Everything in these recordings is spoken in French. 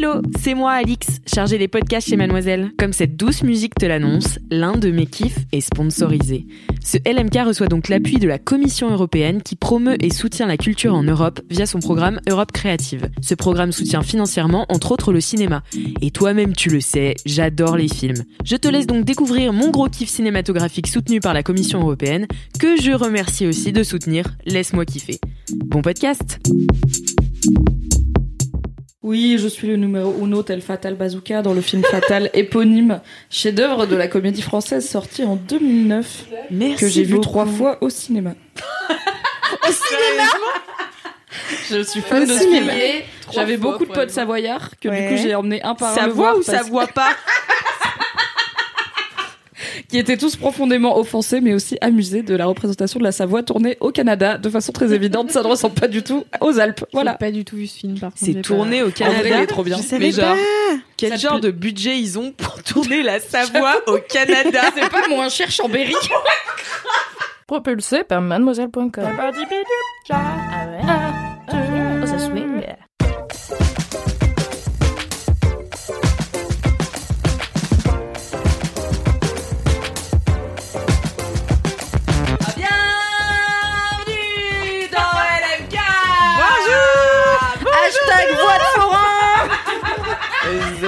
Hello, c'est moi Alix, chargée des podcasts chez Mademoiselle. Comme cette douce musique te l'annonce, l'un de mes kiffs est sponsorisé. Ce LMK reçoit donc l'appui de la Commission européenne qui promeut et soutient la culture en Europe via son programme Europe Créative. Ce programme soutient financièrement entre autres le cinéma. Et toi-même tu le sais, j'adore les films. Je te laisse donc découvrir mon gros kiff cinématographique soutenu par la Commission européenne, que je remercie aussi de soutenir Laisse-moi kiffer. Bon podcast Oui, je suis le numéro uno tel Fatal Bazooka dans le film Fatal éponyme, chef-d'œuvre de la comédie française sorti en 2009, Merci que j'ai vu trois fois au cinéma. au cinéma Je suis fan Au de ce cinéma. J'avais beaucoup de potes savoyards que Ouais. du coup j'ai emmené un par un Ça voit ou ça voit pas? qui étaient tous profondément offensés mais aussi amusés de la représentation de la Savoie tournée au Canada de façon très évidente. Ça ne ressemble pas du tout aux Alpes. Voilà. Voilà. pas du tout vu ce film par contre. C'est j'ai tourné au vrai, Canada. il est trop bien. Je Mais genre, pas. quel Ça genre de budget ils ont pour tourner la Savoie au Canada C'est pas moins cher Chambéry. Propulsé par mademoiselle.com. Bienvenue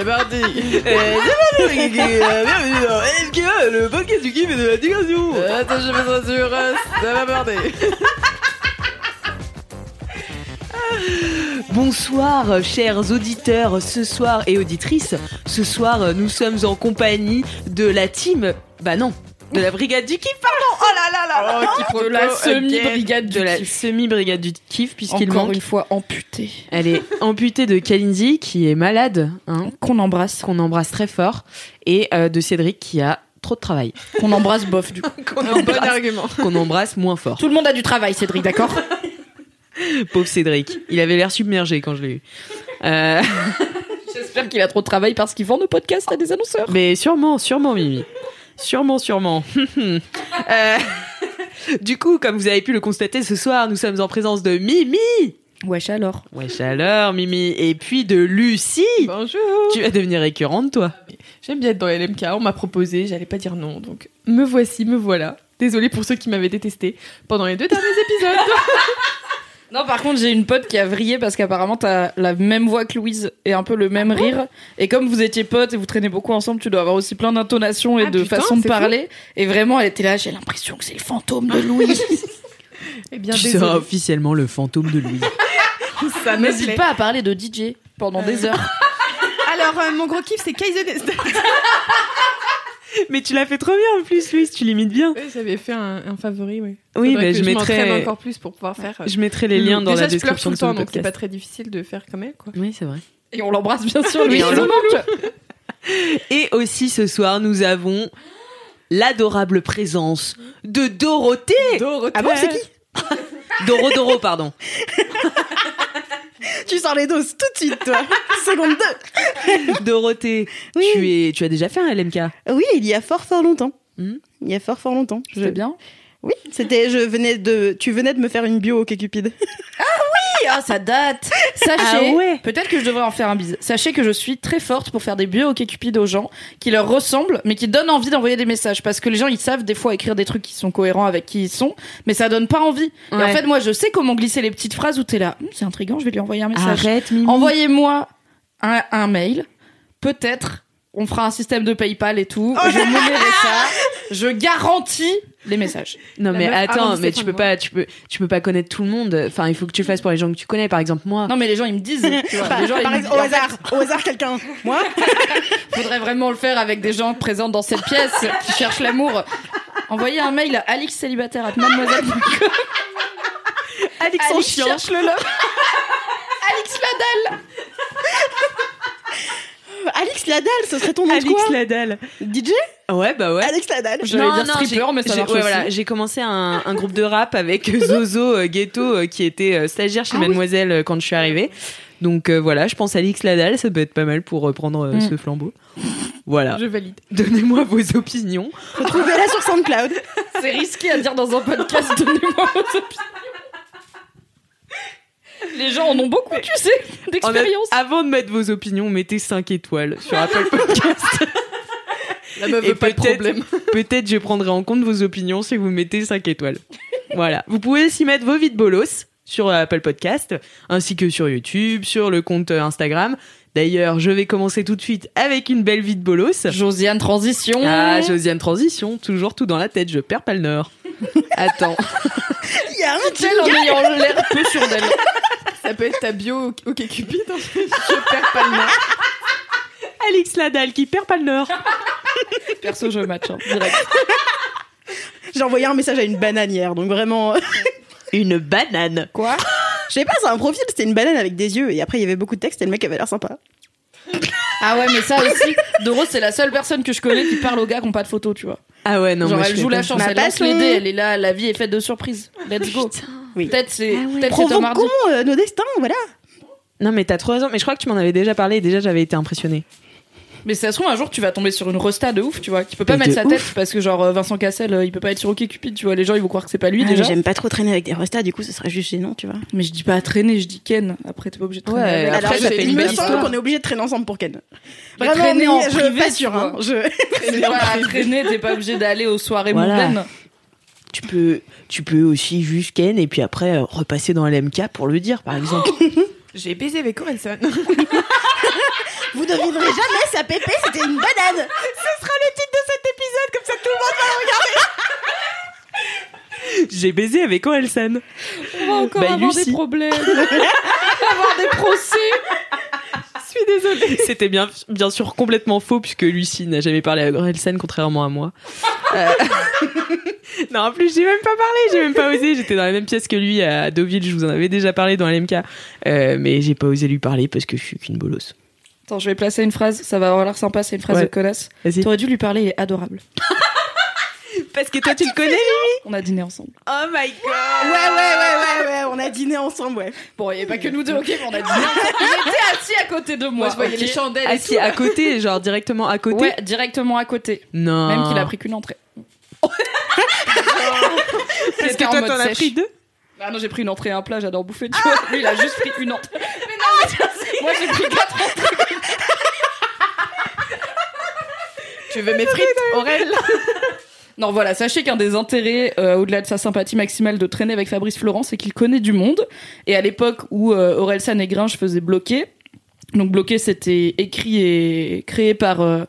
C'est parti. C'est parti Bienvenue dans LMK, le podcast du kiff et de la digression. Attends, je me sur ça va partir. Bonsoir chers auditeurs, ce soir et auditrices, ce soir nous sommes en compagnie de la team, bah non, de la brigade du kiff, pardon Oh là là là là de la semi-brigade du De la semi-brigade du kiff puisqu'il Encore manque une fois amputée. Elle est amputée de Kalindi qui est malade, hein, Qu'on embrasse. qu'on embrasse très fort, et euh, de Cédric qui a trop de travail, Qu'on embrasse bof du coup. qu'on embrasse, qu'on embrasse moins fort. Tout le monde a du travail, Cédric, d'accord Pauvre Cédric, il avait l'air submergé quand je l'ai eu. Euh, J'espère qu'il a trop de travail parce qu'il vend nos podcasts à des annonceurs. mais sûrement, sûrement Mimi, sûrement, sûrement. Euh, du coup, comme vous avez pu le constater ce soir, nous sommes en présence de Mimi. Wesh alors. Wesh alors Mimi, et puis de Lucie. Bonjour. Tu vas devenir récurrente toi. J'aime bien être dans LMK. On m'a proposé, j'allais pas dire non. Donc me voici, me voilà. Désolée pour ceux qui m'avaient détesté pendant les deux derniers épisodes. Non, par contre, j'ai une pote qui a vrillé parce qu'apparemment t'as la même voix que Louise et un peu le même rire. Et comme vous étiez potes et vous traînez beaucoup ensemble, tu dois avoir aussi plein d'intonations et Ah, de putain, façons de c'est parler. Et vraiment, elle était là, j'ai l'impression que c'est le fantôme de Louise. Eh bien, tu seras officiellement le fantôme de Louise. Ça me N'hésite plaît. pas à parler de DJ pendant des heures. Alors, euh, mon gros kiff, c'est Kaizen. Mais tu l'as fait trop bien en plus, Louise, tu l'imites bien. Oui, j'avais fait un, un favori, oui. Oui, mais que je m'entraîne mettrai, encore plus pour pouvoir faire. euh, je mettrai les liens dans Déjà, la je pleure description tout le temps, donc c'est pas très difficile de faire comme elle, quoi. Oui, c'est vrai. Et on l'embrasse bien sûr, Louise. Et aussi ce soir, nous avons l'adorable présence de Dorothée. Dorothée. Ah bon, c'est qui? Doro Doro, pardon. Tu sors les doses tout de suite, toi. Seconde 2. Dorothée, Oui. tu es, tu as déjà fait un LMK. Oui, il y a fort fort longtemps. Hmm? Il y a fort fort longtemps. Je- bien? Oui, c'était je venais de tu venais de me faire une bio au Cupid. Ah, ça date. Sachez, Ah ouais. peut-être que je devrais en faire un bise. Sachez que je suis très forte pour faire des bio OK Cupid aux gens qui leur ressemblent, mais qui donnent envie d'envoyer des messages. Parce que les gens, ils savent des fois écrire des trucs qui sont cohérents avec qui ils sont, mais ça donne pas envie. Et en fait, moi, je sais comment glisser les petites phrases où t'es là. Hum, c'est intriguant, je vais lui envoyer un message. Arrête, Mimi. Envoyez-moi un, un mail. Peut-être, on fera un système de PayPal et tout. je monnaierai ça. Je garantis les messages. Non La mais meuf attends, mais tu peux pas, tu peux, tu peux pas connaître tout le monde. Enfin, il faut que tu le fasses pour les gens que tu connais. Par exemple, moi. Non, mais les gens, ils me disent. Tu vois, Par, les gens, ils par me exemple, disent- au hasard, au hasard quelqu'un. Moi? Faudrait vraiment le faire avec des gens présents dans cette pièce qui cherchent l'amour. Envoyez un mail à alixcélibataire@mademoiselle.com. Alix en chien. cherche le love. Alix Ladal. Alix Ladal, ce serait ton nom de quoi Ladal. DJ Ouais, bah ouais. Alex Ladal. J'allais dire non, stripper, mais ça j'ai- marche ouais, aussi. voilà, j'ai commencé un, un groupe de rap avec Zozo euh, Ghetto euh, qui était euh, stagiaire chez Mademoiselle euh, quand je suis arrivée. Donc euh, voilà, je pense à Alix Ladal, ça peut être pas mal pour reprendre euh, Mm. ce flambeau. Voilà. Je valide. Donnez-moi vos opinions. Retrouvez-la sur SoundCloud. C'est risqué à dire dans un podcast. Donnez-moi vos opinions. Les gens en ont beaucoup, tu sais, En d'expérience. avant de mettre vos opinions, mettez 5 étoiles sur Apple Podcast. La meuf veut pas de problème. Peut-être je prendrai en compte vos opinions si vous mettez 5 étoiles. Voilà. Vous pouvez aussi mettre vos vides bolos sur Apple Podcast, ainsi que sur YouTube, sur le compte Instagram. D'ailleurs, je vais commencer tout de suite avec une belle vie de bolos. Josiane Transition. Ah, Josiane Transition, toujours tout dans la tête, je perds pas le nord. Attends. Il y a un Elle en ayant l'air peu sûre d'elle. Ça peut être ta bio au Cupid. hein. Je perds pas le nom. Alix Ladal qui perd pas le nord. Perso, je match, hein, direct. J'ai envoyé un message à une banane hier, donc vraiment. Une banane. Quoi? Je sais pas, c'est un profil, c'était une banane avec des yeux, et après il y avait beaucoup de texte et le mec avait l'air sympa. Ah ouais, mais ça aussi, Doro, c'est la seule personne que je connais qui parle aux gars qui ont pas de photo, tu vois. Ah ouais, non, Genre, moi, elle joue la chance, Ma elle lance passion. les dés, elle est là, la vie est faite de surprises. Let's go. Oui. Peut-être c'est Ah ouais. peut-être c'est Tom Hardy. Provoquons euh, nos destins, voilà. Non, mais t'as trop raison. Mais je crois que tu m'en avais déjà parlé et déjà j'avais été impressionnée. Mais ça se trouve, un jour, tu vas tomber sur une resta de ouf, tu vois, qui peut pas Mais mettre sa ouf. tête parce que, genre, euh, Vincent Cassel, euh, il peut pas être sur OkCupid, tu vois. Les gens, ils vont croire que c'est pas lui Ah, mais déjà. J'aime pas trop traîner avec des restas, du coup ce serait juste gênant, tu vois. Mais je dis pas traîner, je dis Ken. Après, t'es pas obligé de traîner. Ouais. Après, Alors, ça fait il une me belle semble histoire. qu'on est obligé de traîner ensemble pour Ken. Vraiment, traîner en je privé, pas sûr, hein. Je... Pas traîner, t'es pas obligé d'aller aux soirées Voilà. mondaines. Tu peux, tu peux aussi juste Ken et puis après euh, repasser dans LMK pour le dire, par exemple. J'ai baisé avec Orelsan. Vous devinerez jamais, sa pépé c'était une banane. Ce sera le titre de cet épisode, comme ça tout le monde va le regarder. J'ai baisé avec Orelsan. On va encore Bah, avoir Lucie. des problèmes. On va avoir des procès. Je suis désolée. C'était bien, bien sûr complètement faux puisque Lucie n'a jamais parlé à Orelsan contrairement à moi. Euh, non, en plus, j'ai même pas parlé, j'ai même pas osé. J'étais dans la même pièce que lui à Deauville, je vous en avais déjà parlé dans LMK. Euh, mais j'ai pas osé lui parler parce que je suis qu'une bolosse. Attends, je vais placer une phrase, ça va avoir l'air sympa, c'est une phrase Ouais. de connasse. Vas-y. T'aurais dû lui parler, il est adorable. Parce que toi, tu le connais, lui On a dîné ensemble. Oh my god Ouais, ouais, ouais, ouais, ouais, on a dîné ensemble, ouais. Bon, il n'y avait pas que nous deux, ok, mais on a dîné ensemble. Il était assis à côté de moi. Moi, je voyais les chandelles et Assis tout. à côté, genre directement à côté Ouais, directement à côté. Non. Même qu'il a pris qu'une entrée. Parce que toi, t'en as pris deux Ah non, j'ai pris une entrée et un plat, j'adore bouffer, tu vois. Lui, il a juste pris une entrée. Mais non, mais moi, j'ai pris quatre entrées. Tu veux mes frites, Aurel Non, voilà, sachez qu'un des intérêts, euh, au-delà de sa sympathie maximale de traîner avec Fabrice Florent, c'est qu'il connaît du monde. Et à l'époque où euh, Orelsan et Gringe faisaient bloquer, donc bloquer c'était écrit et créé par euh,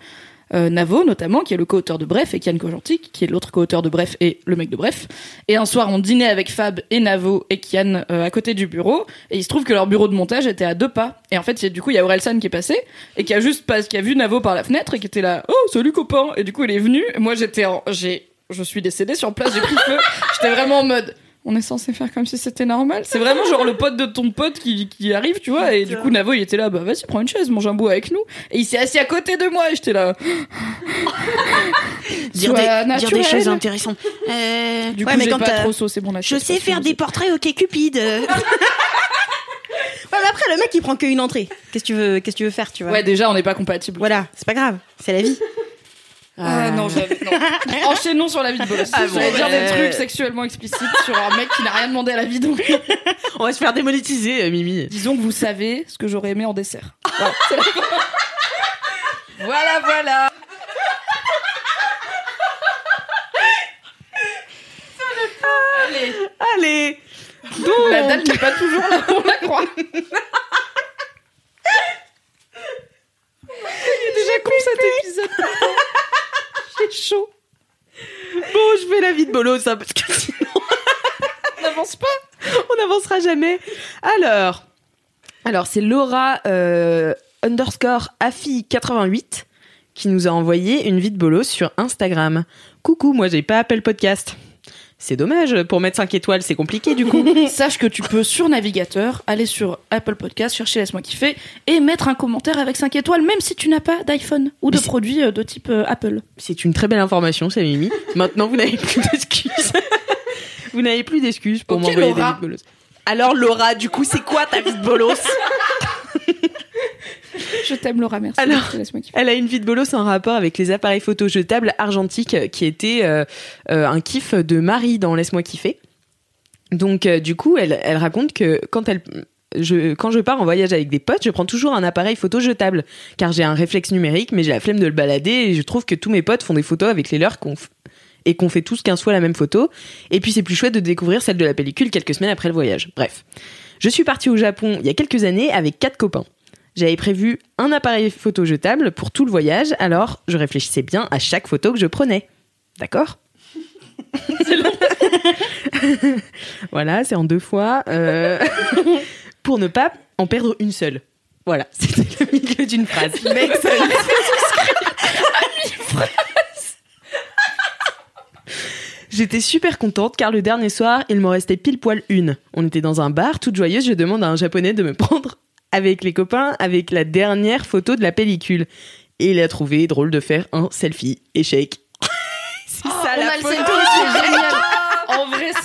euh, Navo notamment, qui est le co-auteur de Bref, et Kian Kojantik, qui est l'autre co-auteur de Bref et le mec de Bref. Et un soir, on dînait avec Fab et Navo et Kian euh, à côté du bureau, et il se trouve que leur bureau de montage était à deux pas. Et en fait, du coup, il y a Orelsan qui est passé, et qui a juste pas, qui a vu Navo par la fenêtre, et qui était là, oh, salut copain! Et du coup, il est venu, moi j'étais en, j'ai, je suis décédée sur place, j'ai pris feu, j'étais vraiment en mode, on est censé faire comme si c'était normal. C'est vraiment genre le pote de ton pote qui, qui arrive, tu vois. Et du coup, Navo, il était là, bah vas-y, prends une chaise, mange un bout avec nous. Et il s'est assis à côté de moi et j'étais là. dire, des, dire des choses intéressantes. Euh, Du Ouais, coup, mais j'ai quand pas t'as- trop saucé mon Je sais faire des portraits ok Cupid. Ouais, mais après, le mec, il prend qu'une entrée. Qu'est-ce que tu veux, qu'est-ce que tu veux faire, tu vois? Ouais, déjà, on n'est pas compatibles. Voilà, c'est pas grave, c'est la vie. Ah non, j'avais- non. Enchaînons sur la vie de bolos. Ah bon, dire des trucs sexuellement explicites sur un mec qui n'a rien demandé à la vie. Donc, On va se faire démonétiser, euh, Mimi. disons que vous savez ce que j'aurais aimé en dessert. Voilà, Voilà, voilà. Allez, Allez la dalle n'est pas toujours là où on la croit. Il est déjà con cet épisode. Chaud. Bon, je fais la vie de bolos, hein, parce que sinon, On n'avance pas. on n'avancera jamais. Alors, alors c'est Laura euh, underscore Afi88 qui nous a envoyé une vie de bolos sur Instagram. Coucou, moi j'ai pas Apple Podcast. C'est dommage, pour mettre 5 étoiles, c'est compliqué du coup. Sache que tu peux sur navigateur aller sur Apple Podcast, chercher Laisse-moi kiffer et mettre un commentaire avec 5 étoiles, même si tu n'as pas d'iPhone ou de produits euh, de type euh, Apple. C'est une très belle information, c'est Mimi. Maintenant, vous n'avez plus d'excuses. vous n'avez plus d'excuses pour m'envoyer des Laura. vides bolos. Alors Laura, du coup, c'est quoi ta vie de bolos? Je t'aime Laura, merci. Alors. Elle a une vie de bolos en rapport avec les appareils photo jetables argentiques euh, qui était euh, euh, un kiff de Marie dans Laisse-moi kiffer. Donc euh, du coup, elle, elle raconte que quand elle je, quand je pars en voyage avec des potes, je prends toujours un appareil photo jetable, car j'ai un réflexe numérique, mais j'ai la flemme de le balader, et je trouve que tous mes potes font des photos avec les leurs qu'on et qu'on fait tous 15 fois la même photo. Et puis c'est plus chouette de découvrir celle de la pellicule quelques semaines après le voyage. Bref. Je suis partie au Japon il y a quelques années avec quatre copains. J'avais prévu un appareil photo jetable pour tout le voyage, alors je réfléchissais bien à chaque photo que je prenais. D'accord Voilà, c'est en deux fois. euh, pour ne pas en perdre une seule. Voilà, c'était le milieu d'une phrase. J'étais super contente car le dernier soir, il m'en restait pile poil une. On était dans un bar, toute joyeuse, je demande à un japonais de me prendre avec les copains avec la dernière photo de la pellicule. Et il a trouvé drôle de faire un selfie. Échec. C'est ça On la a le photo. selfie, c'est génial.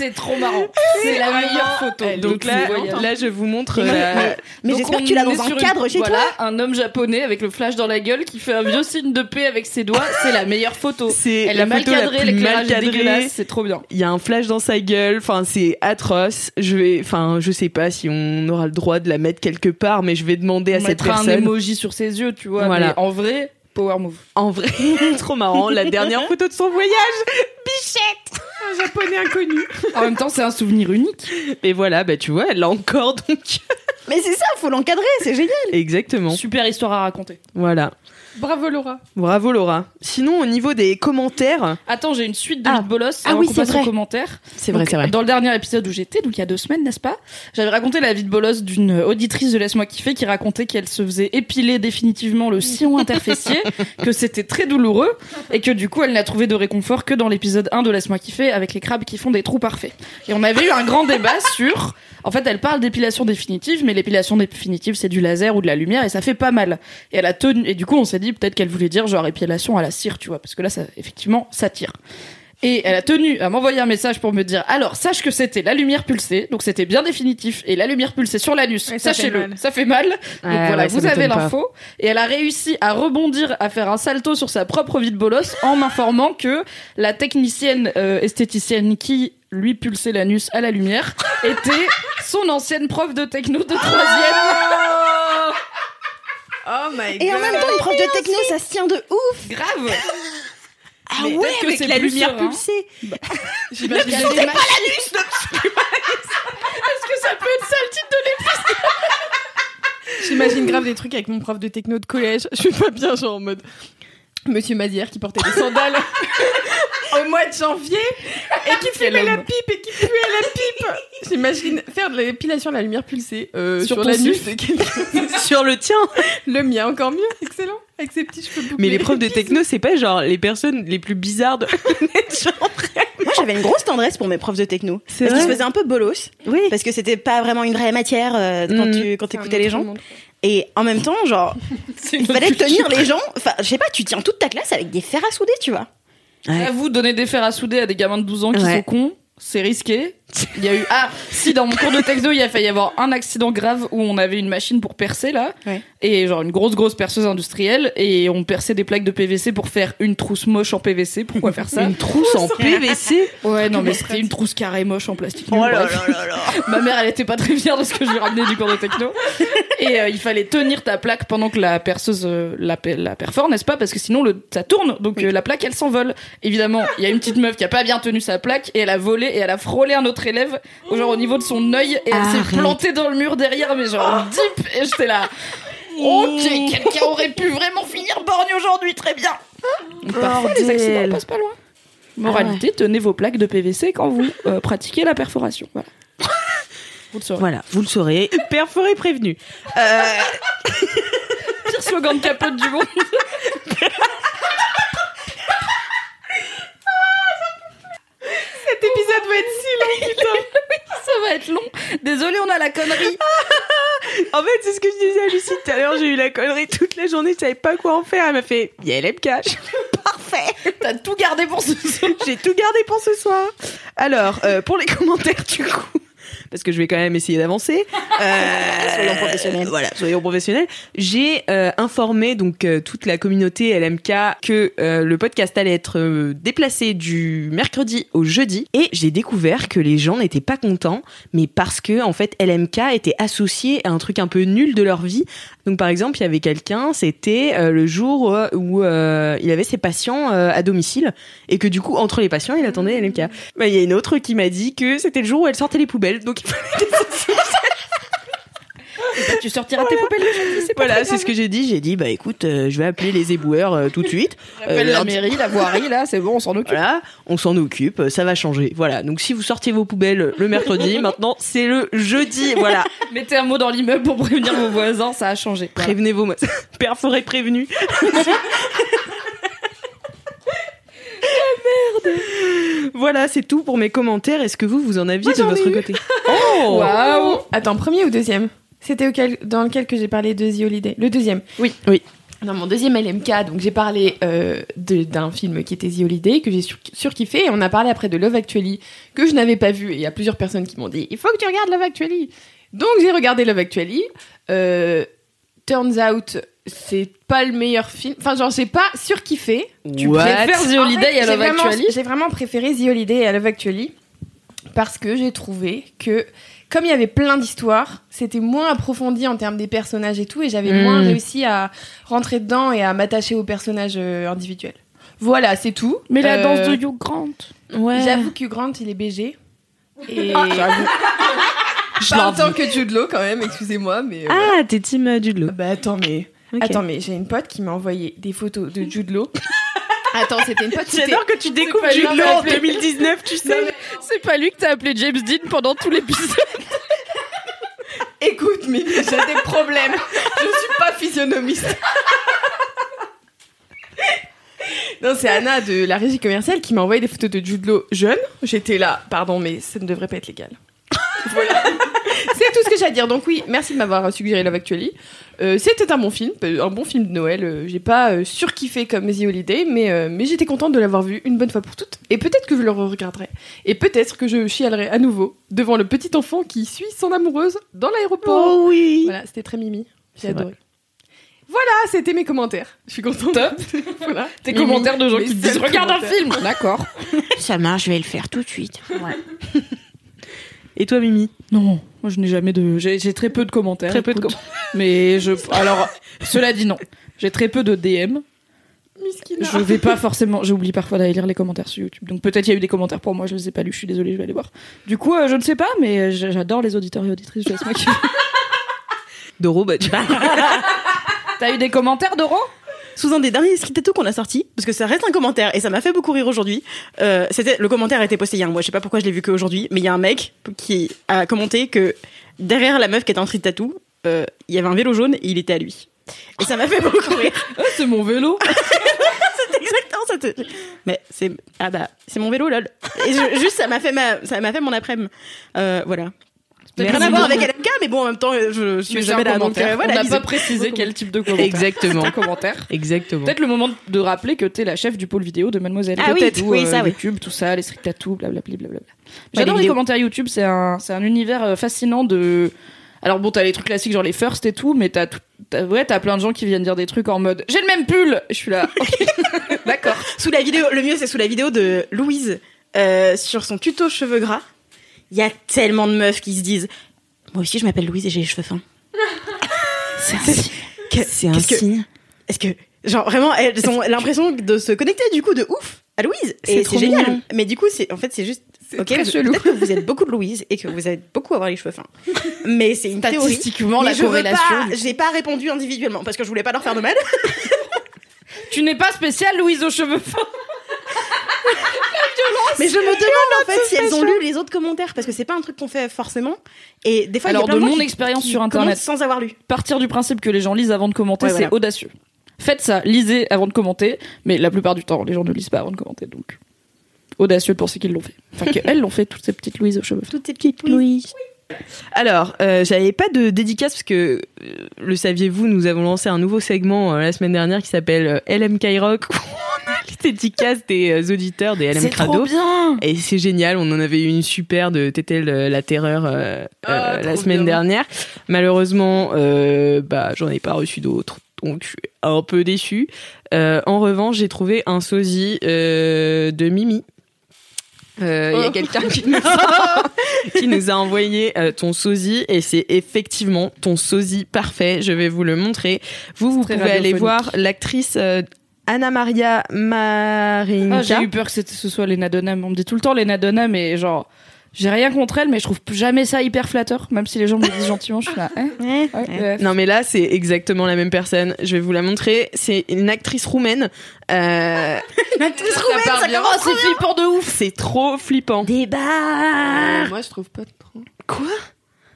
C'est trop marrant. C'est la meilleure photo. Donc de là, là, je vous montre Mais, la... mais- Donc, j'espère que tu l'as dans un cadre chez voilà, toi. un homme japonais avec le flash dans la gueule qui fait un vieux signe de paix avec ses doigts. C'est la meilleure photo. C'est Elle la est mal l'éclairage mal est dégueulasse, c'est trop bien. Il y a un flash dans sa gueule. Enfin, c'est atroce. Je vais, enfin, je sais pas si on aura le droit de la mettre quelque part, mais je vais demander à cette mettra un personne. emoji sur ses yeux, tu vois. Voilà. Mais en vrai, power move. En vrai, trop marrant. La dernière photo de son voyage. Bichette. Un japonais inconnu. En même temps, c'est un souvenir unique. Et voilà, bah tu vois, elle l'a encore donc. Mais c'est ça, faut l'encadrer, c'est génial. Exactement. Super histoire à raconter. Voilà. Bravo Laura. Bravo Laura. Sinon, au niveau des commentaires, Attends, j'ai une suite de Ah. bolos Ah oui, c'est vrai. aux commentaires. c'est vrai, c'est vrai. Dans le dernier épisode où j'étais, donc il y a deux semaines, n'est-ce pas J'avais raconté la vie de bolos d'une auditrice de Laisse-moi kiffer qui racontait qu'elle se faisait épiler définitivement le sillon interfessier, que c'était très douloureux et que du coup elle n'a trouvé de réconfort que dans l'épisode 1 de Laisse-moi kiffer avec les crabes qui font des trous parfaits. Et on avait eu un grand débat sur... En fait, elle parle d'épilation définitive, mais l'épilation définitive, c'est du laser ou de la lumière et ça fait pas mal. Et elle a tenu, et du coup, on s'est dit peut-être qu'elle voulait dire genre épilation à la cire, tu vois, parce que là, ça, effectivement, ça tire. Et elle a tenu à m'envoyer un message pour me dire alors sache que c'était la lumière pulsée, donc c'était bien définitif et la lumière pulsée sur l'anus, Ouais, sachez-le, ça fait mal. Donc Ah voilà, ouais, vous avez l'info. Et elle a réussi à rebondir, à faire un salto sur sa propre vie de bolos en m'informant que la technicienne euh, esthéticienne qui lui pulsait l'anus à la lumière était son ancienne prof de techno de troisième. Oh my Et en même temps, une prof de techno, ça se tient de ouf. Grave. Ah Mais ouais, que avec la lumière serein. pulsée. J'imagine des machines- Est-ce que ça peut être ça le titre de l'épisode? J'imagine grave des trucs avec mon prof de techno de collège. Je suis pas bien, genre en mode. Monsieur Mazière qui portait des sandales au mois de janvier et qui fumait la pipe et qui puait la pipe. J'imagine faire de l'épilation à la lumière pulsée euh, Sur sur, l'anus slip de quelqu'un. Sur le tien. Le mien encore mieux, excellent, avec ses petits cheveux bouclés. Mais les profs de techno, c'est pas genre les personnes les plus bizarres de genre. Moi, j'avais une grosse tendresse pour mes profs de techno. C'est Parce qu'ils se faisaient un peu bolos. Oui. Parce que c'était pas vraiment une vraie matière euh, quand Mhm. tu quand écoutais les gens. Et en même temps, genre, il fallait tenir les gens. Enfin, je sais pas, tu tiens toute ta classe avec des fers à souder, tu vois. Ouais. À vous donner des fers à souder à des gamins de 12 ans qui Ouais. sont cons, c'est risqué. Il y a eu ah si dans mon cours de techno il y a failli y avoir un accident grave où on avait une machine pour percer là Ouais. et genre une grosse grosse perceuse industrielle et on perçait des plaques de PVC pour faire une trousse moche en PVC. Pourquoi faire ça? Une trousse en PVC. Ouais non mais c'était une trousse carrée moche en plastique. Oh nul, bref. Ma mère elle était pas très fière de ce que je lui ramenais du cours de techno et euh, il fallait tenir ta plaque pendant que la perceuse euh, la, la perfore n'est-ce pas? Parce que sinon le ça tourne donc euh, la plaque elle s'envole évidemment il y a une petite meuf qui a pas bien tenu sa plaque et elle a volé et elle a frôlé un autre élève au genre au niveau de son œil et elle s'est plantée dans le mur derrière mais genre deep et j'étais là. Ok quelqu'un aurait pu vraiment finir borgne aujourd'hui très bien. Parfois les accidents passent pas loin. Moralité tenez vos plaques de PVC quand vous euh, pratiquez la perforation. Voilà. Vous le saurez. Voilà, vous le saurez. Perforé prévenu. Euh, pire slogan de capote du monde. cet épisode va être si long, putain. ça va être long. Désolée, on a la connerie. en fait, c'est ce que je disais à Lucie tout à l'heure. J'ai eu la connerie toute la journée. Je savais pas quoi en faire. Elle m'a fait YLMK. Parfait. T'as tout gardé pour ce soir. J'ai tout gardé pour ce soir. Alors, euh, pour les commentaires, du coup parce que je vais quand même essayer d'avancer. Euh, Soyons professionnels. Voilà, soyons professionnels. J'ai euh, informé donc euh, toute la communauté LMK que le podcast allait être déplacé du mercredi au jeudi, et j'ai découvert que les gens n'étaient pas contents, mais parce que en fait LMK était associé à un truc un peu nul de leur vie. Donc par exemple, il y avait quelqu'un, c'était euh, le jour euh, où euh, il avait ses patients euh, à domicile et que du coup entre les patients, il attendait LMK. Bah, Il y a une autre qui m'a dit que c'était le jour où elle sortait les poubelles, donc il fallait tu sortiras tes poubelles le jeudi, c'est pas Voilà, c'est ce que j'ai dit. J'ai dit, bah écoute, euh, je vais appeler les éboueurs euh, tout de suite. Appelle Euh, la mairie, la voirie, là, c'est bon, on s'en occupe. Voilà, on s'en occupe, ça va changer. Voilà, donc si vous sortiez vos poubelles le mercredi, maintenant c'est le jeudi. Voilà, Mettez un mot dans l'immeuble pour prévenir vos voisins, ça a changé. Voilà. prévenez vos Père forêt prévenu. Merde. Voilà, c'est tout pour mes commentaires. Est-ce que vous, vous en aviez de votre côté Oh Waouh Attends, premier ou deuxième C'était auquel, dans lequel que j'ai parlé de The Holiday Le deuxième. Oui. Oui. Dans mon deuxième LMK, donc j'ai parlé euh, d'un film qui était The Holiday, que j'ai sur, surkiffé, et on a parlé après de Love Actually, que je n'avais pas vu, et il y a plusieurs personnes qui m'ont dit il faut que tu regardes Love Actually. Donc j'ai regardé Love Actually. Euh, turns out, c'est pas le meilleur film. Enfin, genre, j'ai pas surkiffé. Tu What préfères The En Holiday fait, à Love vraiment- Actually? J'ai vraiment préféré The Holiday à Love Actually parce que j'ai trouvé que comme il y avait plein d'histoires, c'était moins approfondi en termes des personnages et tout, et j'avais moins réussi à rentrer dedans et à m'attacher aux personnages euh, individuels. Voilà, c'est tout. Mais la Euh, danse de Hugh Grant. Ouais. J'avoue que Grant, il est BG. Et Je pas autant que Jude Law quand même, excusez-moi, mais. euh, Ah, t'es team euh, Jude Law. Bah attends, mais. Attends, mais j'ai une pote qui m'a envoyé des photos de Jude Law. Attends, c'était une pote. J'adore que tu découvres lui Law en appeler. 2019, tu sais. C'est pas lui que t'as appelé James Dean pendant tout l'épisode. Écoute, mais j'ai des problèmes. Je suis pas physionomiste. Non, c'est Anna de la régie commerciale qui m'a envoyé des photos de Jude Law jeune. J'étais là, pardon, mais ça ne devrait pas être légal. Voilà. c'est tout ce que j'ai à dire. Donc oui, merci de m'avoir suggéré Love Actually. Euh, C'était un bon film, un bon film de Noël. Euh, J'ai pas euh, surkiffé comme The Holiday, mais, euh, mais j'étais contente de l'avoir vu une bonne fois pour toutes. Et peut-être que je le regarderai. Et peut-être que je chialerai à nouveau devant le petit enfant qui suit son amoureuse dans l'aéroport. Oh oui. Voilà, c'était très mimi. J'ai vrai. adoré. Voilà, c'était mes commentaires. Je suis contente. Top. voilà. Tes Mimi, commentaires de gens qui disent Regarde un film D'accord. Ça marche, je vais le faire tout de suite. Et toi, Mimi? Non, moi je n'ai jamais de. J'ai très peu de commentaires. Très peu de écoute. Mais je. Alors, cela dit, non. J'ai très peu de DM. Miskina. Je vais pas forcément. J'oublie parfois d'aller lire les commentaires sur YouTube. Donc peut-être il y a eu des commentaires pour moi, je les ai pas lus, je suis désolée, je vais aller voir. Du coup, euh, je ne sais pas, mais j'adore les auditeurs et auditrices. Je laisse. Doro, bah, tu- T'as eu des commentaires, Doro? Sous un des derniers Street Tattoo qu'on a sorti, parce que ça reste un commentaire et ça m'a fait beaucoup rire aujourd'hui. Euh, c'était le commentaire a été posté il y a un mois. Je sais pas pourquoi je l'ai vu qu'aujourd'hui, mais il y a un mec qui a commenté que derrière la meuf qui était en Street Tattoo, euh, il y avait un vélo jaune et il était à lui. Et ça m'a fait beaucoup rire. Ah, C'est mon vélo. C'est exactement ça. te- Mais c'est ah bah c'est mon vélo lol. Et je- juste ça m'a fait ma ça m'a fait mon après-midi. Euh, voilà. Peut-être rien à voir avec LMK, mais bon en même temps euh, je, je suis jamais là donc euh, voilà. On n'a pas précisé quel type de commentaire. Exactement. Un commentaire. Exactement. Peut-être le moment de rappeler que t'es la chef du pôle vidéo de Mademoiselle. Ah oui, Peut-être, oui, ou, ça, oui. YouTube, tout ça, les street tattoos, blablabla. blablabla. J'adore les commentaires YouTube, c'est un, c'est un univers euh, fascinant de. Alors bon, t'as les trucs classiques genre les first et tout, mais t'as tout. T'as, ouais, t'as plein de gens qui viennent dire des trucs en mode j'ai le même pull. Je suis là. ok. D'accord. Sous la vidéo, le mieux c'est sous la vidéo de Louise euh, sur son tuto cheveux gras. Il y a tellement de meufs qui se disent Moi aussi je m'appelle Louise et j'ai les cheveux fins. c'est un signe. C'est un signe. Est-ce que, genre vraiment, elles ont l'impression de se connecter du coup de ouf à Louise C'est et trop c'est génial. mignon. Mais du coup, c'est en fait c'est juste. Ok, très vous- chelou. peut-être que vous êtes beaucoup de Louise et que vous êtes beaucoup à avoir les cheveux fins. Mais c'est une théorie. Statistiquement, la corrélation. J'ai pas répondu individuellement parce que je voulais pas leur faire de mal. Tu n'es pas spéciale, Louise aux cheveux fins. Mais je me demande en fait si elles ont lu les autres commentaires parce que c'est pas un truc qu'on fait forcément. Et des fois, il y a Alors, plein de mon expérience sur Internet. sans avoir lu. Partir du principe que les gens lisent avant de commenter, Ouais, c'est voilà. audacieux. Faites ça, lisez avant de commenter, mais la plupart du temps, les gens ne lisent pas avant de commenter, donc audacieux de penser qu'ils l'ont fait. Enfin, qu'elles l'ont fait, toutes ces petites Louises aux cheveux. Toutes ces petites Louise. Alors, euh, j'avais pas de dédicace parce que, euh, le saviez-vous, nous avons lancé un nouveau segment euh, la semaine dernière qui s'appelle euh, LM Rock des euh, auditeurs des LM Crado. trop bien. Et c'est génial, on en avait eu une super de Tétel euh, la terreur euh, Ah, euh, la semaine bien. dernière. Malheureusement, euh, bah j'en ai pas reçu d'autres, donc je suis un peu déçue. En revanche, j'ai trouvé un sosie de Mimi. Euh, Il y a Oh. quelqu'un qui, nous a- qui nous a envoyé euh, ton sosie et c'est effectivement ton sosie parfait. Je vais vous le montrer. Vous, vous pouvez aller voir l'actrice euh, Anna Maria Marinka. Ah, j'ai eu peur que c'était- ce soit Lena Dunham. On me dit tout le temps Lena Dunham et genre, j'ai rien contre elle, mais je trouve jamais ça hyper flatteur. Même si les gens me disent gentiment, je suis là. hein, ouais, ouais. Non mais là c'est exactement la même personne. Je vais vous la montrer. C'est une actrice roumaine. Euh, Ça part bien. Oh, c'est flippant de ouf. c'est trop flippant. Euh, Moi, je trouve pas trop. Quoi?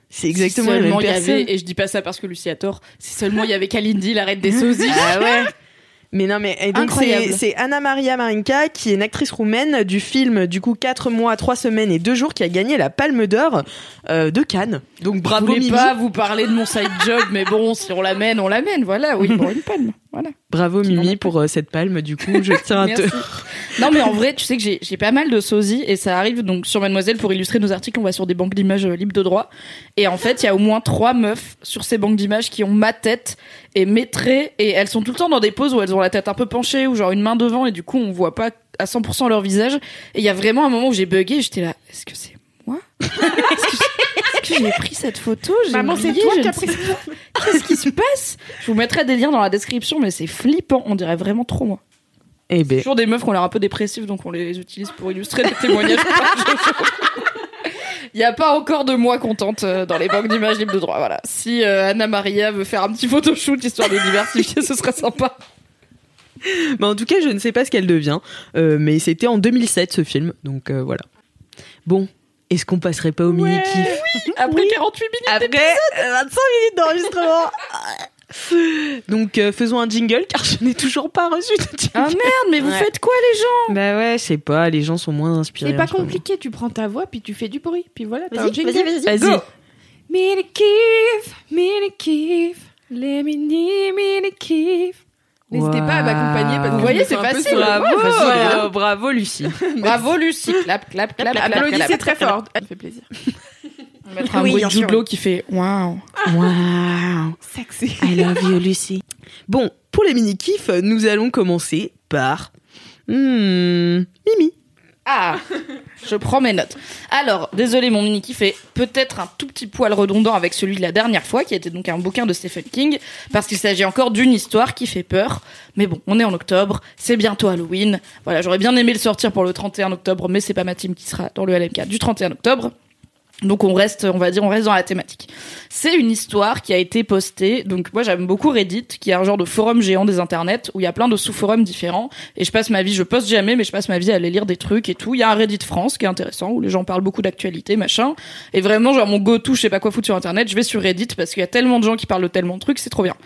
C'est exactement Si la même y avait, et je dis pas ça parce que Lucie a tort, si seulement il y avait Kalindi, la reine des sosies. Ah ouais. Mais non mais et donc Incroyable. c'est c'est Anna Maria Marinka qui est une actrice roumaine du film du coup 4 mois, 3 semaines et 2 jours qui a gagné la Palme d'Or euh, de Cannes. Donc Je bravo voulais Mimi. pas vous parler de mon side job, mais bon, si on l'amène, on l'amène. Voilà, oui, pour une palme. Voilà. Bravo Mimi pour euh, cette palme du coup, je tiens à te. Non, mais en vrai, tu sais que j'ai pas mal de sosies et ça arrive donc sur Mademoiselle pour illustrer nos articles. On va sur des banques d'images euh, libres de droit. Et en fait, il y a au moins trois meufs sur ces banques d'images qui ont ma tête et mes traits et elles sont tout le temps dans des poses où elles ont la tête un peu penchée ou genre une main devant et du coup on voit pas à 100% leur visage. Et il y a vraiment un moment où j'ai bugué et j'étais là, est-ce que c'est moi? Est-ce que j'ai- pris cette photo? Maman, c'est toi qui as pris. Qu'est-ce qui se passe? Je vous mettrai des liens dans la description, mais c'est flippant. On dirait vraiment trop moi. Eh ben Toujours des meufs qui ont l'air un peu dépressives, donc on les utilise pour illustrer des témoignages. Il n'y a pas encore de moi contente euh, dans les banques d'images libres de droit. Voilà. Si euh, Anna Maria veut faire un petit photoshoot histoire de diversifier, ce serait sympa. Mais en tout cas, je ne sais pas ce qu'elle devient. Euh, mais c'était en 2007 ce film, donc euh, voilà. Bon, est-ce qu'on passerait pas au mini kiff Après 48 minutes. Après euh, 25 minutes d'enregistrement. donc euh, faisons un jingle car je n'ai toujours pas reçu de jingle. Ah merde, mais vous Ouais. faites quoi les gens? Bah ouais, je sais pas, les gens sont moins inspirés. C'est pas ce moment. compliqué, tu prends ta voix, puis tu fais du bruit, puis voilà, t'as un Vas-y, jingle. vas-y, vas-y. Vas-y. Mini kiff, mini kiff, les mini mini kiff. N'hésitez pas à m'accompagner parce que Vous voyez, je me c'est un peu facile. Bravo, Ouais, facile, bravo, hein. bravo Lucie. Bravo Lucie. Clap, clap, clap, clap, Applaudissez clap, très clap. fort. Ça fait plaisir. On va mettre un Oui, bruit de. Jude Law qui fait waouh. Wow. Sexy. I love you, Lucie. Bon, pour les mini-kifs, nous allons commencer par... Hmm, Mimi. Ah, je prends mes notes. Alors, désolé, mon mini kiff est peut-être un tout petit poil redondant avec celui de la dernière fois, qui était donc un bouquin de Stephen King, parce qu'il s'agit encore d'une histoire qui fait peur. Mais bon, on est en octobre, c'est bientôt Halloween. Voilà, j'aurais bien aimé le sortir pour le 31 octobre, mais c'est pas ma team qui sera dans le LMK du 31 octobre. Donc on reste, on va dire, on reste dans la thématique. C'est une histoire qui a été postée. Donc moi j'aime beaucoup Reddit, qui est un genre de forum géant des internets où il y a plein de sous-forums différents. Et je passe ma vie, je poste jamais, mais je passe ma vie à aller lire des trucs et tout. Il y a un Reddit France qui est intéressant où les gens parlent beaucoup d'actualité, machin. Et vraiment genre mon go-to, je sais pas quoi foutre sur internet, je vais sur Reddit parce qu'il y a tellement de gens qui parlent de tellement de trucs, c'est trop bien.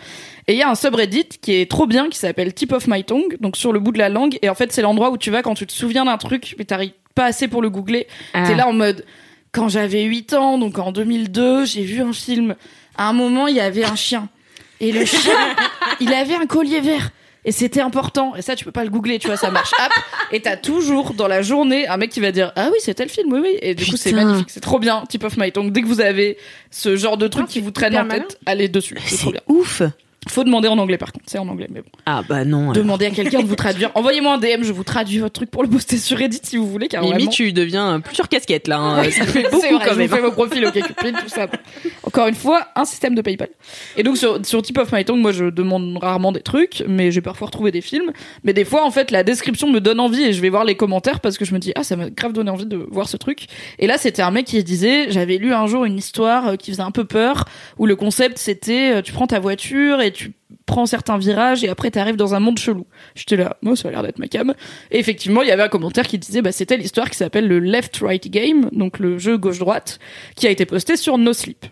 Et il y a un subreddit qui est trop bien, qui s'appelle Tip of My Tongue, donc sur le bout de la langue. Et en fait c'est l'endroit où tu vas quand tu te souviens d'un truc, mais t'arrives pas assez pour le googler. T'es là en mode, quand j'avais 8 ans, donc en 2002, j'ai vu un film. À un moment, il y avait un chien. Et le chien, il avait un collier vert. Et c'était important. Et ça, tu peux pas le googler, tu vois, ça marche. Hop. Et t'as toujours, dans la journée, un mec qui va dire, ah oui, c'était le film, oui, oui. Et du coup, c'est magnifique. C'est trop bien, Tip of My Tongue. Dès que vous avez ce genre de truc Ah, qui vous traîne en tête, allez dessus. C'est trop C'est bien. ouf. Faut demander en anglais, par contre. C'est en anglais, mais bon. Ah bah non. alors. Demandez à quelqu'un de vous traduire. Envoyez-moi un DM, je vous traduis votre truc pour le poster sur Reddit si vous voulez, car Mimi, vraiment- tu deviens plusieurs casquettes là. hein. Ça fait beaucoup vrai, quand même. vous fais vos profils, ok, Cupid, tout ça. Encore une fois, un système de PayPal. Et donc sur, sur Tip of My Tongue, moi je demande rarement des trucs, mais j'ai parfois retrouvé des films. Mais des fois, en fait, la description me donne envie et je vais voir les commentaires parce que je me dis ah ça m'a grave donné envie de voir ce truc. Et là, c'était un mec qui disait j'avais lu un jour une histoire euh, qui faisait un peu peur où le concept c'était euh, tu prends ta voiture et tu prends certains virages et après t'arrives dans un monde chelou. J'étais là, moi ça a l'air d'être ma cam. Et effectivement, il y avait un commentaire qui disait bah c'était l'histoire qui s'appelle le Left Right Game, donc le jeu gauche droite, qui a été posté sur No Sleep.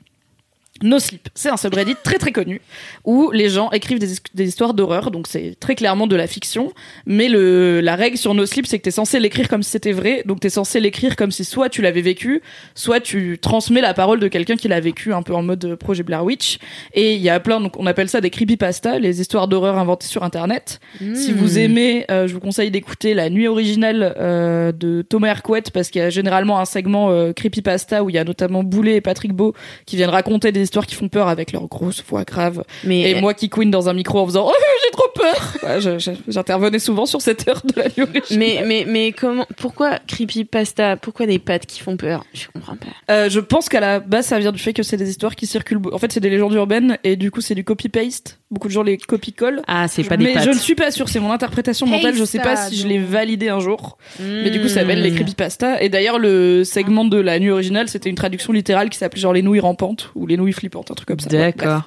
No Sleep, c'est un subreddit très très connu où les gens écrivent des, des histoires d'horreur, donc c'est très clairement de la fiction, mais le, la règle sur No Sleep, c'est que t'es censé l'écrire comme si c'était vrai, donc t'es censé l'écrire comme si soit tu l'avais vécu, soit tu transmets la parole de quelqu'un qui l'a vécu un peu en mode projet Blair Witch, et il y a plein, donc on appelle ça des creepypasta, les histoires d'horreur inventées sur internet. Si vous aimez, euh, je vous conseille d'écouter la nuit originale euh, de Thomas Hercouet, parce qu'il y a généralement un segment euh, creepypasta où il y a notamment Boulet et Patrick Beau qui viennent raconter des histoires qui font peur avec leur grosse voix grave. Mais Et moi qui queen dans un micro en faisant oh, j'ai trop peur. Ouais, J'intervenais souvent sur cette heure de la nuit originale. mais mais mais comment pourquoi creepypasta Pourquoi des pattes qui font peur? Je comprends pas. Euh, je pense qu'à la base ça vient du fait que c'est des histoires qui circulent. En fait c'est des légendes urbaines et du coup c'est du copy paste. Beaucoup de gens les copy collent. Ah, c'est pas des mais je ne suis pas sûre, c'est mon interprétation mentale, je sais pas si je l'ai validé un jour. Mais du coup, ça s'appelle les Hmm. creepypasta. Et d'ailleurs, le segment de la nuit originale, c'était une traduction littérale qui s'appelait genre les nouilles rampantes ou les nouilles flippantes, un truc comme ça. D'accord.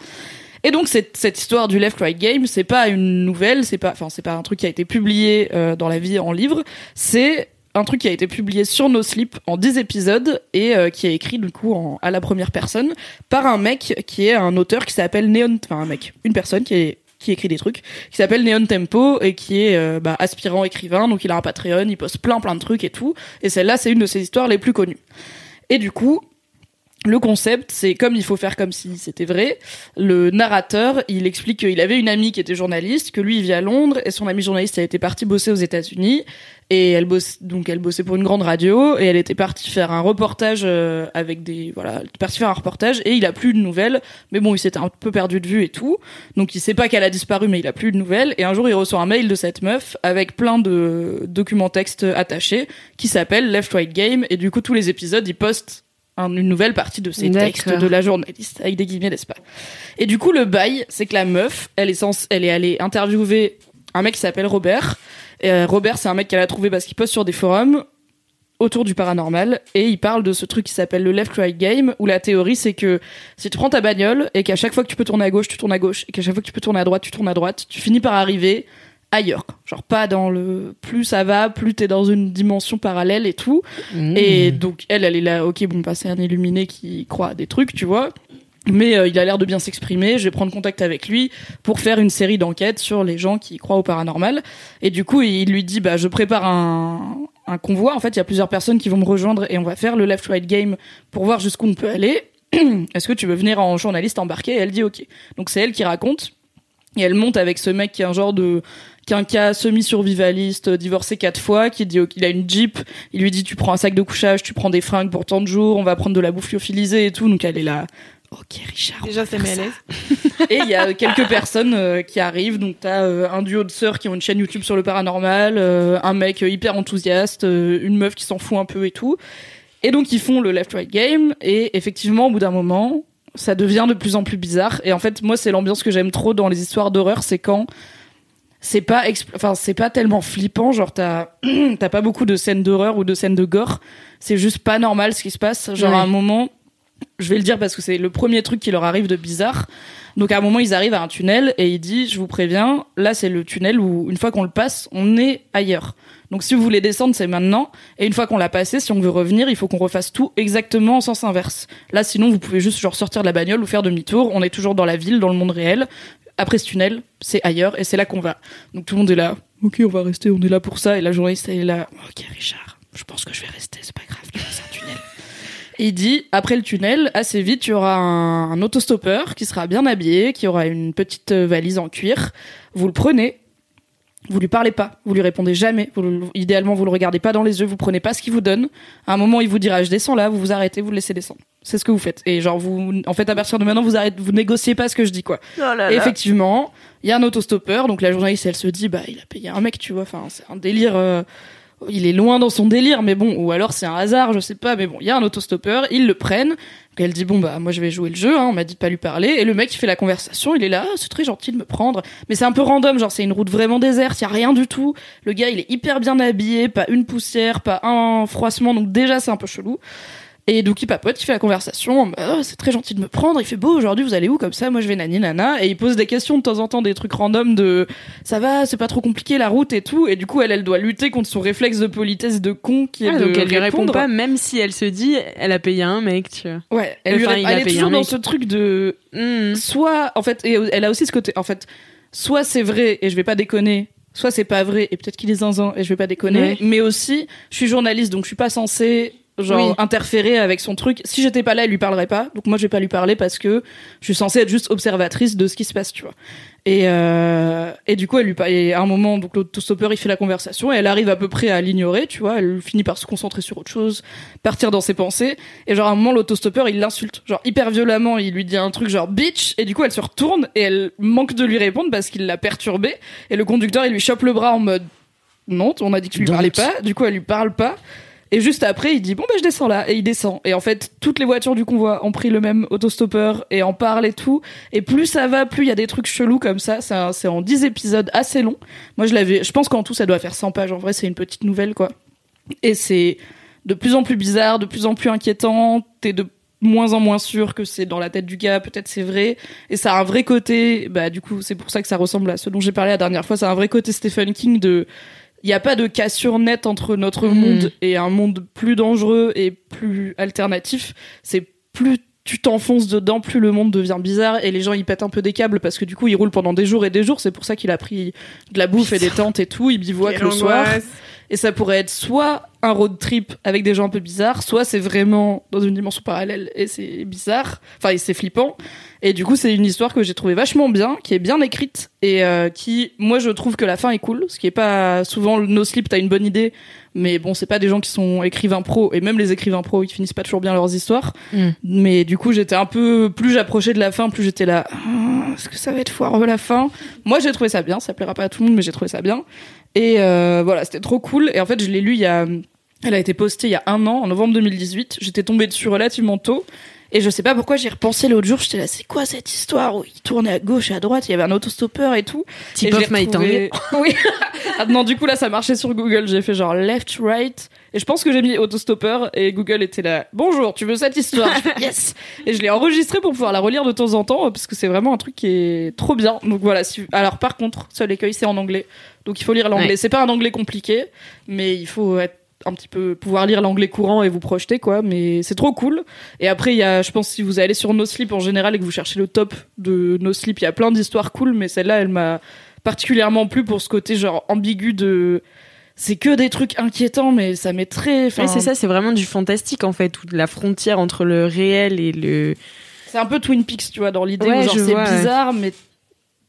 Et donc cette, cette histoire du left right game, c'est pas une nouvelle, c'est pas, enfin c'est pas un truc qui a été publié euh, dans la vie en livre, c'est un truc qui a été publié sur No Sleep en 10 épisodes et euh, qui est écrit du coup en, à la première personne par un mec qui est un auteur qui s'appelle Neon, enfin un mec, une personne qui est qui écrit des trucs, qui s'appelle Neon Tempo et qui est euh, bah, aspirant écrivain, donc il a un Patreon, il poste plein plein de trucs et tout. Et celle-là, c'est une de ses histoires les plus connues. Et du coup, le concept, c'est comme il faut faire comme si c'était vrai. Le narrateur, il explique qu'il avait une amie qui était journaliste, que lui il vit à Londres et son amie journaliste elle était partie bosser aux États-Unis et elle bosse donc elle bossait pour une grande radio et elle était partie faire un reportage euh, avec des voilà, elle était partie faire un reportage et il a plus de nouvelles. Mais bon, il s'était un peu perdu de vue et tout, donc il sait pas qu'elle a disparu, mais il a plus de nouvelles. Et un jour, il reçoit un mail de cette meuf avec plein de documents textes attachés qui s'appelle Left Right Game et du coup tous les épisodes, il poste un- une nouvelle partie de ces D'accord. textes de la journaliste avec des guillemets n'est-ce pas? Et du coup le bail c'est que la meuf elle est elle est allée interviewer un mec qui s'appelle Robert. Et euh, Robert c'est un mec qu'elle a trouvé parce qu'il poste sur des forums autour du paranormal. Et il parle de ce truc qui s'appelle le left right game où la théorie c'est que si tu prends ta bagnole et qu'à chaque fois que tu peux tourner à gauche tu tournes à gauche. Et qu'à chaque fois que tu peux tourner à droite tu tournes à droite. Tu finis par arriver ailleurs genre pas dans le plus ça va plus t'es dans une dimension parallèle et tout et donc elle, elle est là, ok, bon, bah, c'est un illuminé qui croit à des trucs, tu vois. Mais euh, il a l'air de bien s'exprimer. Je vais prendre contact avec lui pour faire une série d'enquêtes sur les gens qui croient au paranormal. Et du coup, il lui dit, bah, je prépare un, un convoi. En fait, il y a plusieurs personnes qui vont me rejoindre et on va faire le left-right game pour voir jusqu'où on peut aller. Est-ce que tu veux venir en journaliste embarqué Et elle dit ok. Donc c'est elle qui raconte. Et elle monte avec ce mec qui est un genre de quinca semi-survivaliste, euh, divorcé quatre fois, qui dit qu'il a une Jeep. Il lui dit tu prends un sac de couchage, tu prends des fringues pour tant de jours, on va prendre de la bouffe lyophilisée et tout. Donc elle est là. Ok Richard. Déjà, va ça faire met à ça. l'aise. Et il y a quelques personnes euh, qui arrivent. Donc t'as euh, un duo de sœurs qui ont une chaîne YouTube sur le paranormal, euh, un mec euh, hyper enthousiaste, euh, une meuf qui s'en fout un peu et tout. Et donc ils font le left right game. Et effectivement, au bout d'un moment, ça devient de plus en plus bizarre. Et en fait, moi, c'est l'ambiance que j'aime trop dans les histoires d'horreur, c'est quand c'est pas enfin c'est pas tellement flippant genre t'as t'as pas beaucoup de scènes d'horreur ou de scènes de gore. C'est juste pas normal ce qui se passe. Genre à un moment je vais le dire parce que c'est le premier truc qui leur arrive de bizarre. Donc à un moment ils arrivent à un tunnel et il dit je vous préviens là c'est le tunnel où une fois qu'on le passe on est ailleurs. Donc si vous voulez descendre c'est maintenant. Et une fois qu'on l'a passé si on veut revenir il faut qu'on refasse tout exactement en sens inverse. Là sinon vous pouvez juste genre sortir de la bagnole ou faire demi-tour. On est toujours dans la ville dans le monde réel après ce tunnel, c'est ailleurs et c'est là qu'on va. Donc tout le monde est là. Ok, on va rester, on est là pour ça. Et la journaliste est là. Ok, Richard, je pense que je vais rester, c'est pas grave, c'est un tunnel. Et il dit, après le tunnel, assez vite, il y aura un, un autostoppeur qui sera bien habillé, qui aura une petite valise en cuir. Vous le prenez, vous lui parlez pas, vous lui répondez jamais. Vous idéalement, vous le regardez pas dans les yeux, vous prenez pas ce qu'il vous donne. À un moment, il vous dira, je descends là, vous vous arrêtez, vous le laissez descendre. C'est ce que vous faites. Et genre, vous, en fait, à partir de maintenant, vous arrêtez, vous négociez pas ce que je dis, quoi. Et effectivement, il y a un autostoppeur, donc la journaliste, elle se dit, bah, il a payé un mec, tu vois, enfin, c'est un délire, euh, il est loin dans son délire, mais bon, ou alors c'est un hasard, je sais pas, mais bon, il y a un autostoppeur, ils le prennent, donc elle dit, bon, bah, moi, je vais jouer le jeu, hein, on m'a dit de pas lui parler, et le mec, il fait la conversation, il est là, Ah, c'est très gentil de me prendre, mais c'est un peu random, genre, c'est une route vraiment déserte, y a rien du tout, le gars, il est hyper bien habillé, pas une poussière, pas un froissement, donc déjà, c'est un peu chelou. Et donc il papote, il fait la conversation, Oh, c'est très gentil de me prendre, il fait beau aujourd'hui, vous allez où comme ça, moi je vais nani nana, et il pose des questions de temps en temps, des trucs random de ça va, c'est pas trop compliqué la route et tout, et du coup elle, elle doit lutter contre son réflexe de politesse de con qui est Ah, de donc elle lui répond pas, même si elle se dit, elle a payé un mec, tu vois. Ouais, elle, lui Enfin, a elle est toujours dans mec. ce truc de Hmm. soit en fait et elle a aussi ce côté en fait soit c'est vrai et je vais pas déconner soit c'est pas vrai et peut-être qu'il est zinzin et je vais pas déconner Ouais. mais aussi je suis journaliste donc je suis pas censée genre Oui. interférer avec son truc. Si j'étais pas là elle lui parlerait pas. Donc moi je vais pas lui parler parce que je suis censée être juste observatrice de ce qui se passe tu vois. Et euh, et du coup elle lui parle et à un moment donc l'autostoppeur il fait la conversation et elle arrive à peu près à l'ignorer tu vois. Elle finit par se concentrer sur autre chose partir dans ses pensées. Et genre à un moment l'autostoppeur il l'insulte. Genre hyper violemment il lui dit un truc genre bitch! Et du coup elle se retourne et elle manque de lui répondre parce qu'il l'a perturbée. Et le conducteur il lui chope le bras en mode non on a dit que tu lui parlais pas. Du coup elle lui parle pas et juste après, il dit bon ben je descends là et il descend. Et en fait, toutes les voitures du convoi ont pris le même autostoppeur et en parlent et tout. Et plus ça va, plus il y a des trucs chelous comme ça. C'est en 10 épisodes assez long. Moi, je l'avais. Je pense qu'en tout, ça doit faire 100 pages. En vrai, c'est une petite nouvelle quoi. Et c'est de plus en plus bizarre, de plus en plus inquiétant. T'es de moins en moins sûr que c'est dans la tête du gars, peut-être c'est vrai. Et ça a un vrai côté, bah du coup c'est pour ça que ça ressemble à ce dont j'ai parlé la dernière fois, ça a un vrai côté Stephen King de... Il n'y a pas de cassure nette entre notre Mhm. monde et un monde plus dangereux et plus alternatif. C'est plus tu t'enfonces dedans, plus le monde devient bizarre et les gens ils pètent un peu des câbles parce que du coup ils roulent pendant des jours et des jours. C'est pour ça qu'il a pris de la bouffe et des tentes et tout. Il bivouaque le soir. Et ça pourrait être soit un road trip avec des gens un peu bizarres, soit c'est vraiment dans une dimension parallèle et c'est bizarre. Enfin, c'est flippant. Et du coup, c'est une histoire que j'ai trouvée vachement bien, qui est bien écrite et euh, qui, moi, je trouve que la fin est cool. Ce qui est pas souvent le no sleep, t'as une bonne idée, mais bon, c'est pas des gens qui sont écrivains pro et même les écrivains pro, ils finissent pas toujours bien leurs histoires. Mm. Mais du coup, j'étais un peu plus j'approchais de la fin, plus j'étais là. Ah, Est-ce que ça va être foireux la fin? Moi, j'ai trouvé ça bien. Ça plaira pas à tout le monde, mais j'ai trouvé ça bien. Et euh, voilà, c'était trop cool. Et en fait, je l'ai lu il y a. Elle a été postée il y a un an, en novembre 2018. J'étais tombée dessus relativement tôt. Et je sais pas pourquoi j'y repensé l'autre jour. J'étais là, c'est quoi cette histoire? Où il tournait à gauche et à droite Il y avait un autostoppeur et tout. Tip Et je of l'ai my retrouvé- Oui. ah, non, du coup, là, ça marchait sur Google. J'ai fait genre left, right. Et je pense que j'ai mis autostoppeur et Google était là. Bonjour, tu veux cette histoire? Fais, Yes. Et je l'ai enregistré pour pouvoir la relire de temps en temps parce que c'est vraiment un truc qui est trop bien. Donc voilà. si- Alors par contre, seul écueil, c'est en anglais. Donc il faut lire l'anglais. Ouais. C'est pas un anglais compliqué, mais il faut être un petit peu pouvoir lire l'anglais courant et vous projeter quoi mais c'est trop cool et après il y a je pense si vous allez sur No Sleep en général et que vous cherchez le top de No Sleep il y a plein d'histoires cool mais celle-là elle m'a particulièrement plu pour ce côté genre ambigu de c'est que des trucs inquiétants mais ça met très enfin Ouais, c'est ça, c'est vraiment du fantastique en fait, où la frontière entre le réel et le. c'est un peu Twin Peaks tu vois dans l'idée Ouais, où genre c'est bizarre mais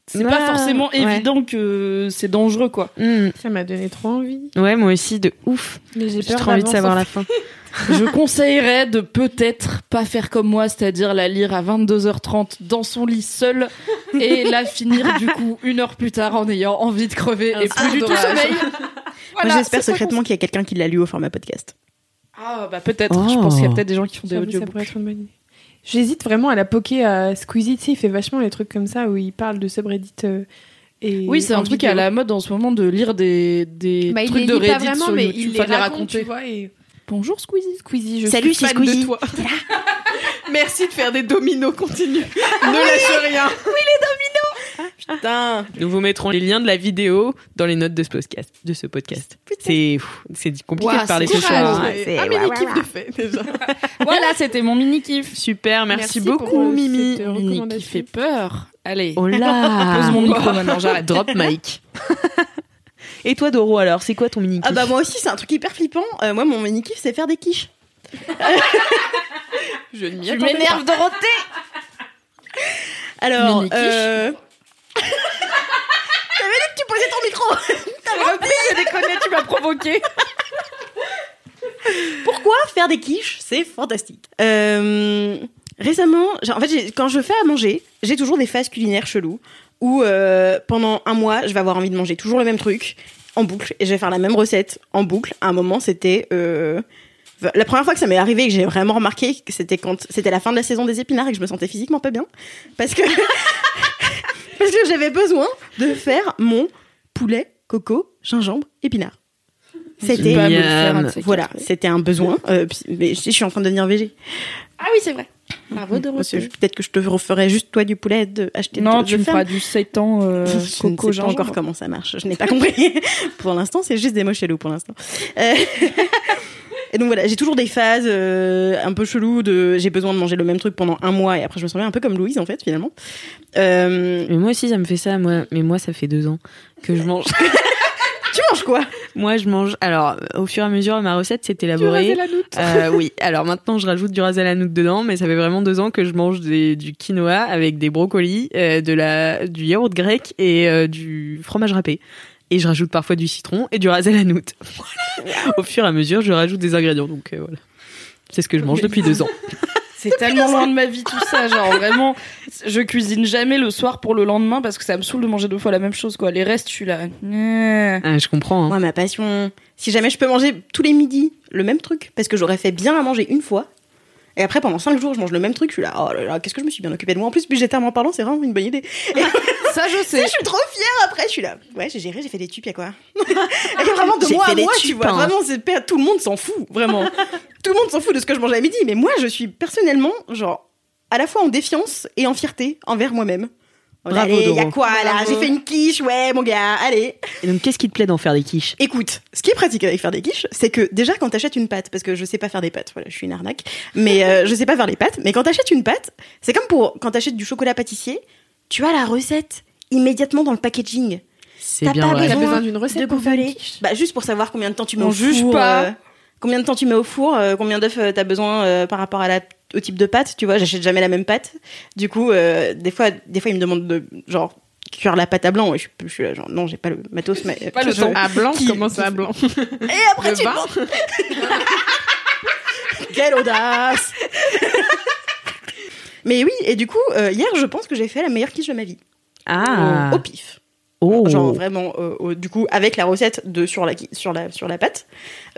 c'est pas Ah, forcément ouais. évident que c'est dangereux quoi Hmm. Ça m'a donné trop envie. Ouais, moi aussi, de ouf. Mais j'ai trop envie de savoir la fin. je conseillerais de peut-être pas faire comme moi, c'est-à-dire la lire à 22h30 dans son lit seul et la finir du coup une heure plus tard en ayant envie de crever et plus du tout sommeil. Voilà, Moi, j'espère secrètement qu'il y a quelqu'un qui l'a lu au format podcast. Ah bah peut-être, je pense qu'il y a peut-être des gens qui font des audiobooks. J'hésite vraiment à la poker à Squeezie. Tu sais, il fait vachement les trucs comme ça où il parle de subreddit. euh, et Oui, c'est un truc à vidéo. la mode en ce moment de lire des, des Bah, trucs les de pas Reddit vraiment, sur mais YouTube, il les les raconter. tu vois, et... Bonjour Squeezie. Squeezie, je Salut, suis fan Squeezie. de toi. Merci de faire des dominos, continue. ne lâche rien. Putain. Nous vous mettrons les liens de la vidéo dans les notes de ce podcast. De ce podcast. C'est c'est compliqué Ouah, de parler ce soir. hein. c'est- un ouais, mini kiff de fait déjà. Voilà, c'était mon mini kiff. Super, merci, beaucoup, Mimi. cette, Mini qui fait peur. Allez. Oh là Pose mon micro maintenant, j'arrête. Drop mic. Et toi, Doro, alors, c'est quoi ton mini Ah bah moi aussi c'est un truc hyper flippant. Euh, moi mon mini kiff c'est faire des quiches. Je ne m'y Tu m'énerves Dorothée Alors Mini quiche. euh... T'avais dit que tu posais ton micro. J'ai déconné, tu m'as provoqué. Pourquoi faire des quiches? C'est fantastique. Euh, récemment, en fait, quand je fais à manger, j'ai toujours des phases culinaires cheloues où euh, pendant un mois, je vais avoir envie de manger toujours le même truc en boucle et je vais faire la même recette en boucle. À un moment, c'était euh, la première fois que ça m'est arrivé et que j'ai vraiment remarqué que c'était quand c'était la fin de la saison des épinards et que je me sentais physiquement pas bien parce que parce que j'avais besoin de faire mon poulet, coco, gingembre, épinards. C'était voilà, c'était un besoin. Euh, mais je, je suis en train de devenir végé. Ah oui, c'est vrai. Bravo que je- Peut-être que je te referai juste toi du poulet de acheter Non, de, tu me feras du seitan euh, je ne sais coco pas encore comment ça marche. Je n'ai pas compris. pour l'instant, c'est juste des mots chelous pour l'instant. Euh, Et donc voilà, j'ai toujours des phases euh, un peu cheloues de j'ai besoin de manger le même truc pendant un mois et après je me sens bien un peu comme Louise en fait finalement. Euh, Mais moi aussi, ça me fait ça. Moi, mais moi, ça fait deux ans que je mange. tu manges quoi? Moi, je mange. Alors, au fur et à mesure, ma recette s'est élaborée. Euh, oui. Alors maintenant, je rajoute du ras à la nouque dedans, mais ça fait vraiment deux ans que je mange des- du quinoa avec des brocolis, euh, de la, du yaourt grec et euh, du fromage râpé. Et je rajoute parfois du citron et du ras à. Voilà. Au fur et à mesure, je rajoute des ingrédients. Donc euh, voilà. C'est ce que je mange depuis deux ans. C'est tellement loin de ma vie tout ça, genre vraiment, je cuisine jamais le soir pour le lendemain parce que ça me saoule de manger deux fois la même chose quoi. Les restes, je suis là. Ah, je comprends. hein. Moi, ma passion, si jamais je peux manger tous les midis le même truc, parce que j'aurais fait bien à manger une fois, et après pendant cinq jours je mange le même truc, je suis là, oh là là, qu'est-ce que je me suis bien occupée de moi. En plus, budgétairement parlant, c'est vraiment une bonne idée. Et Ça je je sais. suis trop fière après, je suis là. Ouais, j'ai géré, j'ai fait des tubes, y a quoi Et vraiment de moi à moi, tu vois. hein. Vraiment, tout le monde s'en fout, vraiment. tout le monde s'en fout de ce que je mange à midi, mais moi, je suis personnellement, genre, à la fois en défiance et en fierté envers moi-même. Bravo, allez, y a quoi là? J'ai fait une quiche, ouais, mon gars, allez. Et donc, qu'est-ce qui te plaît d'en faire des quiches? Écoute, ce qui est pratique avec faire des quiches, c'est que déjà quand t'achètes une pâte, parce que je sais pas faire des pâtes, voilà, je suis une arnaque, mais euh, je sais pas faire les pâtes, mais quand t'achètes une pâte, c'est comme pour quand t'achètes du chocolat pâtissier, tu as la recette immédiatement dans le packaging. C'est T'as bien pas vrai. Besoin besoin d'une recette de pour faire une googler. quiche? Bah juste pour savoir combien de temps tu mets On au juge four, pas. euh, combien de temps tu mets au four, euh, combien d'œufs euh, t'as besoin euh, par rapport à la au type de pâte, tu vois, j'achète jamais la même pâte. Du coup, euh, des fois, des fois ils me demandent de genre cuire la pâte à blanc et je, suis- je suis là genre non, j'ai pas le matos, mais Pas le je- temps. À blanc, Qui- comment ça à blanc Et après Le tu Quelle audace Mais oui, et du coup, euh, hier, je pense que j'ai fait la meilleure quiche de ma vie. Ah. Au pif. Oh. Genre vraiment, euh, au- du coup, avec la recette de sur la sur la sur la pâte,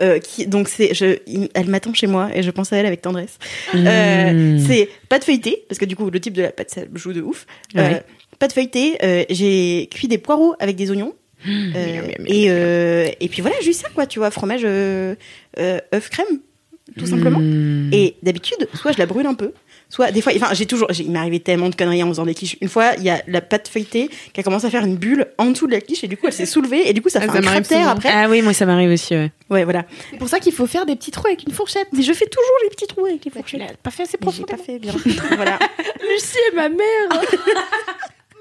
euh, qui donc c'est, je, il- elle m'attend chez moi et je pense à elle avec tendresse. Euh, Mmh. c'est pâte feuilletée parce que du coup le type de la pâte ça joue de ouf. Euh, Ouais. pâte feuilletée, euh, j'ai cuit des poireaux avec des oignons. Mmh. Euh, et, euh, et puis voilà, juste ça quoi, tu vois, fromage, euh, euh, œuf crème, tout simplement. Mmh. Et d'habitude, soit je la brûle un peu, soit des fois, enfin, j'ai toujours, il m'est arrivé tellement de conneries en faisant des quiches. Une fois, il y a la pâte feuilletée qui a commencé à faire une bulle en dessous de la quiche et du coup, elle s'est soulevée et du coup, ça Ah, fait ça un cratère souvent. après. Ah oui, moi ça m'arrive aussi. Ouais. Ouais, voilà. C'est pour ça qu'il faut faire des petits trous avec une fourchette. Mais je fais toujours les petits trous avec les Tu fourchettes. l'as pas fait assez profondément. pas fait bien. voilà. Lucie est ma mère.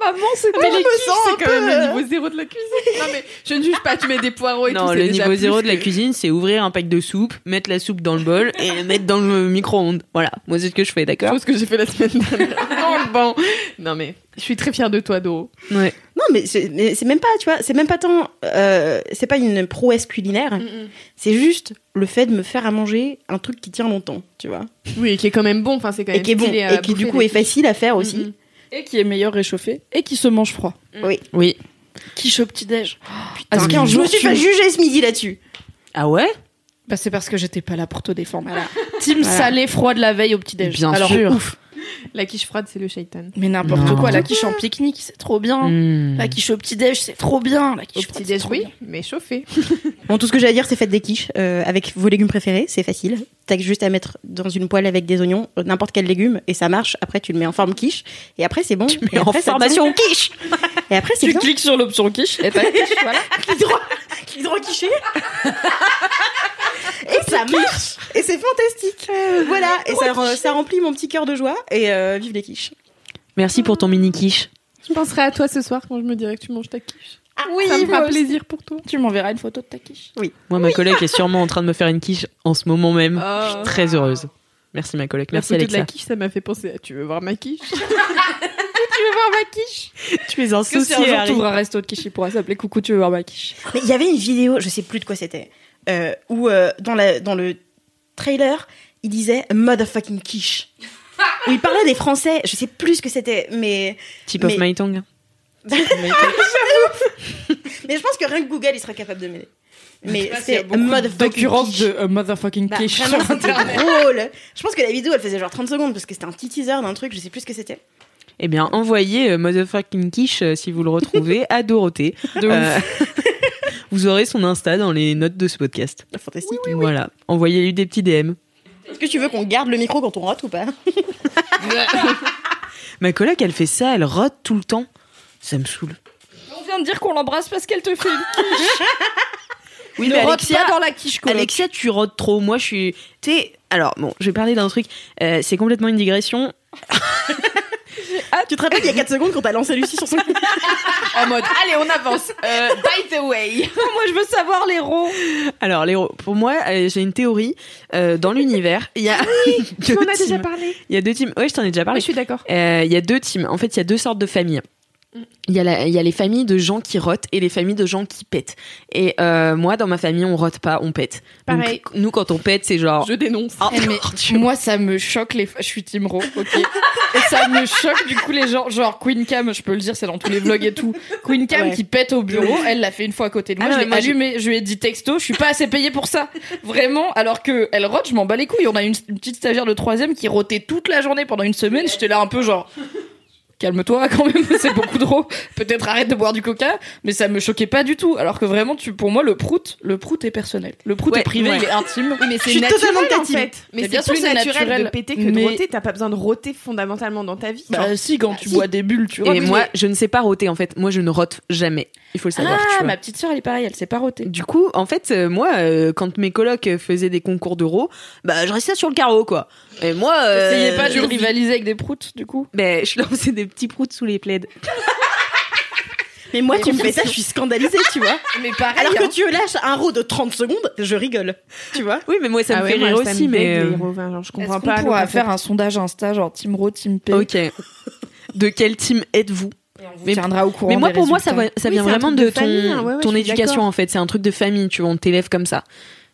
Maman, c'était Mais les quiches, c'est quand même le niveau zéro de la cuisine. Non mais je ne juge pas, tu mets des poireaux et tout. Non, c'est le niveau zéro de la cuisine, c'est ouvrir un pack de soupe, mettre la soupe dans le bol et mettre dans le micro-ondes. Voilà, moi c'est ce que je fais, d'accord Chose que j'ai fait la semaine dernière. non, bon. Non mais je suis très fière de toi, Doro. Ouais. Non, mais c'est c'est même pas, tu vois, c'est même pas tant, euh, c'est pas une prouesse culinaire. C'est juste le fait de me faire à manger un truc qui tient longtemps, tu vois. Oui, et qui est quand même bon. Enfin, c'est quand même Et qui est bon. Et qui du coup est facile à faire aussi. Mm, mm. Et qui est meilleur réchauffé et qui se mange froid. Oui. Quiche au petit-déj. Parce qu'un je jour me suis tu- fait juger ce midi là-dessus. Ah ouais? Bah, c'est parce que j'étais pas là pour te défendre. Team salé froid de la veille au petit-déj. Bien Alors, sûr. ouf. La quiche froide, c'est le shaitan. Mais n'importe quoi, la quiche en pique-nique, c'est trop bien. Mmh. La quiche au petit-déj, c'est trop bien. La Au quiche froide, petit c'est déj, trop oui, bien. mais chauffé. Bon, tout ce que j'ai à dire, c'est faites des quiches euh, avec vos légumes préférés, c'est facile. T'as juste à mettre dans une poêle avec des oignons, euh, n'importe quel légume, et ça marche. Après, tu le mets en forme quiche, et après, c'est bon. Tu Et mets en après, ça formation quiche Et après, c'est Tu bien. cliques sur l'option quiche et ta quiche, voilà. Clic droit, quiché. et ça marche. Et c'est fantastique. Voilà. Et ça remplit mon petit cœur de joie. Et euh, vive les quiches. Merci pour ton mini quiche. Je penserai à toi ce soir quand je me dirai que tu manges ta quiche. oui, ça me fera plaisir pour toi. Tu m'enverras une photo de ta quiche. Moi, ma collègue est sûrement en train de me faire une quiche en ce moment même. Oh. Je suis très heureuse. Merci ma collègue. La Merci photo de la Alexa. quiche, ça m'a fait penser à tu veux voir ma quiche? Tu veux voir ma quiche? Tu es un que si un jour un resto de quiche, il pourra s'appeler Coucou, tu veux voir ma quiche Mais il y avait une vidéo, je sais plus de quoi c'était, euh, où euh, dans, la, dans le trailer, il disait motherfucking quiche. où il parlait des Français, je sais plus ce que c'était, mais, Tip of Mais- my tongue. mais je pense que rien que Google, il serait capable de m'aider. Mais c'est motherfucking D'occurrence de euh, motherfucking Bah, quiche. vraiment, c'était drôle. Je pense que la vidéo, elle faisait genre 30 secondes parce que c'était un petit teaser d'un truc, je sais plus ce que c'était. Eh bien, envoyez euh, motherfucking quiche euh, si vous le retrouvez à Dorothée. De Euh, Vous aurez son Insta dans les notes de ce podcast. Fantastique. Voilà. Envoyez-lui des petits DM. Est-ce que tu veux qu'on garde le micro quand on rote ou pas Ma coloc, elle fait ça, elle rote tout le temps. Ça me saoule. On vient de dire qu'on l'embrasse parce qu'elle te fait une quiche. Oui, ne mais rote Alexia, pas dans la quiche, coloc. Alexia, tu rotes trop. Moi, je suis. Tu sais, alors, bon, je vais parler d'un truc. euh, c'est complètement une digression. Ah, tu te rappelles il y a 4 secondes quand t'as lancé Lucie sur son En mode, allez, on avance. Euh, by the way. Moi, je veux savoir les ronds. Alors, les, pour moi, euh, j'ai une théorie. euh, dans l'univers, il y a deux On a déjà teams. parlé. Il y a deux teams. Ouais, je t'en ai déjà Oui, parlé. je suis d'accord. Euh, Il y a deux teams. En fait, il y a deux sortes de familles. Il y, a la- il y a les familles de gens qui rotent et les familles de gens qui pètent. Et euh, moi, dans ma famille, on rote pas, on pète. Donc, Pareil. nous, quand on pète, c'est genre. Je dénonce. Eh, mais tu- moi, ça me choque les. Je suis Team Ro, ok. Et ça me choque du coup les gens, genre Queen Cam, je peux le dire, c'est dans tous les vlogs et tout. Queen Cam Ouais. qui pète au bureau, elle l'a fait une fois à côté de moi, Ah je l'ai allumé, je lui ai dit texto, je suis pas assez payée pour ça, vraiment. Alors que elle rote, je m'en bats les couilles. On a une, une petite stagiaire de troisième qui rotait toute la journée pendant une semaine. J'étais là un peu genre. Calme-toi quand même, c'est beaucoup trop. Peut-être arrête de boire du coca, mais ça me choquait pas du tout. Alors que vraiment, tu, pour moi, le prout, le prout est personnel. Le prout Ouais, est privé, ouais. il est intime. Oui, mais Je c'est suis naturel totalement de ta en fait. Mais, Mais bien c'est sûr, plus c'est naturel, naturel. de péter que de Mais- roter. T'as pas besoin de roter fondamentalement dans ta vie. Bah Genre, si, quand bah, tu si. bois des bulles, tu vois. Et moi, je ne sais pas roter en fait. Moi, je ne rote jamais. Il faut le savoir. tu Ah, vois. ma petite sœur, elle est pareille, elle sait pas roter. Du coup, en fait, euh, moi, euh, quand mes colocs faisaient des concours d'euros, bah, je restais sur le carreau, quoi. Et moi, euh, Essayez pas de rivaliser avec des proutes, du coup? Ben, je lançais des petits proutes sous les plaids. Mais moi, tu me fais ça, je suis scandalisée, tu vois. Mais pareil, Alors que hein. tu lâches un row de 30 secondes, je rigole. Tu vois Oui, mais moi, ça Ah me ouais, fait rire aussi, mais. euh, Rovins, genre, je comprends pas. le pourra faire un sondage Insta, genre Team Ro, Team P Ok. De quel team êtes-vous? Et on vous Mais- tiendra au courant Mais moi, des pour moi, ça, résultats. va- ça Oui, vient vraiment de, de ton, famille, hein, ouais, ouais, ton éducation, en fait. C'est un truc de famille, tu vois, on t'élève comme ça.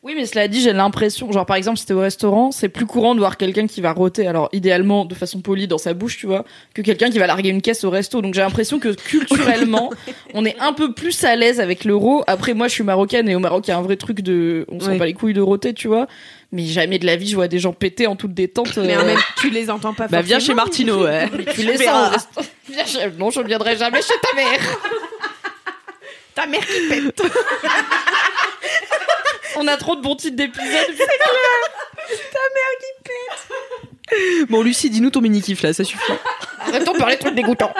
Oui, mais cela dit, j'ai l'impression, genre par exemple, si t'es au restaurant, c'est plus courant de voir quelqu'un qui va roter, alors idéalement de façon polie dans sa bouche, tu vois, que quelqu'un qui va larguer une caisse au resto. Donc j'ai l'impression que culturellement, on est un peu plus à l'aise avec l'euro. Après, moi, je suis marocaine et au Maroc, il y a un vrai truc de, on s'en Ouais. bat les couilles de roter, tu vois. Mais jamais de la vie, je vois des gens péter en toute détente. Mais euh, en même tu les entends pas Bah, viens chez. Martino, ouais. tu les sens. Viens chez- Non, je ne viendrai jamais chez ta mère. Ta mère qui pète. On a trop de bons titres d'épisodes. Bon, Lucie, dis-nous ton mini-kiff, là, ça suffit. Arrêtons de parler de trucs dégoûtants.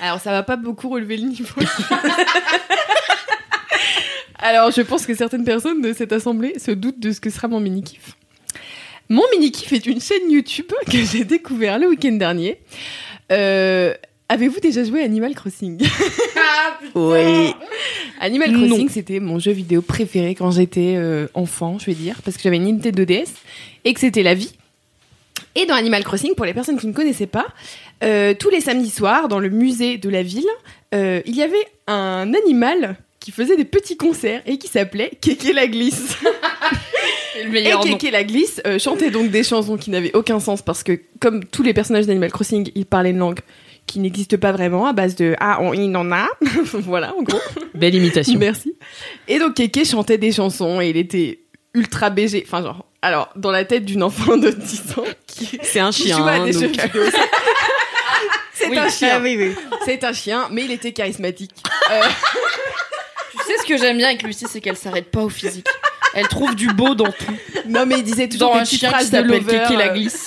Alors, ça va pas beaucoup relever le niveau. Alors, je pense que certaines personnes de cette assemblée se doutent de ce que sera mon mini-kiff. Mon mini-kiff est une chaîne YouTube que j'ai découvert le week-end dernier. Euh, Avez-vous déjà joué à Animal Crossing Oui. Animal. Crossing, c'était mon jeu vidéo préféré quand j'étais euh, enfant, je vais dire, parce que j'avais une Nintendo DS et que c'était la vie. Et dans Animal Crossing, pour les personnes qui ne connaissaient pas, euh, tous les samedis soirs, dans le musée de la ville, euh, il y avait un animal qui faisait des petits concerts et qui s'appelait Kéké la glisse. Le Et nom. Kéké la glisse euh, chantait donc des chansons qui n'avaient aucun sens parce que, comme tous les personnages d'Animal Crossing, il parlait une langue qui n'existe pas vraiment à base de ah on il en a voilà en gros Belle imitation. Merci. Et donc Keke chantait des chansons et il était ultra BG. Enfin genre, alors dans la tête d'une enfant de 10 ans qui, C'est un chien. hein, donc-. C'est Oui. un chien. Ah oui, oui. C'est un chien, mais il était charismatique. Euh, Tu sais ce que j'aime bien avec Lucie, c'est qu'elle s'arrête pas au physique. Elle trouve du beau dans tout. non mais il disait toujours Dans des un petites chien qui phrases s'appelle. Kéké la euh, glisse.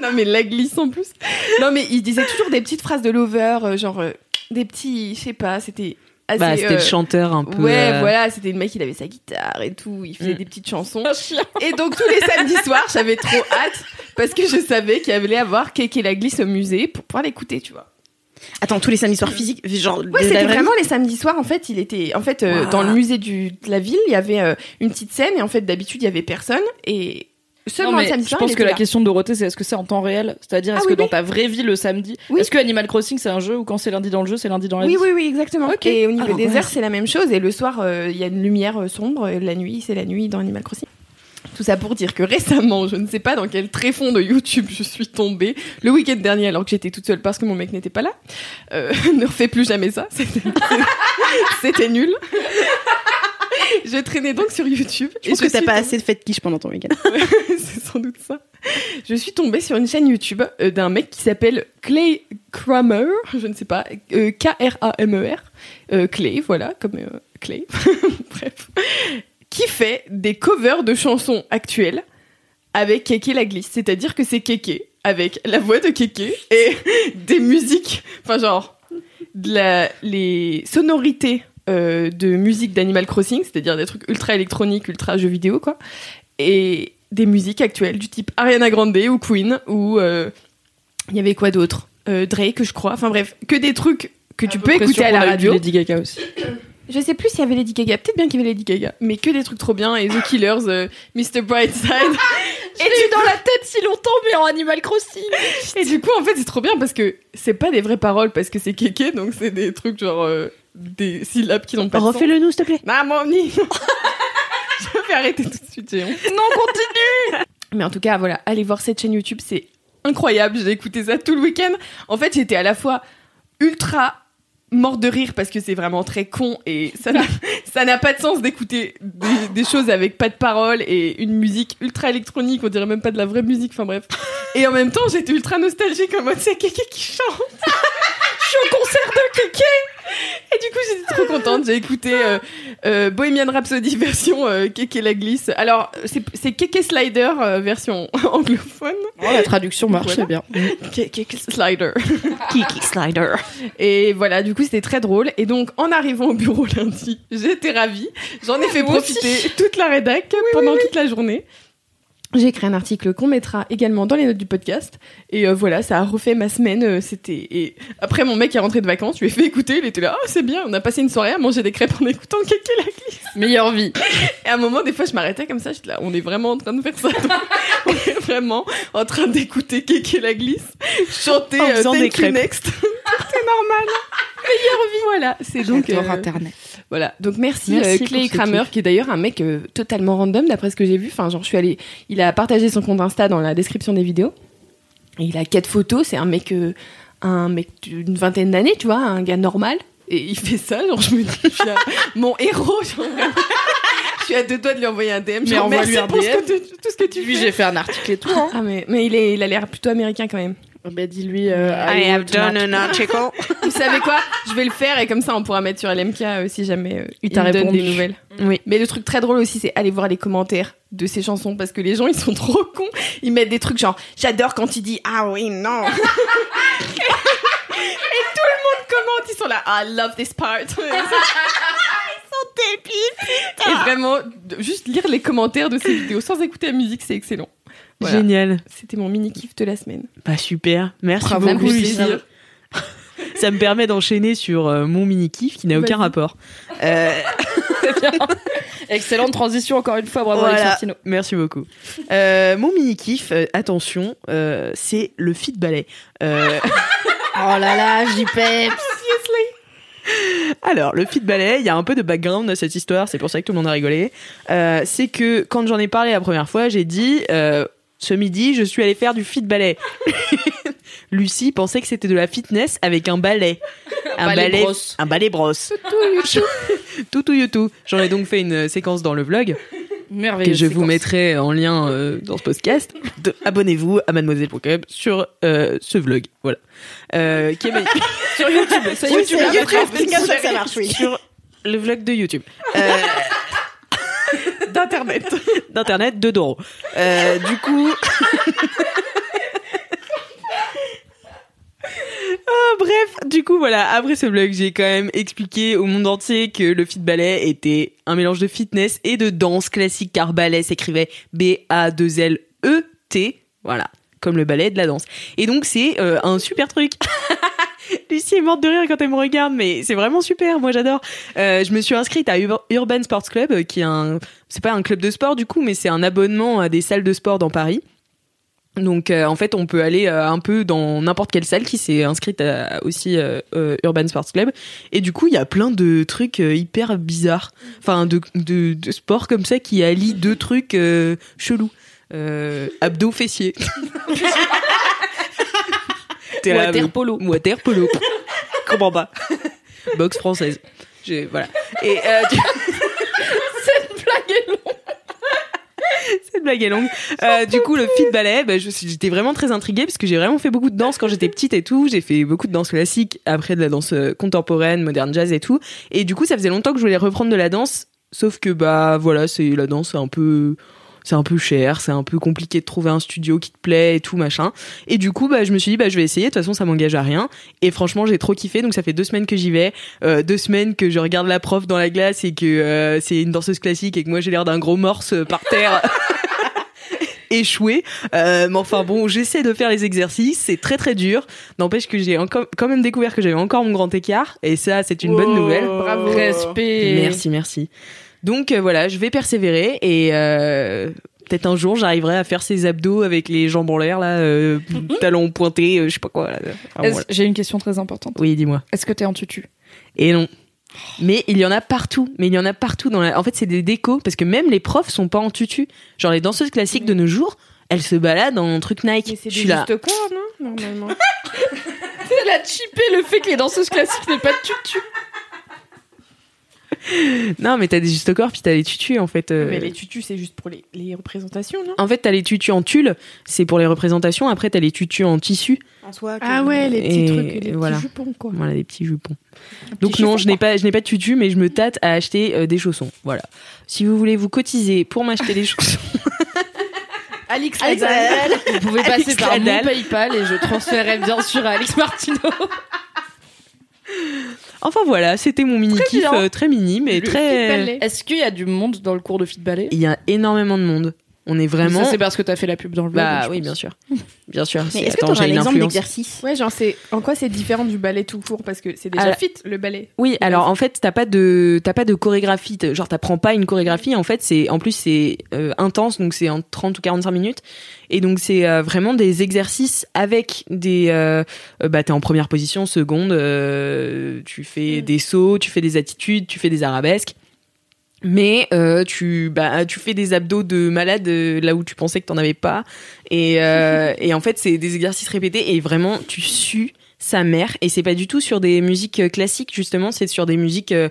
Non mais la glisse en plus. Non mais il disait toujours des petites phrases de lover, euh, genre euh, des petits, je sais pas, c'était assez. Bah, c'était euh, le chanteur un peu. Ouais, euh, voilà, c'était le mec, il avait sa guitare et tout, il faisait Mm. des petites chansons. Un chien. Et donc tous les samedis soirs, j'avais trop hâte parce que je savais qu'il allait avoir Kéké la glisse au musée pour pouvoir l'écouter, tu vois. Attends, tous les samedis soirs physiques, genre. Ouais, de la c'était vraiment les samedis soirs. En fait, il était, en fait, euh, Wow. dans le musée du, de la ville, il y avait euh, une petite scène et en fait, d'habitude, il y avait personne et seulement Non, le mais samedi je soir. pense il que était la là. question de Dorothée, c'est est-ce que c'est en temps réel? C'est-à-dire, est-ce Ah que oui, dans oui. ta vraie vie, le samedi, Oui. est-ce que Animal Crossing, c'est un jeu ou quand c'est lundi dans le jeu, c'est lundi dans la Oui, vie? oui, oui, exactement. Ok. Et au niveau Ah, des ouais. heures, c'est la même chose. Et le soir, euh, il y a une lumière euh, sombre. Et la nuit, c'est la nuit dans Animal Crossing. Tout ça pour dire que récemment, je ne sais pas dans quel tréfonds de YouTube je suis tombée le week-end dernier alors que j'étais toute seule parce que mon mec n'était pas là. Euh, ne refais plus jamais ça. C'était c'était nul. Je traînais donc sur YouTube. Je pense que t'as pas assez de fête quiche pendant ton week-end. c'est sans doute ça. Je suis tombée sur une chaîne YouTube euh, d'un mec qui s'appelle Clay Kramer, je ne sais pas, euh, K-R-A-M-E-R, Euh, Clay, voilà, comme euh, Clay, bref, qui fait des covers de chansons actuelles avec Kéké la glisse, c'est-à-dire que c'est Kéké avec la voix de Kéké et des musiques, enfin genre de la, les sonorités euh, de musique d'Animal Crossing, c'est-à-dire des trucs ultra électroniques, ultra jeux vidéo, quoi, et des musiques actuelles du type Ariana Grande ou Queen, ou euh, il y avait quoi d'autre? Euh, Drake, je crois, enfin bref, que des trucs que tu peux écouter à la radio. Lady Gaga aussi. Je sais plus s'il y avait Lady Gaga, peut-être bien qu'il y avait Lady Gaga, mais que des trucs trop bien, et The Killers, euh, Mr. Brightside. Et tu dans la tête si longtemps, mais en Animal Crossing? Et du coup, en fait, c'est trop bien parce que c'est pas des vraies paroles parce que c'est kéké, donc c'est des trucs genre euh, des syllabes qui n'ont pas de sens. Refais-le nous, s'il te plaît. Maman, ni. Je vais arrêter tout de suite, j'ai honte. Non, continue. Mais en tout cas, voilà, allez voir cette chaîne YouTube, c'est incroyable. J'ai écouté ça tout le week-end. En fait, j'étais à la fois ultra morte de rire parce que c'est vraiment très con et ça n'a, ça n'a pas de sens d'écouter des, des choses avec pas de paroles et une musique ultra électronique, on dirait même pas de la vraie musique, enfin bref. Et en même temps, j'étais ultra nostalgique en mode c'est Kéké qui chante. Je suis au concert de Kéké et du coup, j'étais trop contente. J'ai écouté euh, euh, Bohemian Rhapsody version euh, Kéké la glisse. Alors, c'est, Kéké Slider euh, version anglophone. Oh, la traduction marchait Voilà. bien. Kéké Slider. Kiki Slider. Et voilà, du coup, c'était très drôle. Et donc, en arrivant au bureau lundi, j'étais ravie. J'en ai fait profiter toute la rédac pendant toute la journée. J'ai écrit un article qu'on mettra également dans les notes du podcast. Et euh, voilà, ça a refait ma semaine. euh, C'était et après mon mec est rentré de vacances, je lui ai fait écouter. Il était là, oh c'est bien. On a passé une soirée à manger des crêpes en écoutant Kéké la glisse. Meilleure vie. Et à un moment, des fois, je m'arrêtais comme ça. J'étais là, on est vraiment en train de faire ça. donc, on est vraiment en train d'écouter Kéké la glisse chanter En euh, faisant Thank des You crêpes. Next. C'est normal. Meilleure vie, voilà. C'est donc J'adore euh, Internet. Voilà. Donc merci, Merci euh, Clay Kramer, qui est d'ailleurs un mec euh, totalement random d'après ce que j'ai vu. Enfin, genre, je suis allée. Il a partagé son compte Insta dans la description des vidéos. Et il a quatre photos. C'est un mec, euh, un mec d'une vingtaine d'années, tu vois, un gars normal. Et il fait ça, genre, je me dis, je suis là, mon héros, genre. Je suis à deux doigts de lui envoyer un DM. Mais envoie-lui un ce DM. tu- tout ce que tu Lui, j'ai fait un article et tout. Hein. Ah, mais, mais il, est, il a l'air plutôt américain quand même. Bah, dis-lui. euh, I have done an article. Vous savez quoi? Je vais le faire et comme ça on pourra mettre sur LMK euh, si jamais euh, Il il, t'a me donne répondu. des nouvelles. Oui. Mais le truc très drôle aussi c'est aller voir les commentaires de ces chansons parce que les gens ils sont trop cons. Ils mettent des trucs genre j'adore quand il dit ah oui non. et tout le monde commente ils sont là I love this part. ils sont débiles. Et vraiment juste lire les commentaires de ces vidéos sans écouter la musique c'est excellent. Voilà. Génial. C'était mon mini kiff de la semaine. Bah super. Merci Bravo, beaucoup, Lucie. Ça me permet d'enchaîner sur euh, mon mini kiff qui n'a aucun rapport. Euh, Excellente transition encore une fois. Bravo Voilà. Merci beaucoup. Euh, mon mini kiff, euh, attention, euh, c'est le fit ballet. Euh, Oh là là, j'y peps. Alors, le fit ballet, il y a un peu de background à cette histoire, c'est pour ça que tout le monde a rigolé. Euh, c'est que quand j'en ai parlé la première fois, j'ai dit euh, ce midi, je suis allée faire du fit ballet. Lucie pensait que c'était de la fitness avec un ballet. Un ballet brosse. Un ballet brosse. tout tout tout. J'en ai donc fait une séquence dans le vlog Merveilleux. que je vous mettrai en lien euh, dans ce podcast. Abonnez-vous à mademoiselle.com sur euh, ce vlog. Voilà. Euh, qui est magnifique. sur YouTube. Ça y est, Oui, YouTube. YouTube, ça marche, oui. Sur le vlog de YouTube. Euh, D'internet. D'internet, 2 euros. Euh, du coup. Ah, bref, du coup, voilà, après ce vlog, j'ai quand même expliqué au monde entier que le fit ballet était un mélange de fitness et de danse classique, car ballet s'écrivait B-A-2-L-E-T. Voilà, comme le ballet de la danse. Et donc, c'est euh, un super truc. Lucie est morte de rire quand elle me regarde, mais c'est vraiment super, moi j'adore. Euh, je me suis inscrite à Ur- Urban Sports Club, euh, qui est un, c'est pas un club de sport du coup, mais c'est un abonnement à des salles de sport dans Paris. Donc euh, en fait, on peut aller euh, un peu dans n'importe quelle salle qui s'est inscrite à, aussi euh, Urban Sports Club. Et du coup, il y a plein de trucs hyper bizarres, enfin de, de, de sports comme ça qui allient deux trucs chelous. Abdos fessiers. T'es Water polo. Water polo. Comprends pas. Boxe française. Je, voilà. Et. Euh, Cette blague est longue. Cette blague est longue. Euh, du coup, le fit ballet, bah, j'étais vraiment très intriguée parce que j'ai vraiment fait beaucoup de danse quand j'étais petite et tout. J'ai fait beaucoup de danse classique, après de la danse euh, contemporaine, moderne jazz et tout. Et du coup, ça faisait longtemps que je voulais reprendre de la danse. Sauf que, bah voilà, c'est la danse un peu c'est un peu cher, c'est un peu compliqué de trouver un studio qui te plaît et tout machin. Et du coup, bah, je me suis dit, bah, je vais essayer. De toute façon, ça m'engage à rien. Et franchement, j'ai trop kiffé. Donc, ça fait deux semaines que j'y vais, euh, deux semaines que je regarde la prof dans la glace et que euh, c'est une danseuse classique et que moi j'ai l'air d'un gros morse euh, par terre. échoué Euh, mais enfin bon j'essaie de faire les exercices c'est très très dur n'empêche que j'ai encore quand même découvert que j'avais encore mon grand écart et ça c'est une bonne nouvelle Bravo. Respect. Merci, merci. Donc euh, voilà, je vais persévérer et euh, peut-être un jour j'arriverai à faire ces abdos avec les jambes en l'air là, euh, talons pointés, euh, je sais pas quoi. Là. J'ai une question très importante. Oui, dis-moi. Est-ce que t'es en tutu? Et non. Mais il y en a partout. Mais il y en a partout dans la. En fait, c'est des décos parce que même les profs sont pas en tutu. Genre les danseuses classiques de nos jours, elles se baladent en truc Nike. Mais c'est là. juste corps, non? Normalement. Elle a chippé le fait que les danseuses classiques n'aient pas de tutu. Non, mais t'as des juste corps puis t'as les tutus en fait. euh. Mais les tutus, c'est juste pour les, les représentations, non? En fait, t'as les tutus en tulle, c'est pour les représentations. Après, t'as les tutus en tissu. En soi. que- Ah ouais, les petits Et trucs, les petits jupons, quoi. Voilà, des petits jupons. Donc non, je n'ai pas, je n'ai pas de tutu, mais je me tâte à acheter euh, des chaussons. Voilà. Si vous voulez vous cotiser pour m'acheter des chaussons, Alex. Nadal. Vous pouvez passer Alex par mon. PayPal et je transférerai bien sûr à Alex Martino. enfin voilà, c'était mon mini kiff euh, très mini, mais Le très. Est-ce qu'il y a du monde dans le cours de fit ballet Il y a énormément de monde. On est vraiment. Ça, c'est parce que t'as fait la pub dans le blog. Bah oui, pense. bien sûr, bien sûr. Mais c'est- est-ce que attends, tu as un exemple d'exercice? Ouais, genre, c'est en quoi c'est différent du ballet tout court? Parce que c'est déjà Alors- fit, le ballet. Oui, alors en fait, t'as pas de t'as pas de chorégraphie, genre t'apprends pas une chorégraphie. En fait, c'est en plus c'est euh, intense, donc c'est en 30 ou 45 minutes, et donc c'est euh, vraiment des exercices avec des euh, euh, bah t'es en première position, seconde, euh, tu fais Mm. des sauts, tu fais des attitudes, tu fais des arabesques. Mais euh, tu bah tu fais des abdos de malade euh, là où tu pensais que t'en avais pas. Et euh, et en fait c'est des exercices répétés et vraiment tu sues sa mère. Et c'est pas du tout sur des musiques euh, classiques justement. C'est sur des musiques euh,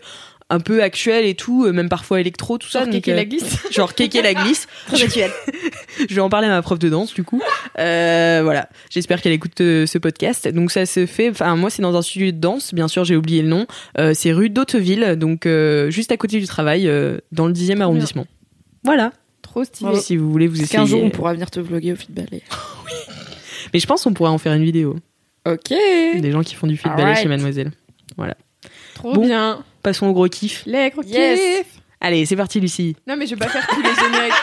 un peu actuelles et tout euh, même parfois électro tout ça Genre donc, Kéké euh, la glisse. genre Kéké la glisse actuel. je vais en parler à ma prof de danse du coup Euh, voilà j'espère qu'elle écoute euh, ce podcast donc ça se fait enfin moi c'est dans un studio de danse bien sûr j'ai oublié le nom Euh, c'est rue d'Hauteville donc euh, juste à côté du travail euh, dans le 10e arrondissement voilà Trop stylé. si vous voulez vous essayer qu'un jour on pourra venir te vlogger au fit ballet mais je pense qu'on pourrait en faire une vidéo Ok. des gens qui font du ballet Alright. chez Mademoiselle Trop Bon. bien. Passons au gros kiff Les gros Yes. kiffs. allez c'est parti Lucie Non, mais je vais pas faire tous les génériques.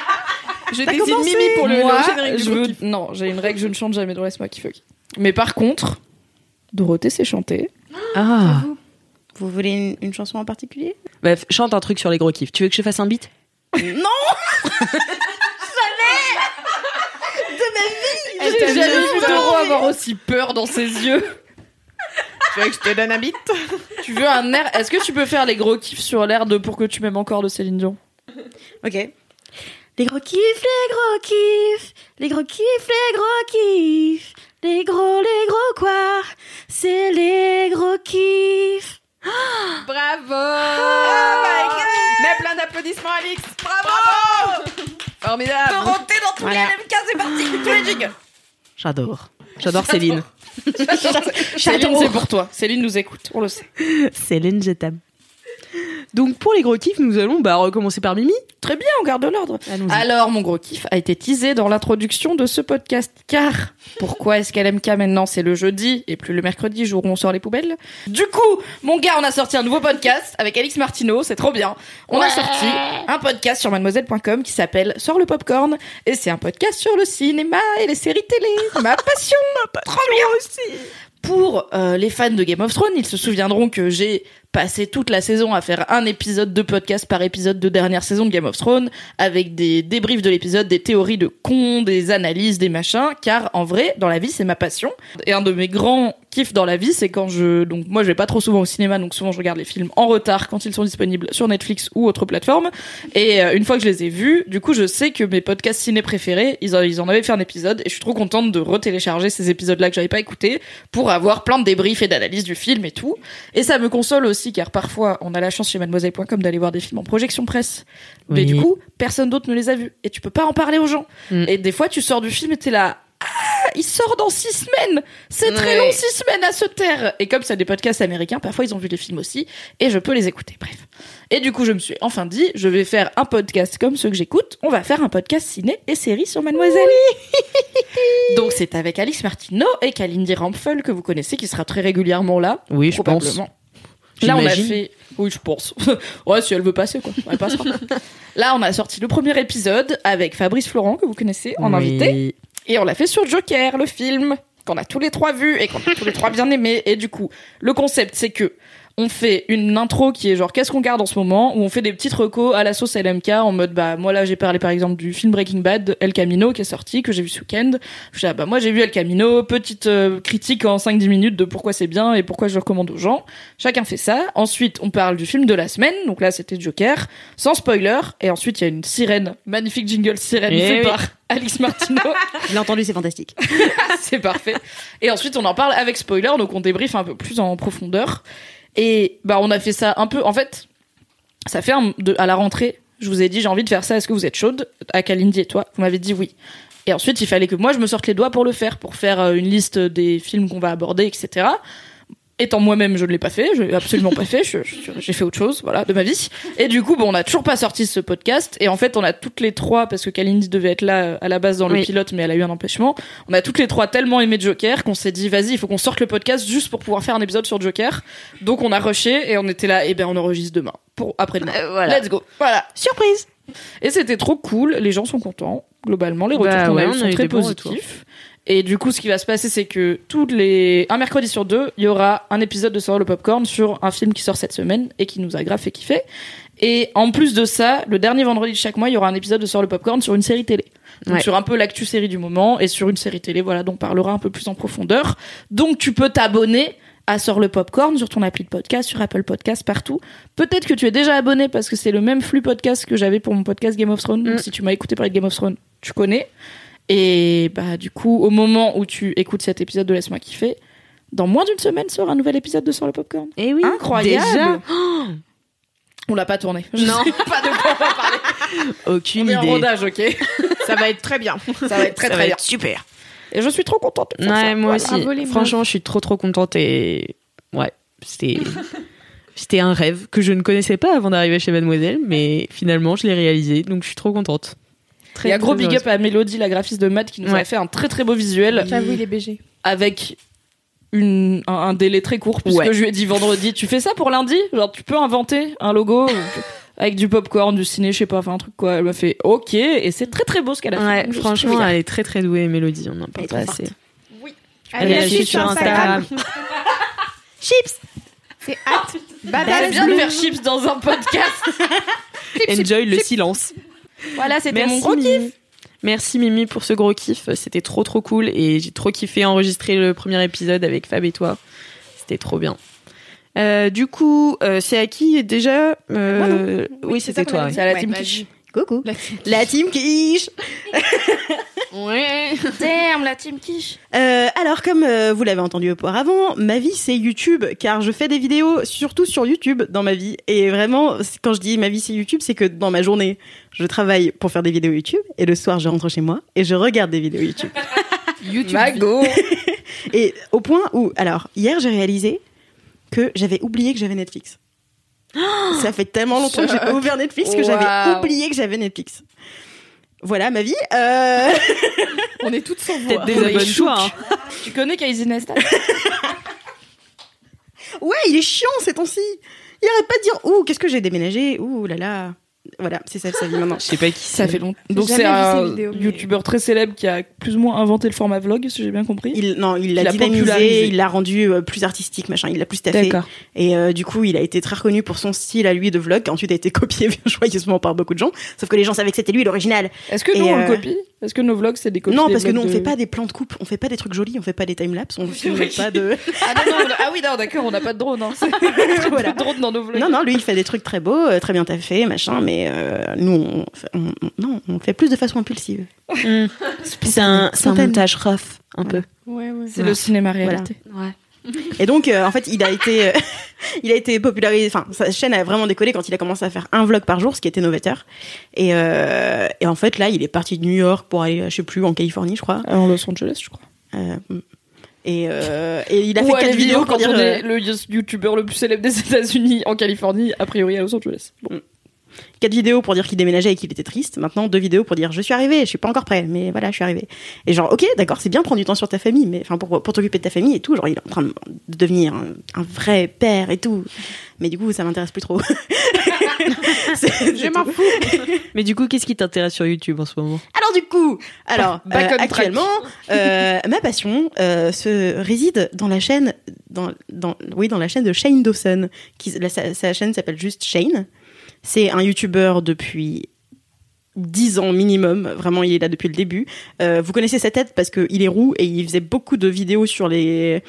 Je décide. Mimi pour le, Moi, le générique du je gros veux... kiff. Non, j'ai une règle, je ne chante jamais dans Laisse-moi kiffer. Mais par contre, Dorothée sait chanter. ah Vous voulez une, une chanson en particulier? Bref, chante un truc sur les gros kiffs. Tu veux que je fasse un beat? J'ai jamais vu Doro avoir aussi peur dans ses yeux. Tu veux que je te donne un beat Tu veux un air? Est-ce que tu peux faire les gros kiffs sur l'air de Pour que tu m'aimes encore de Céline Dion? Ok. Les gros kiffs, les gros kiffs, les gros kiffs, les gros kiffs, les gros, les gros quoi? C'est les gros kiffs. Bravo! Oh my god! Mets plein d'applaudissements, Alix. Bravo, Formidable. Dorothée dans tous Voilà. les LMK, c'est parti. Tous les jingles. J'adore. J'adore Céline. Céline, c'est pour toi. Céline nous écoute, on le sait. Céline, je t'aime. Donc pour les gros kiffs, nous allons bah, recommencer par Mimi. Très bien, on garde l'ordre. Alors, mon gros kiff a été teasé dans l'introduction de ce podcast. Car, pourquoi est-ce qu'LMK maintenant? C'est le jeudi et plus le mercredi, jour où on sort les poubelles Du coup, mon gars, on a sorti un nouveau podcast avec Alix Martineau, c'est trop bien. On a sorti un podcast sur mademoiselle.com qui s'appelle Sors le popcorn. Et c'est un podcast sur le cinéma et les séries télé. Ma passion Trop bien aussi pour euh, les fans de Game of Thrones, ils se souviendront que j'ai passé toute la saison à faire un épisode de podcast par épisode de dernière saison de Game of Thrones, avec des débriefs de l'épisode, des théories de cons, des analyses, des machins, car en vrai, dans la vie, c'est ma passion. Et un de mes grands kiffs dans la vie, c'est quand je... Donc moi, je vais pas trop souvent au cinéma, donc souvent je regarde les films en retard quand ils sont disponibles sur Netflix ou autre plateforme. Et euh, une fois que je les ai vus, du coup, je sais que mes podcasts ciné préférés, ils, en- avaient fait un épisode, et je suis trop contente de retélécharger ces épisodes-là que j'avais pas écoutés pour avoir plein de débriefs et d'analyses du film et tout. Et ça me console aussi aussi car parfois on a la chance chez mademoiselle.com d'aller voir des films en projection presse. Mais Oui. du coup, personne d'autre ne les a vus et tu peux pas en parler aux gens. Mm. Et des fois, tu sors du film et t'es là. Ah, il sort dans six semaines. C'est très long, six semaines à se taire. Et comme c'est des podcasts américains, parfois ils ont vu les films aussi et je peux les écouter. Bref. Et du coup, je me suis enfin dit, je vais faire un podcast comme ceux que j'écoute. On va faire un podcast ciné et séries sur Mademoiselle. Donc c'est avec Alix Martineau et Kalindi Rampfel que vous connaissez, qui sera très régulièrement là. Oui, je pense. Là, on a fait. Oui, je pense. ouais, si elle veut passer, quoi. Elle passera. Là, on a sorti le premier épisode avec Fabrice Florent, que vous connaissez, en Oui. invité. Et on l'a fait sur Joker, le film, qu'on a tous les trois vu et qu'on a tous les trois bien aimé. Et du coup, le concept, c'est que on fait une intro qui est genre qu'est-ce qu'on garde en ce moment, où on fait des petites recos à la sauce LMK en mode bah moi là j'ai parlé par exemple du film Breaking Bad El Camino qui est sorti que j'ai vu ce week-end. Je dis, ah, bah moi j'ai vu El Camino, petite euh, critique en 5-10 minutes de pourquoi c'est bien et pourquoi je le recommande aux gens. Chacun fait ça. Ensuite on parle du film de la semaine, donc là c'était Joker, sans spoiler. Et ensuite il y a une sirène, magnifique jingle sirène Eh fait oui. par Alix Martineau. Je l'ai entendu, c'est fantastique. c'est parfait. Et ensuite, on en parle avec spoiler, donc on débriefe un peu plus en profondeur. Et bah, on a fait ça un peu. En fait, ça fait à la rentrée. Je vous ai dit, j'ai envie de faire ça. Est-ce que vous êtes chaude? À Kalindi et toi, vous m'avez dit oui. Et ensuite, il fallait que moi, je me sorte les doigts pour le faire, pour faire euh, une liste des films qu'on va aborder, etc. Étant moi-même, je ne l'ai pas fait, je l'ai absolument pas fait, j'ai fait autre chose, voilà, de ma vie. Et du coup, bon, on n'a toujours pas sorti ce podcast. Et en fait, on a toutes les trois, parce que Kalindi devait être là à la base dans le Oui. pilote, mais elle a eu un empêchement. On a toutes les trois tellement aimé Joker qu'on s'est dit, vas-y, il faut qu'on sorte le podcast juste pour pouvoir faire un épisode sur Joker. Donc on a rushé et on était là, et ben on enregistre demain, pour après-demain. Euh, voilà. Let's go. Voilà. Surprise Et c'était trop cool, les gens sont contents, globalement, les retours Bah qu'on ouais, a eu on a sont eu très positifs. Et du coup, ce qui va se passer, c'est que toutes les un mercredi sur deux, il y aura un épisode de Sort le Popcorn sur un film qui sort cette semaine et qui nous a grave fait kiffer. Et en plus de ça, le dernier vendredi de chaque mois, il y aura un épisode de Sort le Popcorn sur une série télé. Donc Ouais. sur un peu l'actu série du moment et sur une série télé, voilà, dont on parlera un peu plus en profondeur. Donc tu peux t'abonner à Sort le Popcorn sur ton appli de podcast, sur Apple Podcast, partout. Peut-être que tu es déjà abonné parce que c'est le même flux podcast que j'avais pour mon podcast Game of Thrones. Donc Mm. si tu m'as écouté parler de Game of Thrones, tu connais. Et bah du coup, au moment où tu écoutes cet épisode de Laisse-moi kiffer, dans moins d'une semaine sort un nouvel épisode de Sur le Popcorn. Et oui, Incroyable. Déjà On l'a pas tourné. Je Non. sais pas de quoi on va parler. Aucune On est en idée. rodage, ok Ça va être très bien. Ça va être très Ça très va bien. être super. Et je suis trop contente de faire Ouais, ça. moi Voilà. aussi. Franchement, je suis trop trop contente et ouais, c'était c'était un rêve que je ne connaissais pas avant d'arriver chez Mademoiselle, mais finalement je l'ai réalisé, donc je suis trop contente. Très, Il y a gros big up à Mélodie, la graphiste de Matt, qui nous Ouais. a fait un très très beau visuel J'avoue, il est BG. avec une, un, un délai très court, puisque Ouais. je lui ai dit vendredi, tu fais ça pour lundi? Genre, tu peux inventer un logo avec du popcorn, du ciné, je sais pas, enfin un truc quoi. Elle m'a fait ok, et c'est très très beau ce qu'elle a fait. Ouais, suis franchement, elle est très très douée, Mélodie, on n'en parle pas assez. Allez, Elle est sur Instagram. Chips C'est hâte. C'est Badass bien de faire chips dans un podcast. Enjoy le silence. voilà, c'était mon gros kiff. Merci Mimi pour ce gros kiff, c'était trop trop cool et j'ai trop kiffé enregistrer le premier épisode avec Fab et toi. C'était trop bien. Euh, du coup, euh, c'est à qui déjà euh, Oui, c'est c'était toi. ouais. C'est à la Ouais, team vas-y. quiche. Coucou. La- La team quiche Ouais. Damn, la team quiche. Euh, alors, comme euh, vous l'avez entendu auparavant, ma vie c'est YouTube, car je fais des vidéos surtout sur YouTube dans ma vie. Et vraiment, quand je dis ma vie c'est YouTube, c'est que dans ma journée, je travaille pour faire des vidéos YouTube, et le soir je rentre chez moi et je regarde des vidéos YouTube. YouTube. Mago. et au point où, alors, hier j'ai réalisé que j'avais oublié que j'avais Netflix. Ça fait tellement longtemps que j'ai pas ouvert Netflix que j'avais oublié que j'avais Netflix. Voilà ma vie. Euh... On est toutes sans voix. Peut-être désabonne-toi. hein. tu connais Casey Neistat Ouais, il est chiant ces temps-ci. Il arrête pas de dire ouh, qu'est-ce que j'ai déménagé? Ouh là là. Voilà, c'est ça sa vie maintenant. Je sais pas qui Ça fait longtemps. Donc c'est un youtubeur très célèbre qui a plus ou moins inventé le format vlog, si j'ai bien compris. Il, non, il l'a dynamisé, il l'a rendu euh, plus artistique, machin, il l'a plus taffé. Et euh, du coup, il a été très reconnu pour son style à lui de vlog, qui ensuite a été copié joyeusement par beaucoup de gens. Sauf que les gens savaient que c'était lui l'original. Est-ce que Et, nous on euh, le copie? Est-ce que nos vlogs c'est des copies non, parce que nous, on de- fait pas des plans de coupe, on fait pas des trucs jolis, on fait pas des timelapses, on vrai pas de. Ah non, non, ah oui, non, d'accord, on n'a pas de drone. Hein. C'est Voilà. pas de drone dans nos vlogs. Non, non, lui, il fait des trucs très beaux, euh, très bien taffés, machin, mais euh, nous, on, non, on fait plus de façon impulsive. Hmm. C'est un, un montage rough, un peu. Ouais, ouais. C'est le cinéma réalité. Ouais. Et donc, euh, en fait, il a été, euh, il a été popularisé. Enfin, sa chaîne a vraiment décollé quand il a commencé à faire un vlog par jour, ce qui était novateur. Et, euh, et en fait, là, il est parti de New York pour aller, je sais plus, en Californie, je crois. En Los Angeles, je crois. Euh, et, euh, et il a Ou fait quatre vidéos pour quand dire. on euh, le youtubeur le plus célèbre des États-Unis en Californie, a priori à Los Angeles. Bon. Quatre vidéos pour dire qu'il déménageait et qu'il était triste. Maintenant, deux vidéos pour dire je suis arrivé, je suis pas encore prêt, mais voilà, je suis arrivé. Et genre, ok, d'accord, c'est bien prendre du temps sur ta famille, mais enfin pour, pour t'occuper de ta famille et tout. Genre, il est en train de devenir un, un vrai père et tout. Mais du coup, ça m'intéresse plus trop. Je m'en fous. Mais du coup, qu'est-ce qui t'intéresse sur YouTube en ce moment? Alors du coup, alors Back on euh, actuellement, euh, ma passion euh, se réside dans la chaîne, dans, dans, oui, dans la chaîne de Shane Dawson. Qui, la- sa, sa chaîne s'appelle juste Shane. C'est un YouTuber depuis 10 ans minimum. Vraiment, il est là depuis le début. Euh, vous connaissez sa tête parce qu'il est roux et il faisait beaucoup de vidéos sur les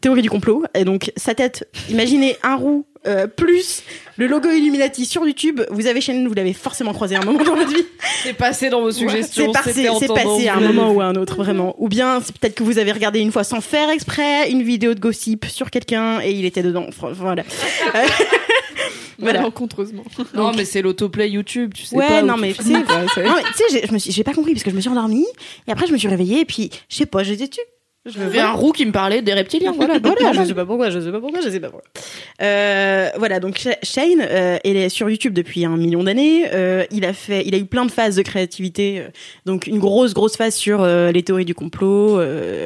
théories du complot. Et donc, sa tête, imaginez un roux euh, plus le logo Illuminati sur YouTube. Vous avez Shane, vous l'avez forcément croisé à un moment dans votre vie. C'est passé dans vos suggestions. C'est passé, passé à un moment ou à un autre, vraiment. Ou bien c'est peut-être que vous avez regardé une fois sans faire exprès une vidéo de gossip sur quelqu'un et il était dedans. Voilà. Malencontreusement. Non, mais c'est l'autoplay YouTube, tu sais Ouais, pas. non, mais tu sais- quoi, c'est- Non, mais tu sais, j'ai- je me suis, j'ai pas compris parce que je me suis endormie et après je me suis réveillée et puis je sais pas, j'étais tu. Je avait un roux qui me parlait des reptiliens, voilà. Voilà, je sais pas pourquoi, je sais pas pourquoi, je sais pas pourquoi. Euh, voilà, donc Sha- Shane, euh, il est sur YouTube depuis un million d'années. Euh, il a fait, il a eu plein de phases de créativité. donc une grosse, grosse phase sur les théories du complot,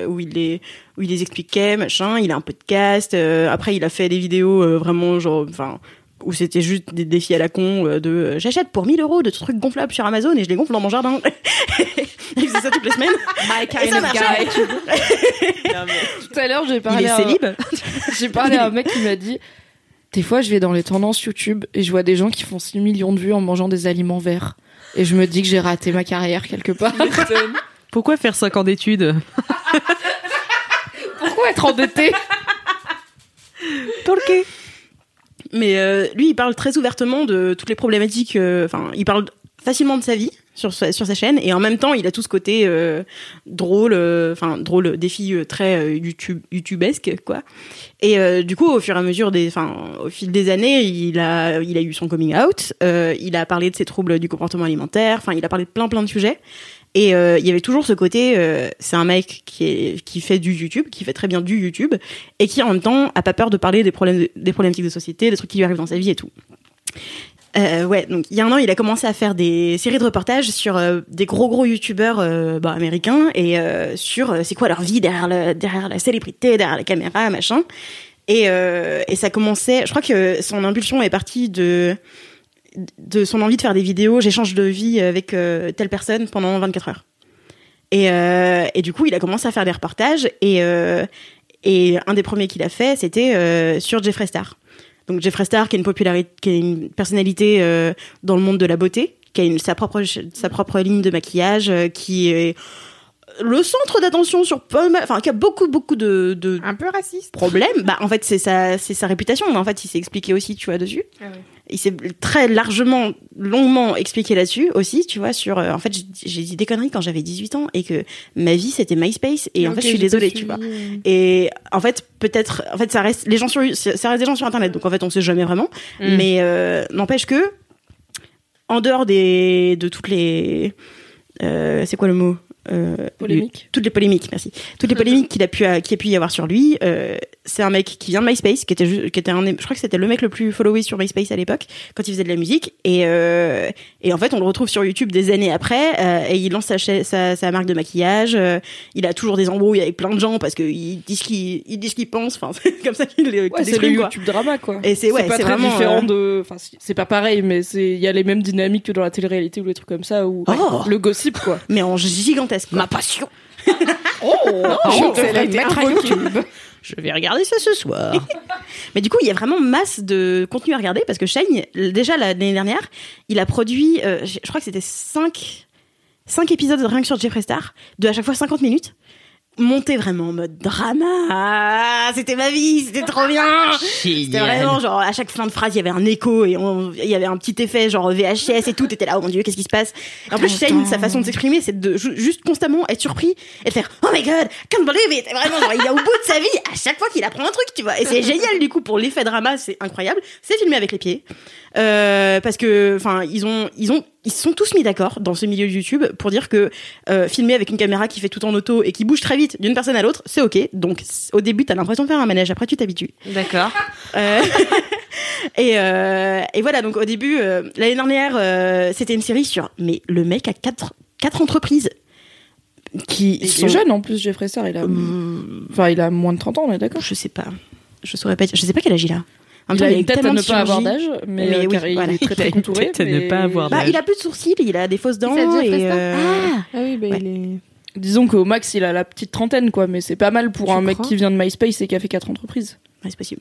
où il les, où il les expliquait, machin. Il a un podcast. après, il a fait des vidéos vraiment genre, enfin. Où c'était juste des défis à la con euh, de euh, j'achète pour 1000 euros de trucs gonflables sur Amazon et je les gonfle dans mon jardin. il faisait ça toutes les semaines. Et ça marchait. Tout à l'heure, j'ai Il parlé, est à... célib j'ai parlé à un mec qui m'a dit Des fois, je vais dans les tendances YouTube et je vois des gens qui font 6 millions de vues en mangeant des aliments verts. Et je me dis que j'ai raté ma carrière quelque part. Pourquoi faire 5 ans d'études? Pourquoi être endetté Tolkien. Mais euh, lui, il parle très ouvertement de toutes les problématiques. euh, Enfin, il parle facilement de sa vie sur sa, sur sa chaîne et en même temps, il a tout ce côté euh, drôle, euh, enfin drôle, défi euh, très euh, YouTube, YouTubesque quoi. Et du coup, au fur et à mesure des, enfin, au fil des années, il a, il a eu son coming out. il a parlé de ses troubles du comportement alimentaire. Enfin, il a parlé de plein plein de sujets. Et euh, il y avait toujours ce côté, euh, c'est un mec qui qui fait du YouTube, qui fait très bien du YouTube, et qui en même temps a pas peur de parler des problèmes des problématiques de société, des trucs qui lui arrivent dans sa vie et tout. Euh, ouais, donc il y a un an, il a commencé à faire des séries de reportages sur des gros gros youtubeurs bah, américains et sur c'est quoi leur vie derrière, derrière la célébrité, derrière la caméra, machin. Et, et ça commençait, je crois que son impulsion est partie de de son envie de faire des vidéos, j'échange de vie avec euh, telle personne pendant 24 heures. Et, euh, et du coup, il a commencé à faire des reportages et euh, et un des premiers qu'il a fait, c'était sur Jeffree Star. Donc Jeffree Star, qui est une popularité, qui est une personnalité dans le monde de la beauté, qui a une, sa propre sa propre ligne de maquillage, qui est le centre d'attention sur enfin qui a beaucoup beaucoup de, de Un peu raciste. problèmes. Bah en fait c'est sa c'est sa réputation, mais en fait il s'est expliqué aussi, tu vois dessus. Ah ouais. Il s'est très largement, longuement expliqué là-dessus aussi, tu vois, sur. euh, en fait, j'ai- dit des conneries quand j'avais 18 ans et que ma vie c'était MySpace et en fait je suis désolée, tu vois. suivi. Et en fait, peut-être, en fait, ça reste les gens sur, ça reste des gens sur Internet, donc en fait, on sait jamais vraiment. Mm. Mais euh, n'empêche que, en dehors des, de toutes les, euh, c'est quoi le mot Euh, Polémique. toutes les polémiques, merci. Toutes les polémiques qu'il a pu, qu'il a pu y avoir sur lui. euh, c'est un mec qui vient de MySpace, qui était, qui était un, je crois que c'était le mec le plus followé sur MySpace à l'époque, quand il faisait de la musique. Et, euh, et en fait, on le retrouve sur YouTube des années après, euh, et il lance sa, sa, sa marque de maquillage. euh, il a toujours des embrouilles avec plein de gens parce qu'ils disent ce qu'ils, ils disent ce qu'ils pensent. Enfin, c'est comme ça qu'il les Ouais, c'est le quoi. YouTube drama, quoi. Et c'est ouais, pas très vraiment différent euh, de. Enfin, c'est pas pareil, mais c'est il y a les mêmes dynamiques que dans la télé-réalité ou les trucs comme ça où Oh. le gossip, quoi. mais en gigantesque. quoi. passion. Oh, je le mettre à YouTube. Je vais regarder ça ce soir. Mais du coup, il y a vraiment masse de contenu à regarder parce que Shane, déjà l'année dernière, il a produit, euh, je je crois que c'était 5, cinq épisodes rien que sur Jeffree Star, de à chaque fois 50 minutes. Monté vraiment en mode drama. Ah, c'était ma vie, c'était trop bien. C'était vraiment genre à chaque fin de phrase il y avait un écho et il y avait un petit effet genre VHS et tout. T'étais là oh mon dieu qu'est-ce qui se passe? Et en plus Shane sa façon de s'exprimer c'est de ju- juste constamment être surpris et de faire oh my god can't believe it. Vraiment genre il est au bout de sa vie à chaque fois qu'il apprend un truc tu vois. Et c'est génial du coup pour l'effet drama c'est incroyable. C'est filmé avec les pieds. Euh, parce que enfin ils ont ils ont ils se sont tous mis d'accord dans ce milieu de YouTube pour dire que euh, filmer avec une caméra qui fait tout en auto et qui bouge très vite d'une personne à l'autre c'est ok. Donc au début t'as l'impression de faire un manège. Après tu t'habitues. D'accord. euh, et, euh, et voilà. Donc au début euh, l'année dernière euh, c'était une série sur mais le mec a quatre quatre entreprises qui Il sont est jeune en plus, Jeffrey Star, il a. Enfin, il a moins de 30 ans, on est d'accord. Je sais pas. Je saurais pas dire- je sais pas quel âge il a En Il temps, a il a une eu tête à ne pas avoir d'âge, mais, Mais euh, oui, car il est très très contouré. ne pas avoir bah, il a plus de sourcils il a des fausses dents et, euh, Ah oui, bah ouais. il est. Disons qu'au max, il a la petite trentaine, quoi, mais c'est pas mal pour Tu un mec qui vient de MySpace et qui a fait quatre entreprises. ouais, c'est possible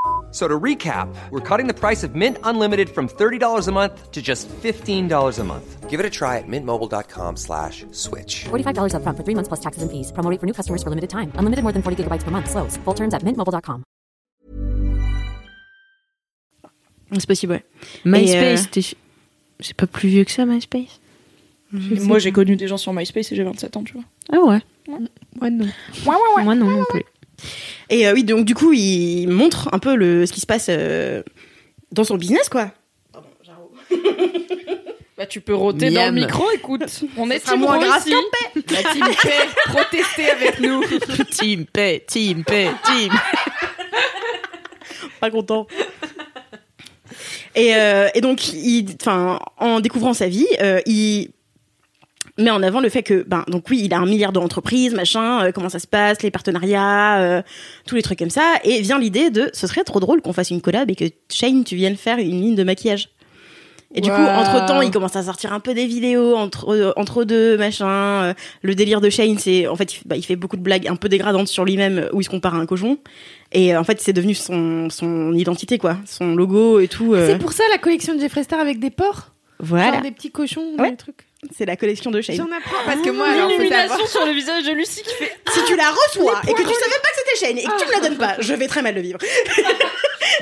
F- So to recap, we're cutting the price of Mint Unlimited from $30 a month to just $15 a month. Give it a try at mintmobile.com slash switch. $45 upfront for three months plus taxes and fees. Promo for new customers for limited time. Unlimited more than 40 gigabytes per month. Slows. Full terms at mintmobile.com. c'est possible ouais MySpace, t'es- c'est pas plus vieux que ça, MySpace Moi, j'ai connu des gens sur MySpace et j'ai 27 ans, tu vois. Ah ouais. Ouais, non. Moi non non plus. Et euh, oui, donc du coup, il montre un peu le, ce qui se passe euh, dans son business, quoi. Bah, tu peux roter dans le micro, écoute. On est team moins grave ici. La team paix, protestez avec nous. team paix, team paix, team. Pas content. Et, euh, et donc, il, en découvrant sa vie, euh, il met en avant le fait que, ben, donc oui, il a un milliard d'entreprises, machin, euh, comment ça se passe, les partenariats, euh, tous les trucs comme ça, et vient l'idée de, ce serait trop drôle qu'on fasse une collab et que Shane, tu viennes faire une ligne de maquillage. Et du coup, entre temps, il commence à sortir un peu des vidéos entre euh, entre deux, machin. le délire de Shane, c'est en fait, il, bah, il fait beaucoup de blagues un peu dégradantes sur lui-même où il se compare à un cochon. Et en fait, c'est devenu son son identité, quoi, son logo et tout. euh, C'est pour ça la collection de Jeffrey Star avec des porcs? Voilà, Genre des petits cochons, Ouais. des trucs. C'est la collection de Shane. J'en apprends parce que moi, alors, faut Illumination savoir. sur le visage de Lucie qui fait Si tu la reçois et que tu savais pas que c'était Shane et que tu me la donnes pas, je vais très mal le vivre.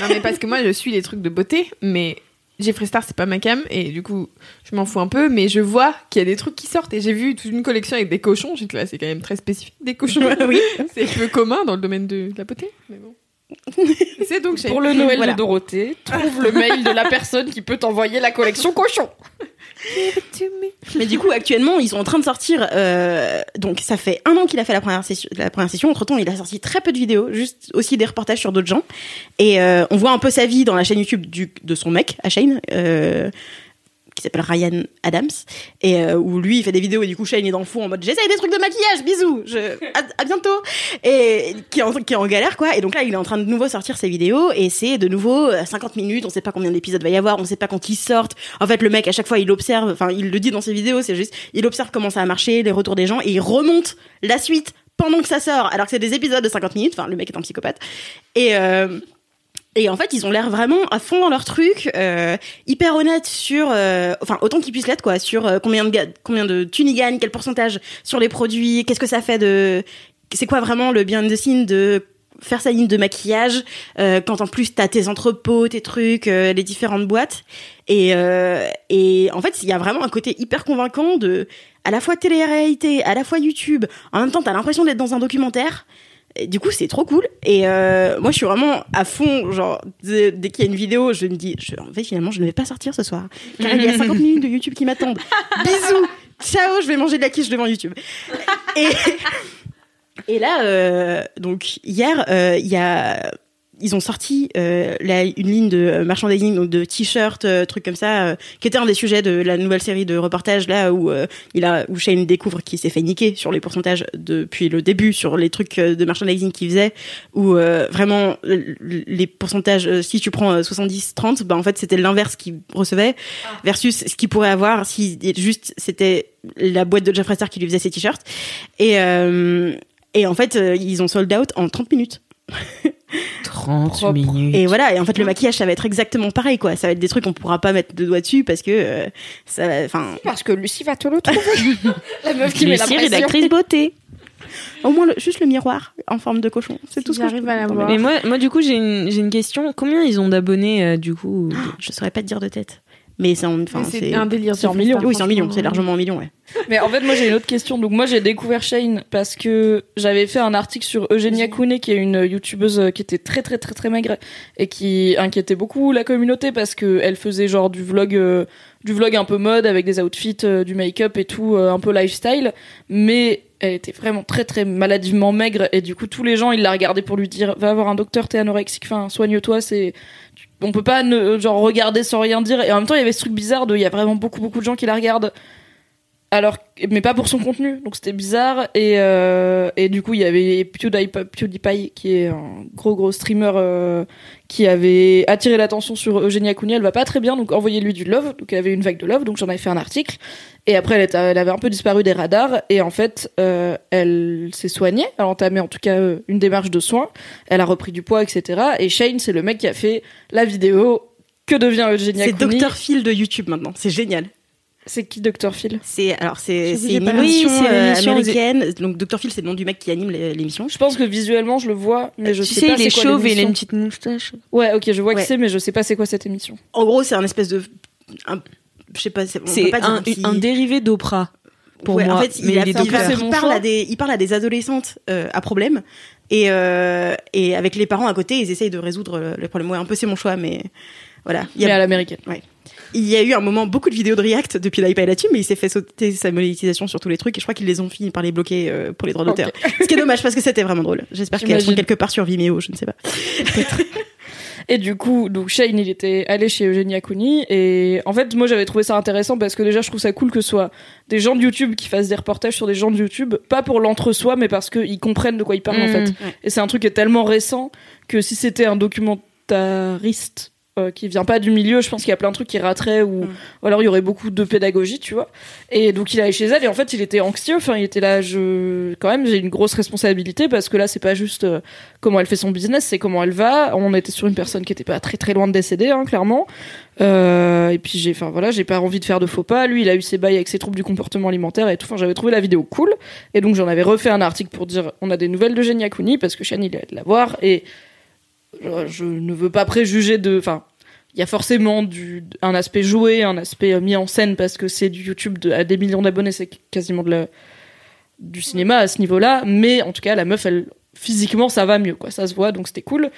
Non, mais parce que moi, je suis les trucs de beauté, mais Jeffrey Star, c'est pas ma cam, et du coup, je m'en fous un peu, mais je vois qu'il y a des trucs qui sortent, et j'ai vu toute une collection avec des cochons, j'étais là, c'est quand même très spécifique, des cochons. oui. C'est peu commun dans le domaine de, de la beauté, mais bon. C'est donc pour le Noël Voilà. de Dorothée, trouve le mail de la personne qui peut t'envoyer la collection cochon. Mais du coup, actuellement, ils sont en train de sortir. euh, donc, ça fait un an qu'il a fait la première session. La première session. Entre temps, il a sorti très peu de vidéos, juste aussi des reportages sur d'autres gens. Et euh, on voit un peu sa vie dans la chaîne YouTube du, de son mec, à Shane, euh, qui s'appelle Ryan Adams, et euh, où lui il fait des vidéos et du coup Shane est dans le fond en mode j'essaye des trucs de maquillage, bisous, je, à, bientôt, et qui est, en, qui en galère quoi. Et donc là, il est en train de nouveau sortir ses vidéos et c'est de nouveau euh, 50 minutes. On sait pas combien d'épisodes va y avoir, on sait pas quand ils sortent. En fait, le mec à chaque fois il observe, enfin il le dit dans ses vidéos, c'est juste il observe comment ça a marché, les retours des gens et il remonte la suite pendant que ça sort, alors que c'est des épisodes de 50 minutes. Enfin, le mec est un psychopathe. Et euh, et en fait, ils ont l'air vraiment à fond dans leur truc, euh, hyper honnêtes sur, euh, enfin autant qu'ils puissent l'être quoi, sur euh, combien de combien de thunes gagnent, quel pourcentage sur les produits, qu'est-ce que ça fait de, c'est quoi vraiment le behind the scene de faire sa ligne de maquillage euh, quand en plus t'as tes entrepôts, tes trucs, euh, les différentes boîtes et euh, et en fait il y a vraiment un côté hyper convaincant de à la fois télé-réalité, à la fois YouTube. En même temps, t'as l'impression d'être dans un documentaire. Et du coup, c'est trop cool. Et euh, moi, je suis vraiment à fond. Genre, dès, dès qu'il y a une vidéo, je me dis, je, en fait, finalement, je ne vais pas sortir ce soir. Car il y a 50 minutes de YouTube qui m'attendent. Bisous. Ciao, je vais manger de la quiche devant YouTube. Et, et là, euh, donc, hier, euh, il y a ils ont sorti euh, la- une ligne de euh, merchandising, donc de t-shirts, euh, trucs comme ça, euh, qui était un des sujets de la nouvelle série de reportages là où euh, il a où Shane découvre qu'il s'est fait niquer sur les pourcentages depuis le début sur les trucs euh, de merchandising qu'il faisait, où euh, vraiment les pourcentages, euh, si tu prends 70-30, bah en fait c'était l'inverse qu'il recevait versus ce qu'il pourrait avoir si juste c'était la boîte de Jeffree Star qui lui faisait ses t-shirts. Et euh, et en fait ils ont sold out en 30 minutes 30 Propre. minutes. et voilà, et en fait le maquillage ça va être exactement pareil quoi. Ça va être des trucs qu'on pourra pas mettre de doigts dessus parce que euh, ça va- enfin Parce que Lucie va te le trouver. la meuf qui met la Lucie, pression. rédactrice beauté. au moins le- juste le miroir en forme de cochon. C'est tout ce que j'arrive je à la peux- voir. Mais moi, moi, du coup, j'ai une, j'ai une question. Combien ils ont d'abonnés, euh, du coup? Je saurais pas te dire de tête. Mais c'est un délire. c'est en millions. Oui, c'est en millions, c'est largement en millions ouais. Mais en fait, moi, j'ai une autre question. Donc, moi, j'ai découvert Shane parce que j'avais fait un article sur Eugenia Kouné, qui est une youtubeuse euh, qui était très, très, très, très maigre et qui inquiétait beaucoup la communauté parce que elle faisait genre du vlog, euh, du vlog un peu mode avec des outfits, euh, du make-up et tout, euh, un peu lifestyle. Mais elle était vraiment très, très maladivement maigre et du coup, tous les gens, ils la regardaient pour lui dire, va voir un docteur, t'es anorexique, enfin, soigne-toi, c'est, on peut pas ne, genre regarder sans rien dire. Et en même temps il y avait ce truc bizarre de il y a vraiment beaucoup beaucoup de gens qui la regardent alors mais pas pour son contenu. Donc c'était bizarre. Et euh, et du coup il y avait PewDiePie, PewDiePie qui est un gros gros streamer euh, qui avait attiré l'attention sur Eugenia Cooney elle va pas très bien. Donc envoyez-lui du love. Donc y avait une vague de love. Donc j'en avais fait un article. Et après elle, était- elle avait un peu disparu des radars. Et en fait euh, elle s'est soignée. Elle a entamé en tout cas une démarche de soins. Elle a repris du poids etc et Shane c'est le mec qui a fait la vidéo que devient Eugenia C'est Cooney Dr Phil de YouTube maintenant, c'est génial. C'est qui Dr Phil C'est alors c'est une émission euh, l'émission, américaine. Donc Dr Phil c'est le nom du mec qui anime l'émission. je pense que visuellement je le vois mais je Tu sais sais, pas il est quoi chauve et il a une petite moustache. ouais ok je vois Ouais. qui c'est mais je sais pas c'est quoi cette émission En gros, c'est un espèce de un- je sais pas, c'est un, un dérivé d'Oprah. Pour Ouais, moi, en fait, mais il, a il il parle- il à des, il parle à des adolescentes euh, à problème et euh, et avec les parents à côté, ils essayent de résoudre le, le problème. Ouais, un peu c'est mon choix, mais voilà. Il y mais a, à l'américaine il y a eu un moment beaucoup de vidéos de React depuis l'iPad là-dessus, mais il s'est fait sauter sa monétisation sur tous les trucs et je crois qu'ils les ont fini par les bloquer euh, pour les droits d'auteur. Ce qui est dommage parce que c'était vraiment drôle. J'espère qu'elles sont quelque part sur Vimeo, je ne sais pas. Et du coup, donc Shane, il était allé chez Eugenia Cooney et en fait, moi j'avais trouvé ça intéressant parce que déjà je trouve ça cool que ce soit des gens de YouTube qui fassent des reportages sur des gens de YouTube, pas pour l'entre-soi, mais parce qu'ils comprennent de quoi ils parlent en Mm. fait. Ouais. Et c'est un truc qui est tellement récent que si c'était un documentariste euh, qui vient pas du milieu, je pense qu'il y a plein de trucs qui rateraient ou, Mm. ou alors il y aurait beaucoup de pédagogie, tu vois. Et donc il allait chez elle et en fait il était anxieux, enfin il était là, je quand même j'ai une grosse responsabilité parce que là c'est pas juste euh, comment elle fait son business, c'est comment elle va. On était sur une personne qui était pas très très loin de décéder, hein, clairement. Euh, et puis j'ai, enfin voilà, j'ai pas envie de faire de faux pas. Lui, il a eu ses bails avec ses troubles du comportement alimentaire et tout. Enfin, j'avais trouvé la vidéo cool. Et donc j'en avais refait un article pour dire, on a des nouvelles de Genia Cooney parce que Shane il allait la voir et euh, je ne veux pas préjuger de, enfin. Il y a forcément un aspect joué, un aspect euh, mis en scène parce que c'est du YouTube à des millions d'abonnés, c'est quasiment du cinéma à ce niveau-là. Mais en tout cas, la meuf, elle, physiquement, ça va mieux, quoi. Ça se voit, donc c'était cool.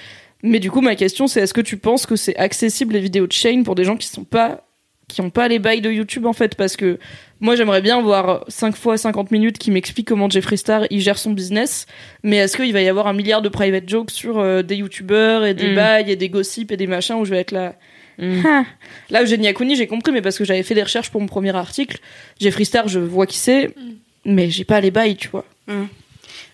Mais du coup, ma question, c'est est-ce que tu penses que c'est accessible les vidéos de Shane pour des gens qui sont pas, qui ont pas les bails de YouTube, en fait? Parce que moi, j'aimerais bien voir 5 fois 50 minutes qui m'explique comment Jeffree Star, il gère son business. Mais est-ce qu'il va y avoir un milliard de private jokes sur euh, des YouTubeurs et des Mm. bails et des gossips et des machins où je vais être là? Mm. Ah. Là, Eugenia Cooney, j'ai compris, mais parce que j'avais fait des recherches pour mon premier article. Jeffree Star, je vois qui c'est, mais j'ai pas les bails, tu vois.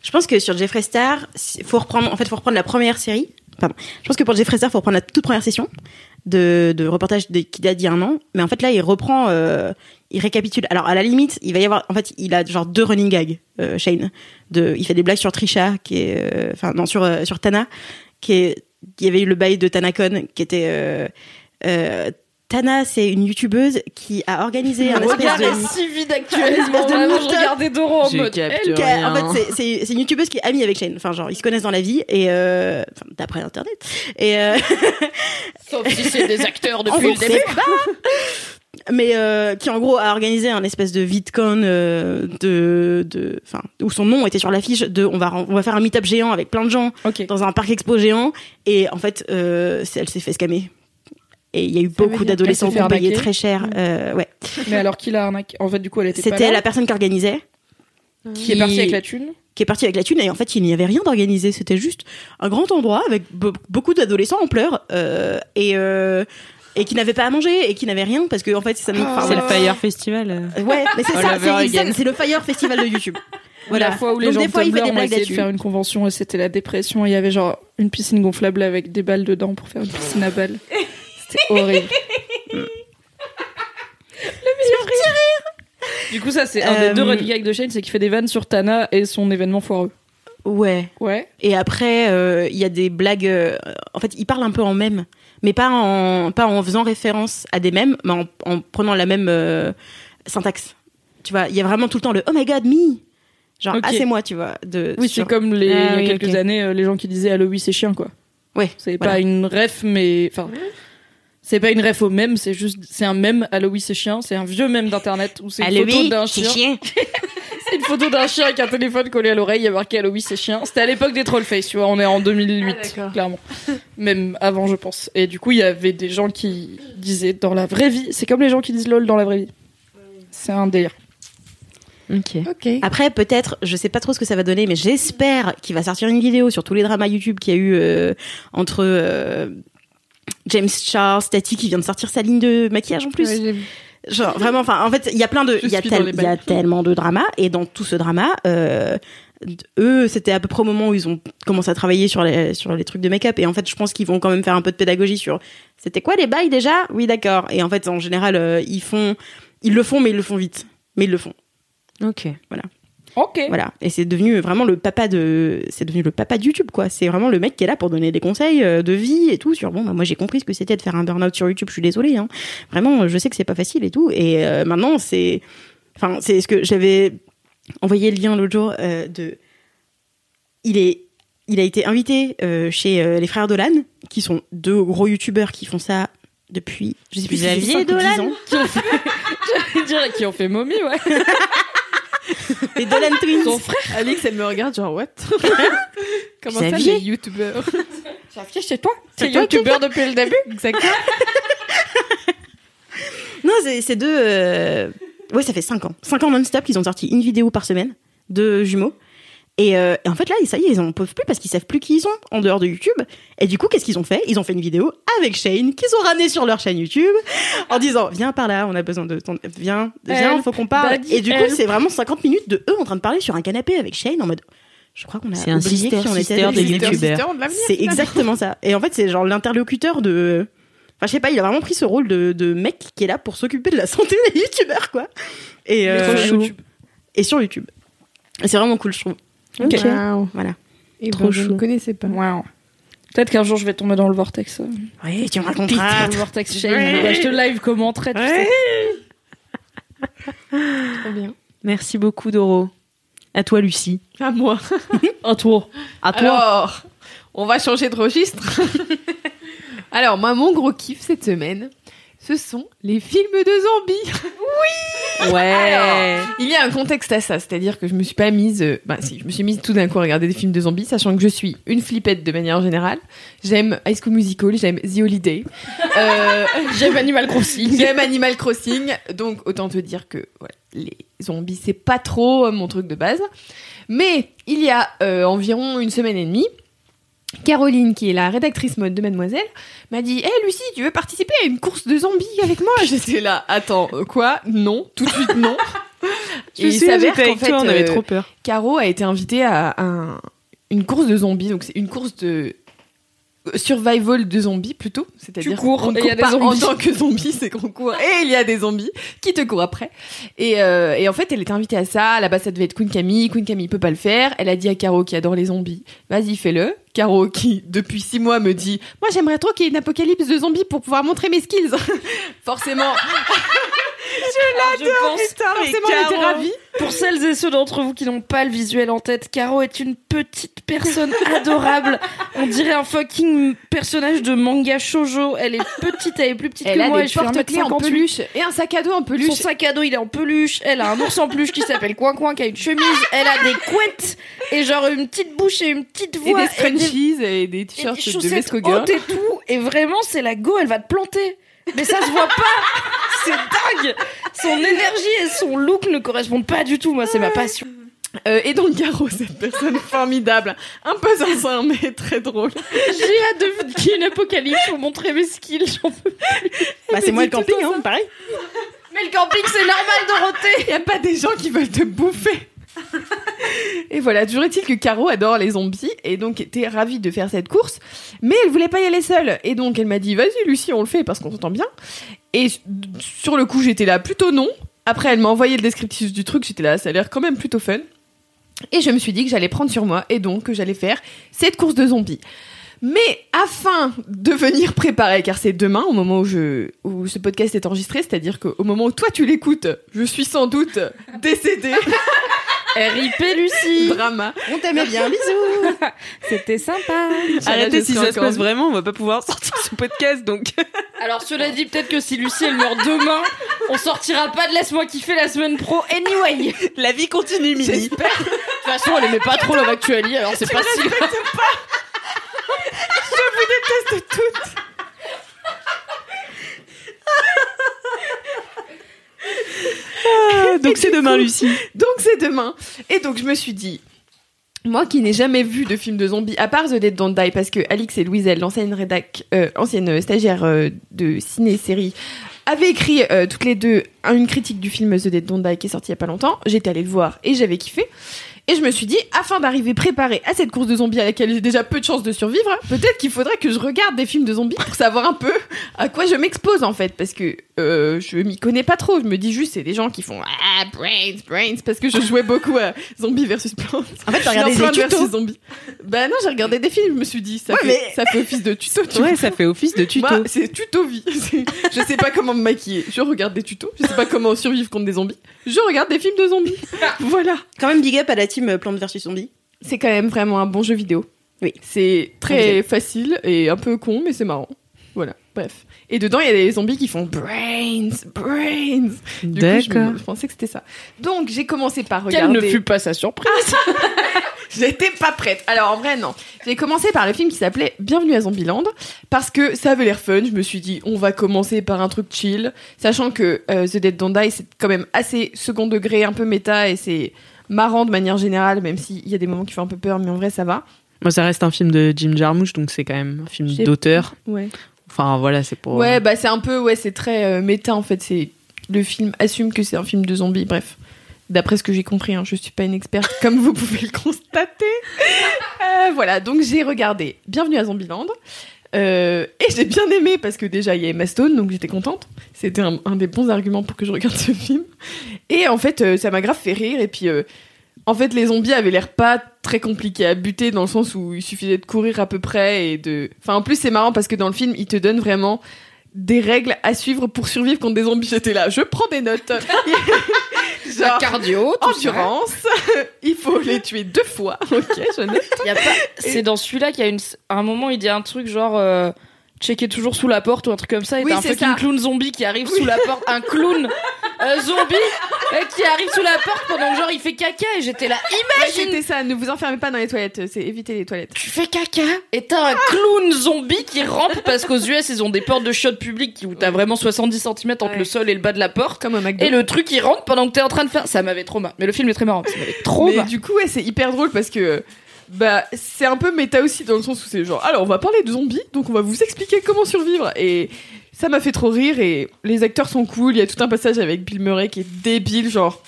Je pense que sur Jeffree Star, il faut reprendre, en fait, faut reprendre la première série. Pardon. Je pense que pour Jeffree Star, faut reprendre la toute première session de, de reportage de, qui date d'il y a un an. Mais en fait, là, il reprend, euh, il récapitule. Alors, à la limite, il va y avoir, en fait, il a genre deux running gags, euh, Shane. De, il fait des blagues sur Trisha, qui est, euh, enfin, non, sur, euh, sur Tana, qui est, il y avait eu le bail de Tanacon, qui était, euh, euh, Tana, c'est une youtubeuse qui a organisé un espèce de, si vite Un espèce de Vraiment, je regardais Doro en J'ai mode. elle- a- en fait, c'est- une youtubeuse qui est amie avec Shane. Enfin, genre, ils se connaissent dans la vie et euh, enfin, d'après internet. Et euh, Sauf si c'est des acteurs depuis le début. Mais euh, qui en gros a organisé un espèce de VidCon euh, de de enfin où son nom était sur l'affiche de on va on va faire un meet-up géant avec plein de gens dans un parc expo géant et en fait euh, elle s'est fait scammer. Et il y a eu Ça veut beaucoup d'adolescents qui ont payé très cher. Euh, ouais. Mais alors qui l'a arnaqué? En fait, du coup, elle était C'était la personne qui organisait. qui est partie avec la thune. qui est parti avec la thune et en fait il n'y avait rien d'organisé. C'était juste un grand endroit avec be- beaucoup d'adolescents en pleurs euh, et euh, et qui n'avaient pas à manger et qui n'avaient rien parce que en fait ça nous. enfin, C'est le. Fire Festival. euh. Ouais, mais c'est All ça, c'est le Fire Festival de YouTube. Voilà. La fois où les Donc, gens des de fois, il fait Tumblr des ont blagues essayé de faire une convention et c'était la dépression. Il y avait genre une piscine gonflable avec des balles dedans pour faire une piscine à balles. C'était horrible. Du coup, ça, c'est un des Euh, deux running gags de Shane, c'est qu'il fait des vannes sur Tana et son événement foireux. Ouais. Ouais. Et après, euh, il y a des blagues. euh, en fait, il parle un peu en mème, mais pas en pas en faisant référence à des mèmes, mais en, en prenant la même euh, syntaxe. Tu vois, il y a vraiment tout le temps le Oh my God, me. Genre, Ok. ah c'est moi, tu vois. De, Oui, sur- c'est comme les, Ah il y oui, a quelques ok. années, euh, les gens qui disaient Allo, oui, c'est chien, quoi. Ouais. C'est voilà. pas une ref, mais. Enfin. C'est pas une ref au même, c'est juste. C'est un mème, Allo, oui, c'est chien. C'est un vieux mème d'internet où c'est une photo d'un chien. C'est une photo d'un chien avec un téléphone collé à l'oreille, il y a marqué Allo, oui, c'est chien. C'était à l'époque des Trollface, tu vois, on est en 2008, clairement. Même avant, je pense. Et du coup, il y avait des gens qui disaient dans la vraie vie, c'est comme les gens qui disent lol dans la vraie vie. C'est un délire. Ok. Ok. Après, peut-être, je sais pas trop ce que ça va donner, mais j'espère qu'il va sortir une vidéo sur tous les dramas YouTube qu'il y a eu euh, entre euh, James Charles, Tati qui vient de sortir sa ligne de maquillage en plus. Ouais. Genre vraiment, enfin, en fait, il y a plein de, il y a, y tellement de dramas et dans tout ce drama, euh, eux, c'était à peu près au moment où ils ont commencé à travailler sur les sur les trucs de make-up et en fait, je pense qu'ils vont quand même faire un peu de pédagogie sur. C'était quoi les bails déjà? Oui, d'accord. Et en fait, en général, euh, ils font, ils le font, mais ils le font vite. Mais ils le font. Ok. Ok. Voilà. Et c'est devenu vraiment le papa de, c'est devenu le papa de YouTube, quoi. C'est vraiment le mec qui est là pour donner des conseils euh, de vie et tout sur, bon, bah, moi, j'ai compris ce que c'était de faire un burn-out sur YouTube, je suis désolée, hein. Vraiment, je sais que c'est pas facile et tout. Et euh, maintenant, c'est, enfin, c'est ce que j'avais envoyé le lien l'autre jour euh, de, il est, il a été invité euh, chez les frères Dolan, qui sont deux gros YouTubeurs qui font ça depuis, je sais plus, si Xavier 5 ou 10 Dolan ans. Je dirais qu'ils ont fait momie, ouais. Les Dolan Twins. Son frère. Alix, elle me regarde genre what? Comment ça les youtubeurs? Xavier, c'est toi C'est youtubeur depuis le début? Exactement. Non, c'est c'est deux. euh, Ouais, ça fait 5 ans. 5 ans non-stop qu'ils ont sorti une vidéo par semaine de jumeaux. Et, euh, et en fait, là, ça y est, ils en peuvent plus parce qu'ils savent plus qui ils sont en dehors de YouTube. Et du coup, qu'est-ce qu'ils ont fait? Ils ont fait une vidéo avec Shane qu'ils ont ramené sur leur chaîne YouTube en disant Viens par là, on a besoin de ton. Viens, viens, faut qu'on parle. Et du coup, c'est vraiment 50 minutes de eux en train de parler sur un canapé avec Shane en mode. Je crois qu'on a C'est un oublié sister, qui on était sister avec de lui. YouTubeurs. C'est exactement ça. Et en fait, c'est genre l'interlocuteur de. Enfin, je sais pas, il a vraiment pris ce rôle de, de mec qui est là pour s'occuper de la santé des youtubeurs, quoi. Et, euh, Trop chou. et sur YouTube. Et c'est vraiment cool, je trouve. Ok. Wow. Voilà. Et Trop ben, je ne connaissais pas. Wow. Peut-être qu'un jour je vais tomber dans le vortex. Ouais, tu me Dans raconteras. le vortex Shane. Bah, je te live commenterai. tu sais. Trop bien. Merci beaucoup, Doro. À toi, Lucie. À moi. À toi. À toi. Alors, on va changer de registre. Alors, moi, mon gros kiff cette semaine, ce sont les films de zombies. ouais. Alors, il y a un contexte à ça, c'est-à-dire que je me suis pas mise, euh, bah si, je me suis mise tout d'un coup à regarder des films de zombies, sachant que je suis une flippette de manière générale. J'aime High School Musical, j'aime The Holiday, euh, J'aime Animal Crossing. j'aime Animal Crossing, donc autant te dire que les zombies c'est pas trop euh, mon truc de base. Mais il y a euh, environ une semaine et demie, Caroline, qui est la rédactrice mode de Mademoiselle, m'a dit Hé Lucie, tu veux participer à une course de zombies avec moi? J'étais là, attends, euh, quoi? Non, tout de suite non. Je Et il s'avère qu'en fait, toi, on avait euh, trop peur. Caro a été invitée à un- une course de zombies, donc c'est une course de survival de zombies plutôt, c'est-à-dire qu'on y court a des pas en tant que zombie, c'est qu'on court et il y a des zombies qui te courent après. Et, euh, et en fait, elle était invitée à ça. Là-bas, ça devait être Queen Camille. Queen Camille peut pas le faire. Elle a dit à Caro qui adore les zombies, vas-y fais-le. Caro qui depuis six mois me dit, moi j'aimerais trop qu'il y ait une apocalypse de zombies pour pouvoir montrer mes skills. Forcément, Je pense, forcément, elle était ravie. pour celles et ceux d'entre vous qui n'ont pas le visuel en tête, Caro est une petite personne adorable. On dirait un fucking personnage de manga shoujo. Elle est petite, elle est plus petite Elle que a moi. et des je fais porte-clés en 1m58. peluche et un sac à dos en peluche. Son sac à dos, il est en peluche. Elle a un ours en peluche qui s'appelle Coin Coin, qui a une chemise. Elle a des couettes et genre une petite bouche et une petite et voix. des scrunchies et des et t-shirts des de chaussettes Vesco Girl. hautes et tout. Et vraiment, c'est la go, elle va te planter. Mais ça se voit pas. C'est dingue. Son énergie et son look ne correspondent pas du tout. Moi, c'est ma passion. Euh, et donc Garo, cette personne formidable, un peu zinzin mais très drôle. J'ai hâte de qu'il y ait une apocalypse pour montrer mes skills. j'en peux plus. Bah, c'est moi le camping, hein, pareil. Mais le camping, c'est normal, Dorothée. Il y a pas des gens qui veulent te bouffer. et voilà, toujours est-il que Caro adore les zombies et donc était ravie de faire cette course, mais elle voulait pas y aller seule. Et donc elle m'a dit "Vas-y Lucie, on le fait parce qu'on s'entend bien." Et sur le coup, j'étais là plutôt non. Après, elle m'a envoyé le descriptif du truc, j'étais là, ça a l'air quand même plutôt fun. Et je me suis dit que j'allais prendre sur moi et donc que j'allais faire cette course de zombies. Mais afin de venir préparer, car c'est demain au moment où, je, où ce podcast est enregistré, c'est-à-dire qu'au moment où toi tu l'écoutes, je suis sans doute décédée. RIP Lucie. Drama. On t'aimait bien, bisous. C'était sympa. Arrêtez, je si ça se passe vraiment, on va pas pouvoir sortir ce podcast, donc. Alors cela dit, peut-être que si Lucie elle meurt demain, on sortira pas de Laisse-moi kiffer la semaine pro anyway. De La vie continue, Mimi. toute façon, elle aimait pas trop Love Actually, alors c'est pas si grave. Ah, donc c'est demain, Lucie. Donc c'est demain. Et donc je me suis dit, moi qui n'ai jamais vu de film de zombies, à part The Dead Don't Die, parce que Alix et Louiselle, l'ancienne rédac, euh, ancienne stagiaire euh, de ciné-série, avaient écrit euh, toutes les deux une critique du film The Dead Don't Die qui est sorti il y a pas longtemps. J'étais allée le voir et j'avais kiffé. Et je me suis dit, afin d'arriver préparée à cette course de zombies à laquelle j'ai déjà peu de chances de survivre, peut-être qu'il faudrait que je regarde des films de zombies pour savoir un peu à quoi je m'expose en fait, parce que euh, je m'y connais pas trop. Je me dis juste, c'est des gens qui font ah brains, brains, parce que je jouais beaucoup à Zombies versus Plants. En fait, t'as regardé des tutos. Zombies. Bah non, j'ai regardé des films. Je me suis dit, ça, Ouais, fait, mais- ça fait office de tuto. Tu Ouais, vois. ça fait office de tuto. Moi, c'est tuto vie. Je sais pas comment me maquiller. Je regarde des tutos. Je sais pas comment survivre contre des zombies. Je regarde des films de zombies. voilà. Quand même, big up à la team Plante versus Zombie. C'est quand même vraiment un bon jeu vidéo. Oui. C'est très facile et un peu con, mais c'est marrant. Voilà. Bref. Et dedans, il y a des zombies qui font brains, brains. Du coup, je, D'accord. me- je pensais que c'était ça. Donc, j'ai commencé par Quelle regarder. ne fut pas sa surprise J'étais pas prête. Alors en vrai non. J'ai commencé par le film qui s'appelait Bienvenue à Zombieland parce que ça avait l'air fun. Je me suis dit on va commencer par un truc chill, sachant que euh, The Dead Don't Die c'est quand même assez second degré, un peu méta et c'est marrant de manière générale, même s'il y a des moments qui font un peu peur, mais en vrai ça va. Moi, ça reste un film de Jim Jarmusch, donc c'est quand même un film d'auteur. Ouais. Enfin, voilà, c'est pour. Ouais bah c'est un peu ouais c'est très euh, méta en fait. C'est le film assume que c'est un film de zombies. Bref. D'après ce que j'ai compris, hein, je suis pas une experte, comme vous pouvez le constater. Euh, voilà, donc j'ai regardé Bienvenue à Zombieland. Euh, et j'ai bien aimé parce que déjà il y a Emma Stone, donc j'étais contente. C'était un, des bons arguments pour que je regarde ce film. Et en fait, euh, ça m'a grave fait rire. Et puis, euh, en fait, les zombies avaient l'air pas très compliqués à buter dans le sens où il suffisait de courir à peu près et de. Enfin, en plus, c'est marrant parce que dans le film, il te donne vraiment des règles à suivre pour survivre contre des zombies. J'étais là, je prends des notes. Genre, Cardio, endurance, il faut les tuer deux fois. Ok, je note. C'est dans celui-là qu'il y a une... un moment, il dit un truc genre. Euh... Checker toujours sous la porte ou un truc comme ça, et Oui, t'as un fucking ça. clown zombie qui arrive sous la porte, un clown euh, zombie euh, qui arrive sous la porte pendant que genre il fait caca et j'étais là, Ouais, imagine C'était ça, ne vous enfermez pas dans les toilettes, c'est éviter les toilettes. tu fais caca et t'as un clown zombie qui rampe parce qu'aux US ils ont des portes de chiottes publiques où t'as vraiment 70 cm entre Ouais. le sol et le bas de la porte Comme au McDo. et le truc il rentre pendant que t'es en train de faire ça m'avait trop marre mais le film est très marrant ça m'avait trop Mais marre du coup, ouais, c'est hyper drôle parce que bah c'est un peu méta aussi dans le sens où c'est genre alors on va parler de zombies donc on va vous expliquer comment survivre et ça m'a fait trop rire et les acteurs sont cool il y a tout un passage avec Bill Murray qui est débile genre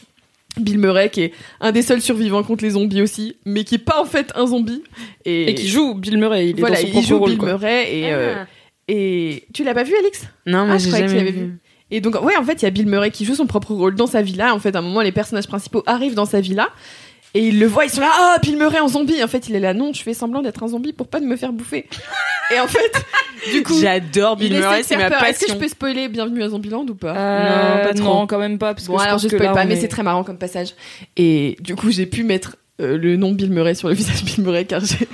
Bill Murray qui est un des seuls survivants contre les zombies aussi mais qui est pas en fait un zombie et, et qui joue Bill Murray il est voilà dans son il joue rôle Bill quoi. Murray et euh, et tu l'as pas vu Alex? Non, mais Ah, je j'ai croyais que tu jamais l'avais vu. vu. Et donc, ouais, en fait, il y a Bill Murray qui joue son propre rôle dans sa villa. En fait, à un moment, les personnages principaux arrivent dans sa villa. Et ils le voient, ils sont là, ah, Bill Murray en zombie. En fait, il est là, non, je fais semblant d'être un zombie pour pas de me faire bouffer. Et en fait, du coup, J'adore il Bill Murray, c'est ma peur. Est-ce que je passion. peux spoiler Bienvenue à Zombieland ou pas Euh, Non, pas trop. non quand même pas parce que Bon, je alors pense je que spoil là, pas, mais est- c'est très marrant comme passage. Et du coup, j'ai pu mettre euh, le nom Bill Murray sur le visage de Bill Murray car j'ai,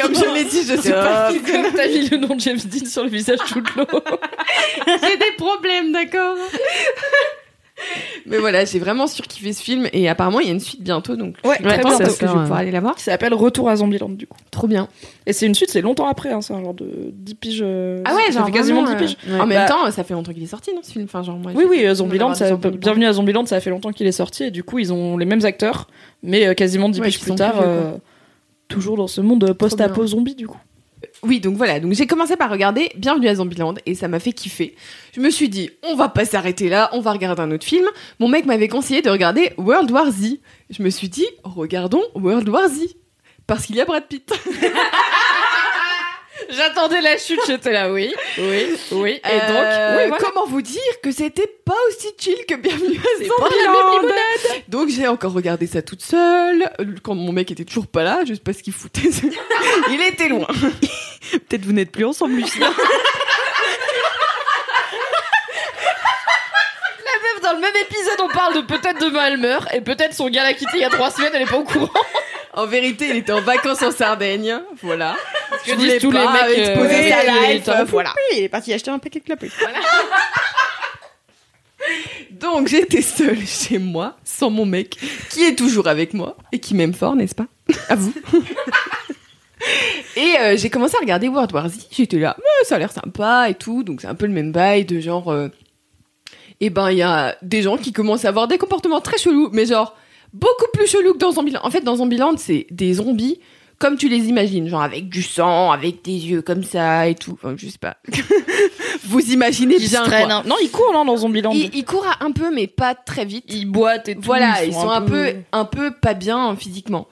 comme je l'ai dit, je sais pas. C'est comme t'as mis le nom de James Dean sur le visage tout de l'eau. J'ai des problèmes, d'accord Mais voilà, j'ai vraiment surkiffé ce film et apparemment il y a une suite bientôt donc je Ouais, très que je vais pouvoir aller la voir. Qui s'appelle Retour à Zombieland, du coup. Trop bien. Et c'est une suite, c'est longtemps après, hein, c'est un genre de 10 piges. euh, Ah ouais, ça genre fait quasiment vraiment, 10 piges. euh, En même Bah, temps, ça fait longtemps qu'il est sorti non ce film. Enfin genre moi. Oui, oui, euh, Zombieland, ça, bienvenue à Zombieland, ça fait longtemps qu'il est sorti et du coup ils ont les mêmes acteurs, mais euh, quasiment 10 Ouais, piges plus tard, plus vieux, toujours dans ce monde post-apo zombie du coup. Oui, donc voilà. Donc j'ai commencé par regarder Bienvenue à Zombieland et ça m'a fait kiffer. Je me suis dit, on va pas s'arrêter là, on va regarder un autre film. Mon mec m'avait conseillé de regarder World War Z. Je me suis dit, regardons World War Z parce qu'il y a Brad Pitt. J'attendais la chute, j'étais là, oui, oui, oui. Et Euh, donc, oui, voilà. comment vous dire que c'était pas aussi chill que Bienvenue à Zombieland Donc j'ai encore regardé ça toute seule quand mon mec était toujours pas là, je sais pas ce qu'il foutait. Il était loin. Peut-être vous n'êtes plus ensemble, Lucien. Meuf, dans le même épisode, on parle de peut-être demain elle meurt et peut-être son gars l'a quitté il y a trois semaines, elle est pas au courant. En vérité, il était en vacances en Sardaigne, voilà. Que Je disent voulais tous les mecs, exposer euh, sa life, en voilà. Il est parti acheter un paquet de clopes. Donc j'étais seule chez moi, sans mon mec, qui est toujours avec moi et qui m'aime fort, n'est-ce pas? À vous. et euh, j'ai commencé à regarder World War Z. J'étais là, ça a l'air sympa et tout. Donc c'est un peu le même bail de genre. euh, Eh ben il y a des gens qui commencent à avoir des comportements très chelous, mais genre beaucoup plus chelous que dans Zombieland. En fait, dans Zombieland, c'est des zombies comme tu les imagines, genre avec du sang, avec des yeux comme ça et tout. Enfin, je sais pas. vous imaginez Ils bien. quoi. hein. Non, ils courent non, dans Zombieland. Ils, ils courent un peu, mais pas très vite. Ils boitent et tout. Voilà, ils sont, un, peu... un peu pas bien euh, physiquement.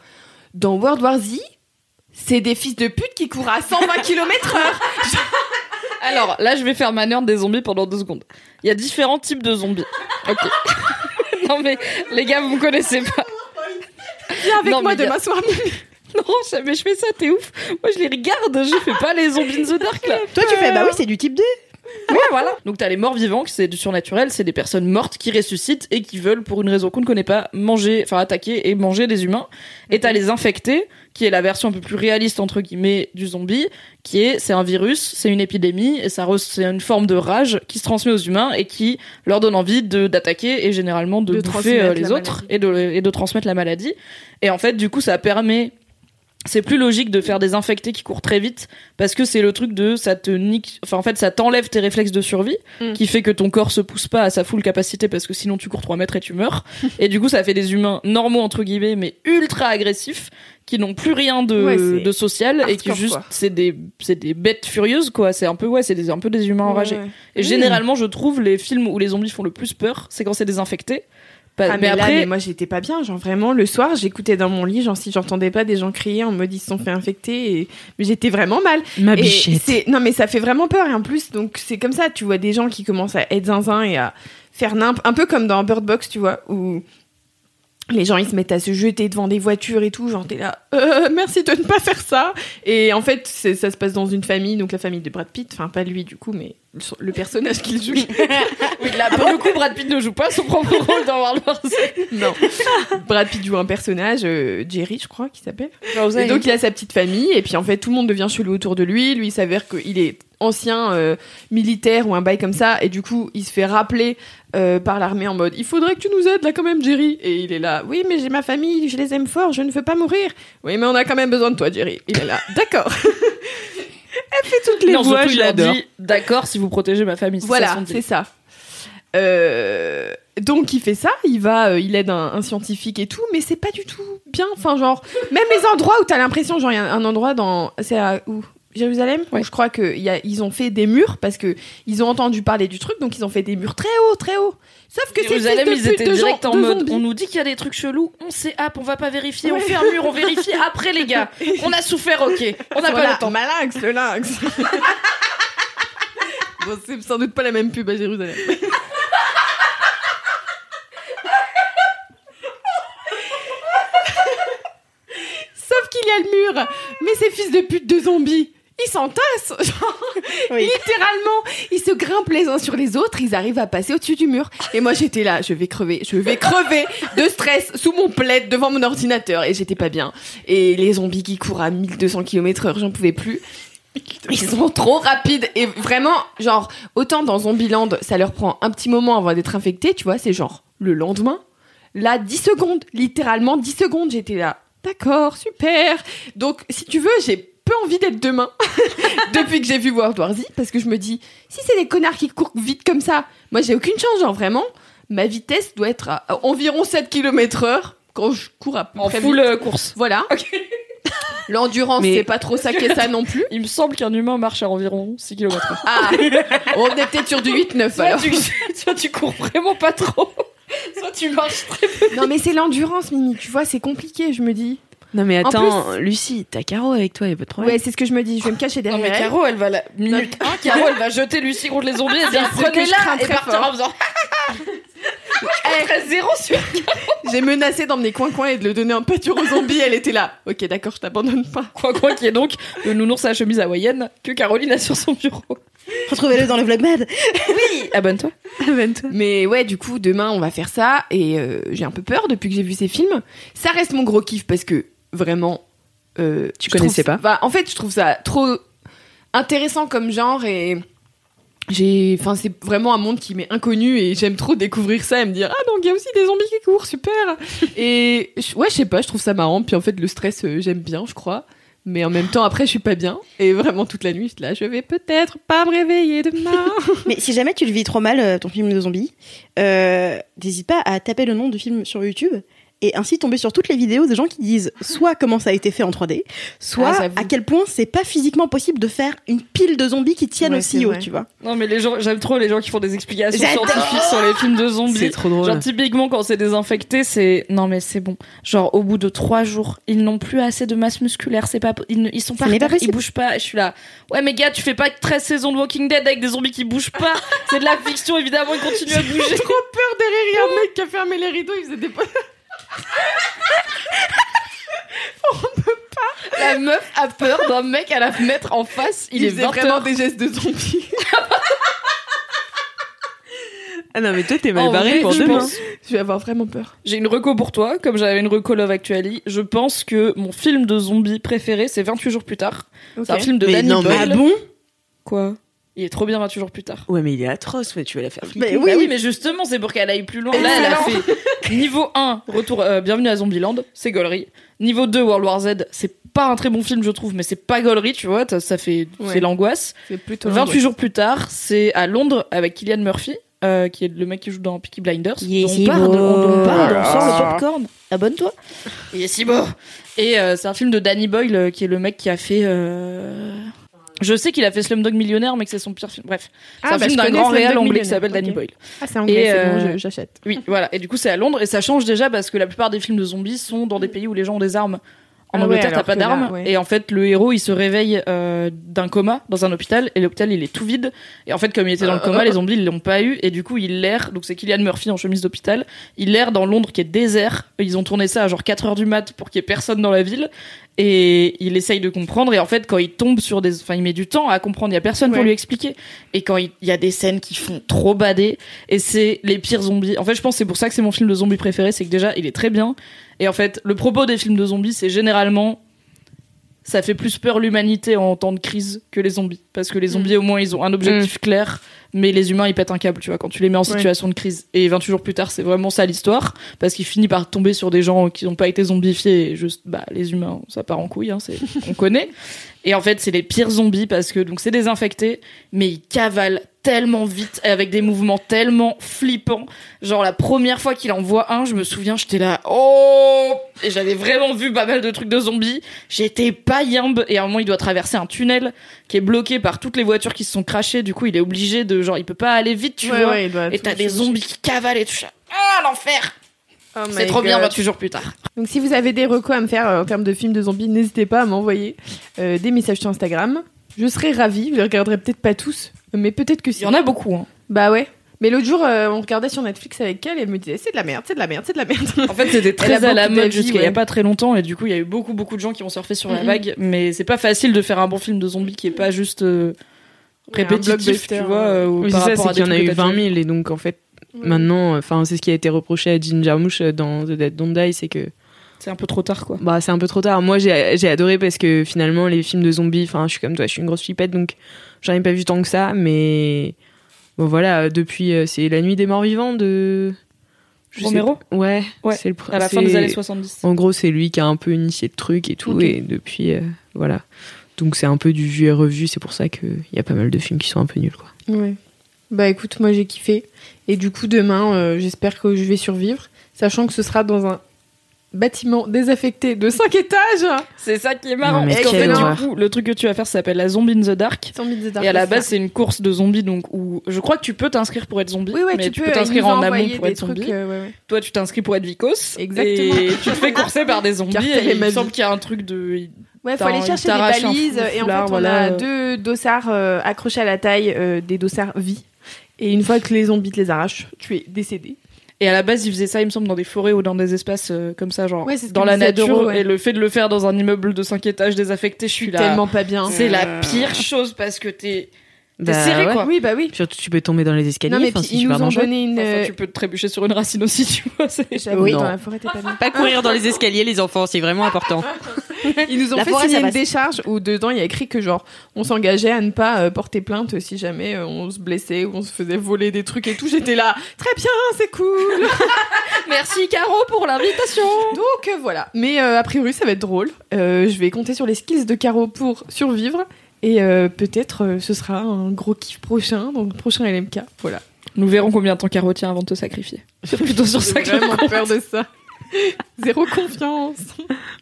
Dans World War Z, c'est des fils de pute qui courent à 120 km heure. Alors là, je vais faire ma nerd des zombies pendant deux secondes. Il y a différents types de zombies. Ok. non mais les gars, vous me connaissez pas. Viens avec Non, moi mais y a- demain soir. Non, jamais je fais ça, t'es ouf. Moi, je les regarde, je fais pas les zombies in the dark là. Toi, tu fais, bah oui, c'est du type 2. Ouais, voilà. Donc t'as les morts vivants, c'est du surnaturel, c'est des personnes mortes qui ressuscitent et qui veulent, pour une raison qu'on ne connaît pas, manger, enfin attaquer et manger des humains. Et t'as les infectés, qui est la version un peu plus réaliste entre guillemets du zombie, qui est c'est un virus, c'est une épidémie et ça c'est une forme de rage qui se transmet aux humains et qui leur donne envie de d'attaquer et généralement de, De bouffer euh, les autres et de et de transmettre la maladie. Et en fait, du coup, ça permet c'est plus logique de faire des infectés qui courent très vite parce que c'est le truc de ça te nique enfin en fait ça t'enlève tes réflexes de survie Mm. qui fait que ton corps se pousse pas à sa full capacité parce que sinon tu cours 3 mètres et tu meurs. Et du coup ça fait des humains normaux entre guillemets mais ultra agressifs qui n'ont plus rien de, Ouais, de social et qui juste c'est des c'est des bêtes furieuses quoi. C'est un peu ouais c'est des, un peu des humains enragés. Ouais. et généralement je trouve les films où les zombies font le plus peur c'est quand c'est des infectés Pas- Ah, mais, mais, là, après mais moi j'étais pas bien, genre vraiment le soir j'écoutais dans mon lit, genre si j'entendais pas des gens crier en mode ils se sont fait infecter, et... mais j'étais vraiment mal. Ma Et bichette. non mais ça fait vraiment peur et en plus donc c'est comme ça, tu vois des gens qui commencent à être zinzin et à faire nimp, un peu comme dans Bird Box, tu vois, où les gens ils se mettent à se jeter devant des voitures et tout, genre t'es là, euh, merci de ne pas faire ça. Et en fait ça se passe dans une famille, donc la famille de Brad Pitt, enfin pas lui du coup, mais le, personnage qu'il joue. oui, là pour le coup Brad Pitt ne joue pas son propre rôle dans World War Z non, Brad Pitt joue un personnage, euh, Jerry je crois qu'il s'appelle. Et donc il a sa petite famille et puis en fait tout le monde devient chelou autour de lui. Lui il s'avère qu'il est ancien euh, militaire ou un bail comme ça et du coup il se fait rappeler euh, par l'armée en mode il faudrait que tu nous aides là quand même Jerry. Et il est là oui mais j'ai ma famille je les aime fort je ne veux pas mourir. Oui mais on a quand même besoin de toi Jerry. Il est là. D'accord. Toutes les non, voix, surtout, je l'adore. dit, D'accord, si vous protégez ma famille. c'est ça voilà c'est ça. Euh, donc il fait ça, il va, euh, il aide un, un scientifique et tout, mais c'est pas du tout bien. Enfin genre, même les endroits où t'as l'impression, genre il y a un endroit dans, c'est à où? Jérusalem, Ouais. où je crois que il y a, ils ont fait des murs parce que ils ont entendu parler du truc, donc ils ont fait des murs très hauts, très hauts. Sauf que Jérusalem, ils étaient gens- direct en de mode zombies. on nous dit qu'il y a des trucs chelous, on sait app, on va pas vérifier, on fait un mur, on vérifie après les gars. On a souffert, ok. On n'a Voilà, pas le temps. Malinx, le lynx. bon, c'est sans doute pas la même pub à Jérusalem. Sauf qu'il y a le mur. Mais ces fils de pute de zombies, ils s'entassent. Oui. Littéralement, ils se grimpent les uns sur les autres, ils arrivent à passer au-dessus du mur. Et moi, j'étais là, je vais crever, je vais crever de stress sous mon plaid devant mon ordinateur. Et j'étais pas bien. Et les zombies qui courent à 1200 km heure, j'en pouvais plus. Ils sont trop rapides et vraiment, genre, autant dans Zombieland, ça leur prend un petit moment avant d'être infectés, tu vois, c'est genre le lendemain, là, 10 secondes, littéralement 10 secondes, j'étais là. D'accord, super. Donc, si tu veux, j'ai peu envie d'être demain depuis que j'ai vu World War Z parce que je me dis, si c'est des connards qui courent vite comme ça, moi j'ai aucune chance, genre vraiment, ma vitesse doit être à environ 7 km heure quand je cours à peu En près full vite. euh, course. Voilà. L'endurance, Mais- c'est pas trop ça qu'est ça non plus. Il me semble qu'un humain marche à environ 6 km Ah, on est peut-être sur du 8-9 Soit alors. tu, soit tu cours vraiment pas trop, soit tu marches très peu. Non mais c'est l'endurance, Mimi, tu vois, c'est compliqué, je me dis. Non mais En attends, Lucie, t'as Caro avec toi, y a pas de problème. Ouais, c'est ce que je me dis, je vais me cacher Non derrière mais elle. Caro, elle va la minute 1, Caro, elle va jeter Lucie contre les zombies et dire je prenez-la et partir fort. en faisant. Elle ferait zéro sur. J'ai menacé d'emmener Coin Coin et de le donner en pâture aux zombies, elle était là. Ok, d'accord, je t'abandonne pas. Quoi quoi qui est donc le nounours à la chemise hawaïenne que Caroline a sur son bureau. Retrouvez-le dans le vlog mad. Abonne-toi. Mais ouais, du coup, demain, on va faire ça et euh, j'ai un peu peur depuis que j'ai vu ces films. Ça reste mon gros kiff parce que vraiment. euh, Tu connaissais trouve- pas bah, En fait, je trouve ça trop intéressant comme genre et. J'ai, enfin, c'est vraiment un monde qui m'est inconnu et j'aime trop découvrir ça et me dire ah donc il y a aussi des zombies qui courent super et ouais je sais pas je trouve ça marrant puis en fait le stress euh, j'aime bien je crois mais en même temps après je suis pas bien et vraiment toute la nuit je suis là je vais peut-être pas me réveiller demain Mais si jamais tu le vis trop mal, euh, ton film de zombie, euh, n'hésite pas à taper le nom du film sur YouTube et ainsi tomber sur toutes les vidéos de gens qui disent soit comment ça a été fait en 3D, soit Ah, à quel point c'est pas physiquement possible de faire une pile de zombies qui tiennent Ouais, aussi haut, vrai. tu vois. Non mais les gens, j'aime trop les gens qui font des explications scientifiques sur les films de zombies. C'est trop drôle. Genre typiquement quand c'est désinfecté, c'est non mais c'est bon. Genre au bout de trois jours, ils n'ont plus assez de masse musculaire, c'est pas, ils, ne- ils sont pas, pas ils bougent pas. Et je suis là, ouais mais gars, tu fais pas 13 saisons de Walking Dead avec des zombies qui bougent pas. c'est de la fiction évidemment, ils continuent à bouger. trop peur derrière il y a un mec qui a fermé les rideaux il faisait des La meuf a peur d'un mec à la fenêtre en face. Il, il, est faisait 20 vraiment heures. des gestes de zombie Ah non mais toi t'es mal En barré vrai, pour je demain. pense- je vais avoir vraiment peur J'ai une reco pour toi, comme j'avais une reco Love Actually. Je pense que mon film de zombies préféré, c'est 28 jours plus tard. C'est un film de Mais Danny non, mais Boyle. Ah bon? Quoi? Il est trop bien 28 jours plus tard. Ouais mais il est atroce, ouais, tu vas la faire flipper. Mais oui, Bah oui, mais justement, c'est pour qu'elle aille plus loin. Là, elle a fait niveau 1, retour, euh, bienvenue à Zombieland, c'est gaulerie. Niveau 2, World War Z, c'est pas un très bon film, je trouve, mais c'est pas gaulerie, tu vois, ça, fait, Ouais. c'est l'angoisse. c'est plutôt 28 jours plus tard, c'est à Londres avec Killian Murphy, euh, qui est le mec qui joue dans Peaky Blinders. Il est dont si on parle, beau. on en parle, on Ah. sort le popcorn. Abonne-toi. Il est si beau. Et euh, c'est un film de Danny Boyle, qui est le mec qui a fait. Euh, Je sais qu'il a fait Slumdog Millionnaire, mais que c'est son pire film. Bref, c'est Ah, un bah, film d'un grand réal anglais qui s'appelle Danny. Boyle. ah c'est anglais c'est euh, bon je- j'achète Oui, voilà. Et du coup, c'est à Londres et ça change déjà parce que la plupart des films de zombies sont dans des pays où les gens ont des armes. En Ah ouais, Angleterre, t'as alors pas d'armes. ouais. Et en fait, le héros, il se réveille euh, d'un coma dans un hôpital et l'hôpital, il est tout vide. Et en fait, comme il était dans le coma, les zombies, ils l'ont pas eu. Et du coup, il l'air. Donc, c'est Killian Murphy en chemise d'hôpital. Il l'air dans Londres qui est désert. Ils ont tourné ça à genre 4 heures du mat pour qu'il y ait personne dans la ville. Et il essaye de comprendre. Et en fait, quand il tombe sur des. Enfin, il met du temps à comprendre. Il y a personne pour Ouais. lui expliquer. Et quand il il y a des scènes qui font trop bader. Et c'est les pires zombies. En fait, je pense que c'est pour ça que c'est mon film de zombies préféré. C'est que déjà, il est très bien. Et en fait, le propos des films de zombies, c'est généralement. Ça fait plus peur l'humanité en temps de crise que les zombies. Parce que les zombies, au moins, ils ont un objectif clair. Mais les humains, ils pètent un câble, tu vois, quand tu les mets en situation de crise. Et 28 jours plus tard, c'est vraiment ça l'histoire. Parce qu'il finit par tomber sur des gens qui n'ont pas été zombifiés. Et juste, bah, les humains, ça part en couille, hein, c'est, on connaît. Et en fait, c'est les pires zombies parce que, donc, c'est désinfecté, mais ils cavalent tellement vite, et avec des mouvements tellement flippants. Genre, la première fois qu'il en voit un, je me souviens, j'étais là, oh! Et j'avais vraiment vu pas mal de trucs de zombies. J'étais pas yimbe. Et à un moment, il doit traverser un tunnel qui est bloqué par toutes les voitures qui se sont crachées. Du coup, il est obligé de, genre, il peut pas aller vite, tu vois. Et t'as des zombies qui cavalent et tout ça. Ah, l'enfer! Oh C'est trop bien 28 jours plus tard. Donc si vous avez des recos à me faire euh, en termes de films de zombies, n'hésitez pas à m'envoyer euh, des messages sur Instagram. Je serai ravie. Je les regarderai peut-être pas tous, mais peut-être que si. Il y en a beaucoup, hein. Bah ouais. Mais l'autre jour, euh, on regardait sur Netflix avec elle et elle me disait c'est de la merde, c'est de la merde, c'est de la merde. En fait, c'était très à la mode jusqu'à il y a pas très longtemps et du coup, il y a eu beaucoup beaucoup de gens qui ont surfé sur la Mhm. vague, mais c'est pas facile de faire un bon film de zombies qui est pas juste répétitif, tu vois, euh, ou Oui, par c'est ça, rapport c'est à qu'il y en a eu trucs que t'as 20 déjà 000 et donc en fait maintenant, enfin c'est ce qui a été reproché à Ginger Jarmusch dans The Dead Don't Die, c'est que. C'est un peu trop tard, quoi. bah c'est un peu trop tard. Moi j'ai j'ai adoré parce que finalement les films de zombies, enfin je suis comme toi, je suis une grosse flippette donc j'en ai pas vu tant que ça, mais bon voilà depuis euh, c'est La Nuit des Morts Vivants de Je sais Romero pas. Ouais, Ouais, c'est le À la fin des années 70. En gros, c'est lui qui a un peu initié le truc et tout, et depuis, euh, voilà. Donc c'est un peu du vu et revu, c'est pour ça qu'il y a pas mal de films qui sont un peu nuls, quoi. Ouais. Bah écoute, moi j'ai kiffé. Et du coup, demain, euh, j'espère que je vais survivre, sachant que ce sera dans un bâtiment désaffecté de 5 étages. C'est ça qui est marrant. Parce qu'en fait, horreur. du coup, le truc que tu vas faire ça s'appelle la Zombie in the Dark. Et à la base, c'est une course de zombies, donc où je crois que tu peux t'inscrire pour être zombie, oui, ouais, mais tu, tu peux t'inscrire en ont amont pour être trucs, zombie. euh, ouais, ouais. Toi, tu t'inscris pour être vicos. Exactement. Et tu te fais courser par des zombies. Et il me semble qu'il y a un truc de. Ouais, faut aller chercher des balises et en fait on voilà. a deux dossards euh, accrochés à la taille, euh, des dossards vie. Et une fois que les zombies te les arrachent, tu es décédé. Et à la base, ils faisaient ça, il me semble, dans des forêts ou dans des espaces euh, comme ça, genre Ouais, dans la nature. Ouais. Et le fait de le faire dans un immeuble de 5 étages désaffecté, je suis là. Tellement pas bien. C'est la pire chose parce que T'es Bah, serré, ouais. quoi. Oui, bah oui. Surtout, tu peux tomber dans les escaliers. Non mais puis ils nous ont donné une. Enfin, euh, tu peux te trébucher sur une racine aussi, tu vois. Oui. dans la forêt, t'es pas bien. Pas courir dans les escaliers, les enfants, c'est vraiment important. Ils nous ont La fait forêt, signer ça une décharge où dedans il y a écrit que genre on s'engageait à ne pas euh, porter plainte si jamais euh, on se blessait ou on se faisait voler des trucs et tout. J'étais là, très bien, c'est cool. Merci Caro pour l'invitation. Donc euh, voilà. Mais euh, a priori ça va être drôle. Euh, je vais compter sur les skills de Caro pour survivre et euh, peut-être euh, ce sera un gros kiff prochain le prochain LMK. Voilà. Nous verrons combien de temps Caro tient avant de te sacrifier. C'est plutôt sur ça J'ai que je vraiment compte. peur de ça. Zéro confiance.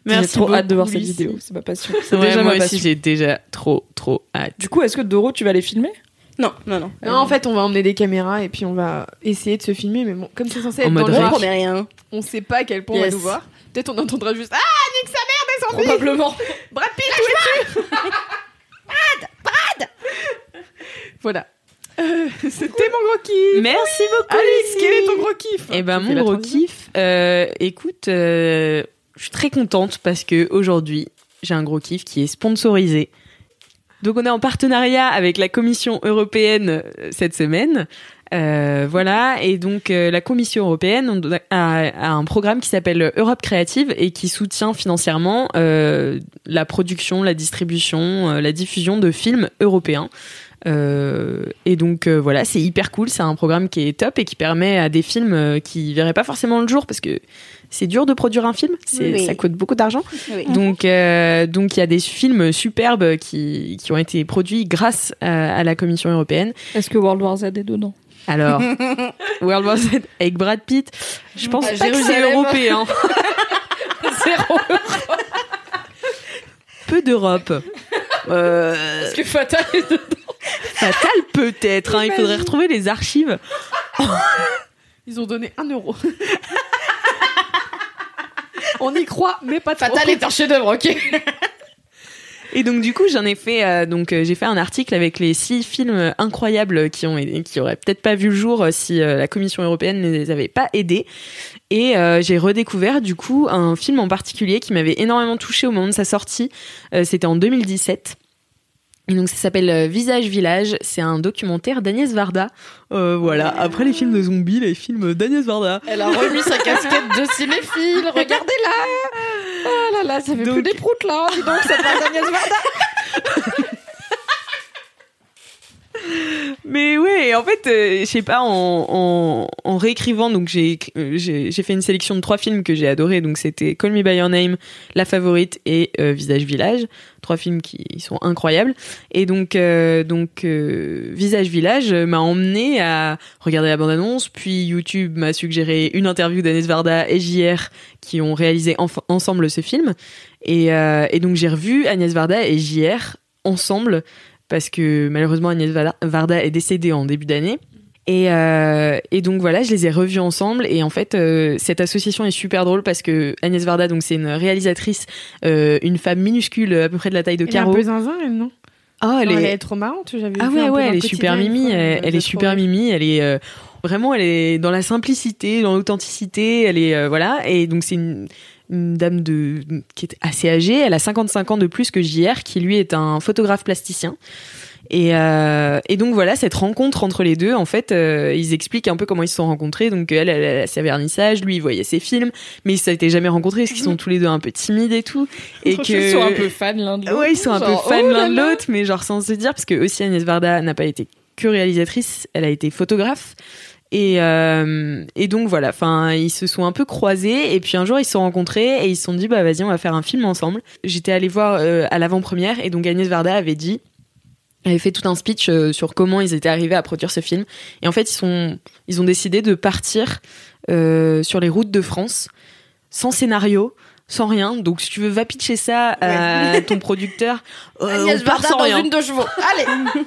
J'ai trop hâte de voir cette vidéo. C'est ma passion. C'est déjà moi ma aussi, j'ai déjà trop, trop hâte. Du coup, est-ce que Doro, tu vas les filmer? Non, non, non. Non, en fait, on va emmener des caméras et puis on va essayer de se filmer. Mais bon, comme c'est censé En être dans le noir, rien. on sait pas à quel point on Yes. va nous voir. Peut-être on entendra juste Ah, nique sa mère des zombies Probablement. Brad Pitt, Brad Brad Voilà. Euh, C'était mon gros kiff Merci beaucoup, Alice, quel est ton gros kiff Eh ben, mon gros kiff, euh, écoute, euh, je suis très contente parce que aujourd'hui, j'ai un gros kiff qui est sponsorisé. Donc, on est en partenariat avec la Commission européenne cette semaine. Euh, voilà, et donc euh, la Commission européenne a, a un programme qui s'appelle Europe Créative et qui soutient financièrement euh, la production, la distribution, euh, la diffusion de films européens. Euh, et donc euh, voilà, c'est hyper cool. C'est un programme qui est top et qui permet à des films euh, qui verraient pas forcément le jour parce que c'est dur de produire un film. Oui. Ça coûte beaucoup d'argent. Oui. Donc euh, donc il y a des films superbes qui qui ont été produits grâce à, à la Commission européenne. Est-ce que World War Z est dedans? Alors World War Z avec Brad Pitt, je pense pas que c'est Jérusalem. européen. Zéro. Peu d'Europe. Euh, Est-ce que Fatal est dedans fatal peut-être. hein. Il faudrait retrouver les archives. Ils ont donné un euro. on y croit, mais pas trop. Fatal est un chef-d'œuvre, ok. Et donc du coup j'en ai fait euh, donc euh, j'ai fait un article avec les six films incroyables qui ont qui auraient peut-être pas vu le jour euh, si euh, la Commission européenne ne les avait pas aidés. Et euh, j'ai redécouvert du coup un film en particulier qui m'avait énormément touché au moment de sa sortie. Euh, c'était en 2017 et donc ça s'appelle Visage Village, c'est un documentaire d'Agnès Varda. Euh, voilà, après les films de zombies, les films d'Agnès Varda. Elle a remis sa casquette de cinéphile, regardez-la là là, ça fait Donc- plus des proutes là, dis donc, ça parle d'Agnès Varda Mais ouais, en fait, euh, je sais pas, en, en, réécrivant, donc j'ai euh, j'ai j'ai fait une sélection de trois films que j'ai adorés. Donc c'était Call Me by Your Name, La Favorite et euh, Visage Village, trois films qui sont incroyables. Et donc euh, donc Visage Village m'a emmené à regarder la bande-annonce, puis YouTube m'a suggéré une interview d'Agnès Varda et JR qui ont réalisé ensemble ce film. Et, et donc j'ai revu Agnès Varda et JR ensemble parce que malheureusement Agnès Varda- est décédée en début d'année. Et, euh, et donc voilà, je les ai revus ensemble et en fait euh, cette association est super drôle parce que Agnès Varda donc c'est une réalisatrice, euh, une femme minuscule à peu près de la taille de Elle est un Caro. peu zinzin, elle, non? Oh, elle Non, est, elle est trop marrante, j'avais ah ouais ouais, elle le est super mimi, elle, est super mimi, elle est vraiment elle est dans la simplicité, dans l'authenticité, elle est voilà et donc c'est une, une dame de qui est assez âgée, elle a 55 ans de plus que JR qui lui est un photographe plasticien. Et, euh, et donc voilà cette rencontre entre les deux en fait euh, ils expliquent un peu comment ils se sont rencontrés donc elle elle a ses vernissages lui il voyait ses films mais ils s'étaient jamais rencontrés parce qu'ils sont tous les deux un peu timides et tout et que Ils sont un peu fans l'un de l'autre. Ouais, ils sont un peu fans oh l'un de l'autre, mais genre sans se dire, parce que aussi Agnès Varda n'a pas été que réalisatrice, elle a été photographe. Et, euh, et donc voilà, enfin ils se sont un peu croisés et puis un jour ils se sont rencontrés et ils se sont dit bah vas-y on va faire un film ensemble. J'étais allée voir euh, à l'avant-première et donc Agnès Varda avait dit avait fait tout un speech euh, sur comment ils étaient arrivés à produire ce film. Et en fait, ils, ils ont décidé de partir sur les routes de France, sans scénario, sans rien. Donc, si tu veux, va pitcher ça à ton producteur. Euh, on part sans dans rien. une de chevaux. Allez, bon.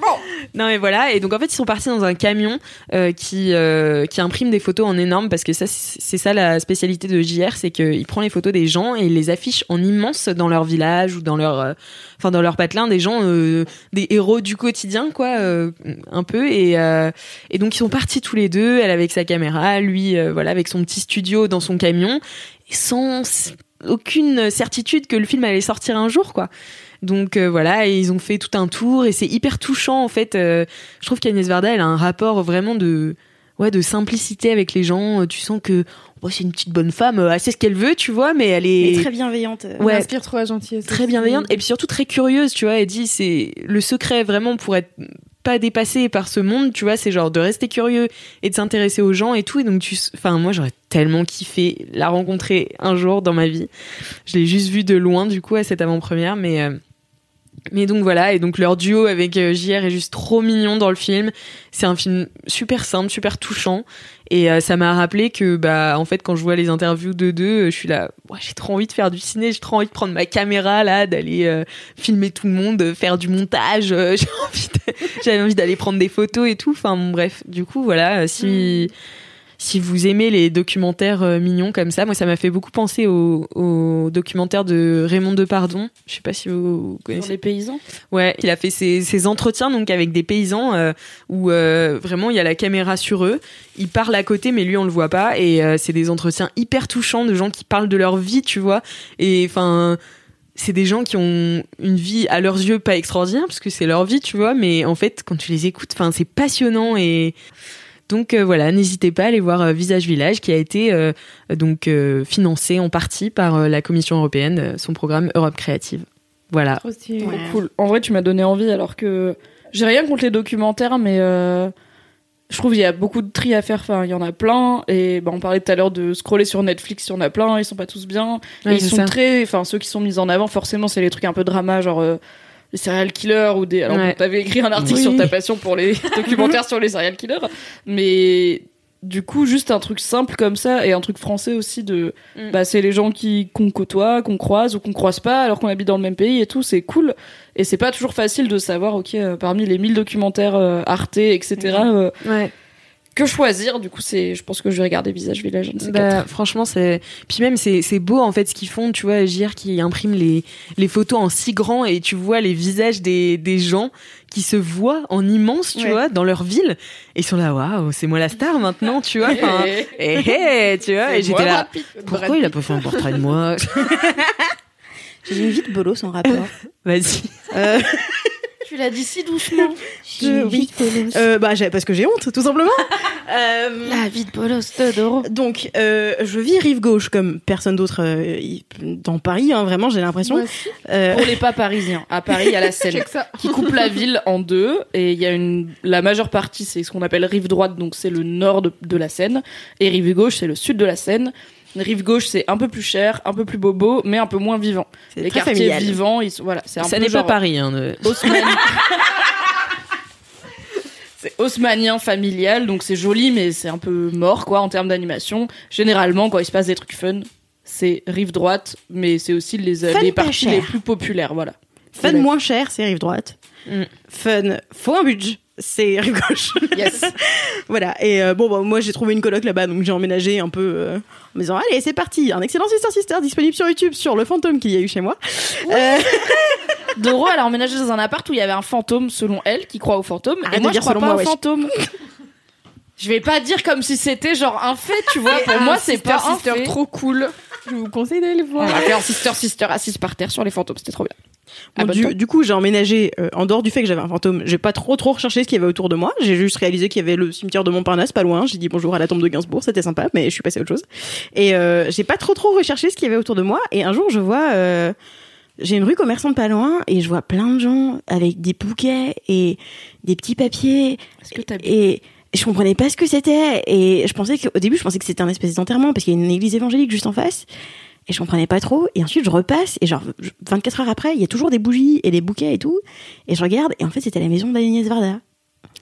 Non mais voilà et donc en fait ils sont partis dans un camion euh, qui euh, qui imprime des photos en énorme parce que ça c'est ça la spécialité de JR c'est qu'il prend les photos des gens et il les affiche en immense dans leur village ou dans leur euh, enfin dans leur patelin des gens euh, des héros du quotidien quoi euh, un peu et euh, et donc ils sont partis tous les deux elle avec sa caméra lui euh, voilà avec son petit studio dans son camion et sans aucune certitude que le film allait sortir un jour quoi donc euh, voilà, et ils ont fait tout un tour et c'est hyper touchant en fait. Euh, je trouve qu'Agnès Varda, elle a un rapport vraiment de ouais de simplicité avec les gens. Euh, Tu sens que bon, c'est une petite bonne femme, elle sait ce qu'elle veut, tu vois, mais elle est est très bienveillante. Ouais. Elle inspire trop la gentillesse. très bienveillante et puis surtout très curieuse, tu vois. Elle dit c'est le secret vraiment pour être pas dépassé par ce monde, tu vois, c'est genre de rester curieux et de s'intéresser aux gens et tout. Et donc tu, enfin moi j'aurais tellement kiffé la rencontrer un jour dans ma vie. Je l'ai juste vue de loin du coup à cette avant-première, mais euh, mais donc voilà, et donc leur duo avec euh, JR est juste trop mignon dans le film. C'est un film super simple, super touchant. Et euh, ça m'a rappelé que, bah, en fait, quand je vois les interviews de deux, euh, je suis là, j'ai trop envie de faire du ciné, j'ai trop envie de prendre ma caméra, là, d'aller euh, filmer tout le monde, euh, faire du montage. euh, j'avais envie d'aller prendre des photos et tout. Enfin, bon, bref, du coup, voilà, si. Si vous aimez les documentaires euh, mignons comme ça, moi ça m'a fait beaucoup penser au, au documentaire de Raymond Depardon. Je sais pas si vous connaissez. Sur les paysans. Ouais, il a fait ses, ses entretiens donc avec des paysans euh, où euh, vraiment il y a la caméra sur eux. Il parle à côté, mais lui on le voit pas. Et c'est des entretiens hyper touchants de gens qui parlent de leur vie, tu vois. Et enfin, c'est des gens qui ont une vie à leurs yeux pas extraordinaire parce que c'est leur vie, tu vois. Mais en fait, quand tu les écoutes, enfin c'est passionnant et donc euh, voilà, n'hésitez pas à aller voir euh, Visage Village qui a été euh, donc euh, financé en partie par euh, la Commission européenne, son programme Europe Créative. Voilà. Trop cool. En vrai, tu m'as donné envie alors que j'ai rien contre les documentaires, mais euh, je trouve qu'il y a beaucoup de tri à faire. Enfin, il y en a plein. Et bah, on parlait tout à l'heure de scroller sur Netflix, il y en a plein. Ils sont pas tous bien. Et ils sont ça. très. Enfin, ceux qui sont mis en avant, forcément, c'est les trucs un peu drama, genre. euh, les serial killers ou des. Alors, Ouais. t'avais écrit un article Oui. sur ta passion pour les documentaires sur les serial killers, mais du coup, juste un truc simple comme ça et un truc français aussi de. Mm. Bah, c'est les gens qui qu'on côtoie, qu'on croise ou qu'on croise pas alors qu'on habite dans le même pays et tout, c'est cool. Et c'est pas toujours facile de savoir, ok, euh, parmi les 1000 documentaires euh, Arte, etc., euh, Ouais. Que choisir. Du coup, c'est, je pense que je vais regarder Visage Village, un de ces Bah, franchement, c'est. Puis même, c'est c'est beau en fait ce qu'ils font. Tu vois, JR qui imprime les, les photos en si grand et tu vois les visages des, des gens qui se voient en immense, tu Ouais. vois, dans leur ville. Et ils sont là, waouh, c'est moi la star maintenant, tu vois. Enfin, eh, eh, tu vois. Et j'étais là, pourquoi il a pas fait un portrait de moi? J'ai une vie de bolos en rapport. Vas-y. Euh, Tu l'as dit si doucement. je- oui. Euh, bah, parce que j'ai honte, tout simplement. Euh, La vie de Bolos Todoro. donc, euh, je vis rive gauche comme personne d'autre euh, dans Paris, hein, vraiment, j'ai l'impression. Euh, Pour les pas parisiens, à Paris, il y a la Seine. Qui coupe la ville en deux et il y a une la majeure partie c'est ce qu'on appelle rive droite donc c'est le nord de, de la Seine et rive gauche c'est le sud de la Seine rive gauche c'est un peu plus cher un peu plus bobo mais un peu moins vivant c'est les très quartiers familial. vivants ils sont, voilà c'est un Ça peu n'est pas Paris. Hein, de- c'est haussmanien familial donc c'est joli mais c'est un peu mort quoi en termes d'animation généralement quand il se passe des trucs fun c'est rive droite mais c'est aussi les, Fun les parties cher. les plus populaires voilà Fun moins cher, c'est rive droite. Mm. Fun, faut un budget, c'est rive gauche. yes voilà. Et euh, bon, bah, moi j'ai trouvé une coloc là-bas, donc j'ai emménagé un peu euh, en me disant allez, c'est parti. Un excellent Sister Sister disponible sur YouTube sur le fantôme qu'il y a eu chez moi. Euh, Doro, elle a emménagé dans un appart où il y avait un fantôme, selon elle, qui croit au fantôme. Arrête et moi, de je dire crois selon pas moi, au wesh. fantôme. Je vais pas dire comme si c'était genre un fait, tu vois. Pour moi, c'est pas un Sister fait. trop cool. Je vous conseille d'aller le On voir. a fait un sister sister assise par terre sur les fantômes, c'était trop bien. Bon, Ah, du, du coup, j'ai emménagé euh, en dehors du fait que j'avais un fantôme. J'ai pas trop trop recherché ce qu'il y avait autour de moi. J'ai juste réalisé qu'il y avait le cimetière de Montparnasse pas loin. J'ai dit bonjour à la tombe de Gainsbourg, c'était sympa, mais je suis passée à autre chose. Et euh, j'ai pas trop trop recherché ce qu'il y avait autour de moi. Et un jour, je vois, euh, j'ai une rue commerçante pas loin et je vois plein de gens avec des bouquets et des petits papiers que Et je comprenais pas ce que c'était. Et je pensais qu'au début, je pensais que c'était un espèce d'enterrement parce qu'il y a une église évangélique juste en face. Et je comprenais pas trop. Et ensuite, je repasse. Et genre, je- 24 heures après, il y a toujours des bougies et des bouquets et tout. Et je regarde. Et en fait, c'était la maison d'Agnès Varda.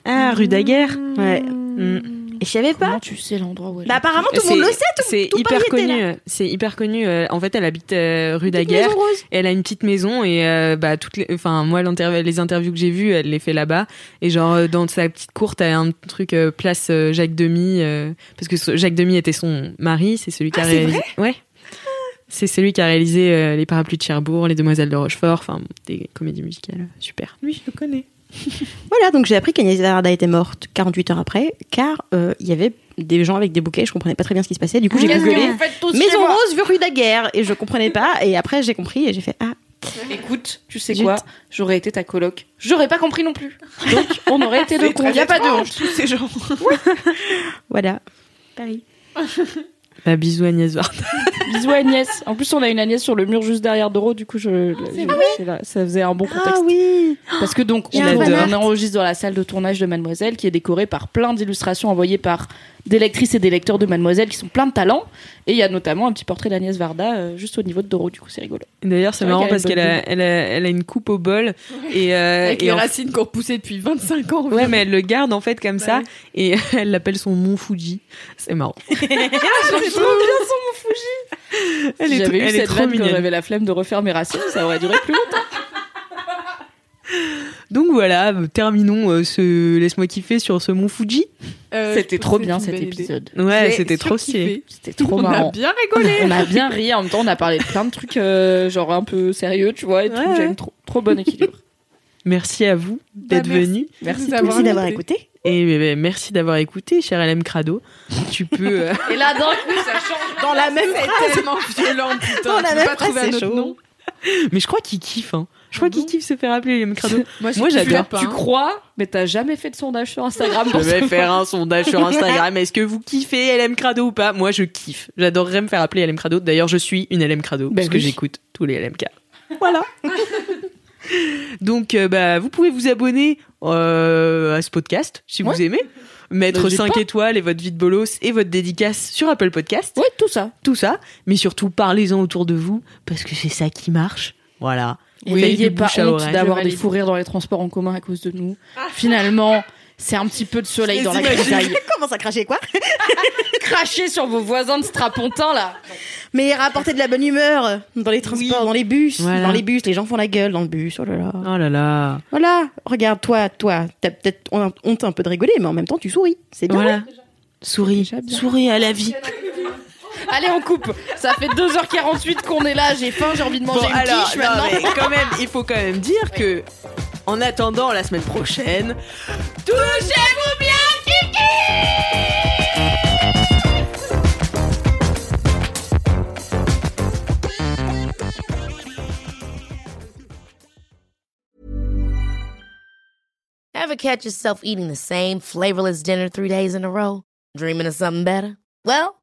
Ah, rue Daguerre. Ouais. Mm. Et je savais pas. Comment tu sais l'endroit où elle Bah, est apparemment, tout le monde le sait. Tout, C'est hyper connu. euh, C'est hyper connu. euh, En fait, elle habite euh, rue Daguerre. elle a une petite maison et euh, bah toutes les, enfin moi les interviews que j'ai vues, elle les fait là-bas. Et genre euh, dans sa petite cour, t'as un truc euh, place euh, Jacques Demy euh, parce que Jacques Demy était son mari, c'est celui qui a Ah, c'est réalisé. Ouais. C'est celui qui a réalisé euh, les parapluies de Cherbourg, les Demoiselles de Rochefort, enfin des comédies musicales euh, super. Oui, je le connais. Voilà, donc j'ai appris qu'Agnès Varda était morte 48 heures après, car euh, il y avait des gens avec des bouquets, je comprenais pas très bien ce qui se passait. Du coup, j'ai que googlé Maison Rose, rue Daguerre, et je comprenais pas. Et après, j'ai compris et j'ai fait Ah, Écoute, tu sais Zut. quoi J'aurais été ta coloc. J'aurais pas compris non plus. Donc, on aurait été deux cons. Y a pas de honte. tous ces gens. voilà. Paris. Bah bisous Agnès Varda. Bisous Agnès. En plus, on a une Agnès sur le mur juste derrière Doro. Du coup, je, je- c'est là. ça faisait un bon contexte. Ah oui Parce que donc, on enregistre dans la salle de tournage de Mademoiselle, qui est décorée par plein d'illustrations envoyées par des lectrices et des lecteurs de Mademoiselle qui sont plein de talent. Et il y a notamment un petit portrait d'Agnès Varda euh, juste au niveau de Doro. Du coup, c'est rigolo. D'ailleurs c'est marrant parce qu'elle a, bonne elle a, elle a une coupe au bol et, euh, Avec et les en- racines qu'on repoussait depuis 25 ans. Ouais, mais elle le garde en fait comme ça et elle l'appelle son mont Fuji. C'est marrant. J'aime trop bien son mon Fuji. Elle Si est, eu elle est cette trop quand j'avais la flemme de refaire mes racines, ça aurait duré plus longtemps. Donc voilà, terminons euh, ce laisse-moi kiffer sur ce mont Fuji. Euh, C'était trop bien cet idée. épisode. Ouais, c'était trop stylé. C'était trop On marrant. a bien rigolé. On a bien ri, en même temps on a parlé de plein de trucs euh, genre un peu sérieux, tu vois, et tout. J'aime trop, trop bon équilibre. Merci à vous d'être Bah, merci. venu Merci. d'avoir écouté. et euh, merci d'avoir écouté, cher LM Crado. Tu peux. euh, Et là d'un coup ça change. Dans la même C'est tellement violent, putain. Dans la même pas trouver phrase, un c'est autre chaud. nom. Mais je crois qu'il kiffe. Hein. Je crois Ah qu'il bon kiffe se faire appeler LM Crado. Moi, Moi, j'adore. Tu crois, mais t'as jamais fait de sondage sur Instagram Je vais faire un sondage sur Instagram. Est-ce que vous kiffez LM Crado ou pas Moi, je kiffe. J'adorerais me faire appeler LM Crado. D'ailleurs, je suis une LM Crado Ben parce que j'écoute tous les LMK. Voilà. Donc, euh, bah, vous pouvez vous abonner euh, à ce podcast si vous aimez. Mettre N'hésite 5 pas. étoiles et votre vie de bolos et votre dédicace sur Apple Podcast. Ouais, tout ça. Tout ça. Mais surtout, parlez-en autour de vous parce que c'est ça qui marche. Voilà. Oui, n'ayez pas honte d'avoir des fous rires dans les transports en commun à cause de nous. Finalement, c'est un petit peu de soleil dans la grisaille. Comment ça cracher quoi Crachez sur vos voisins de strapontin là. Mais rapporter de la bonne humeur dans les transports, dans les bus. Voilà. Dans les bus, les gens font la gueule dans le bus. Oh là là. Oh là là. Voilà, regarde, toi, toi, t'as peut-être on- honte un peu de rigoler, mais en même temps, tu souris. C'est bien. Voilà. Souris. Souris à la vie. Allez, on coupe. Ça fait 2h48 qu'on est là. J'ai faim, j'ai envie de manger Bon, une alors, quiche non, maintenant. mais quand même, il faut quand même dire que, en attendant la semaine prochaine, touchez-vous bien, Ever catch yourself eating the same flavorless dinner three days in a row? Dreaming of something better? Well,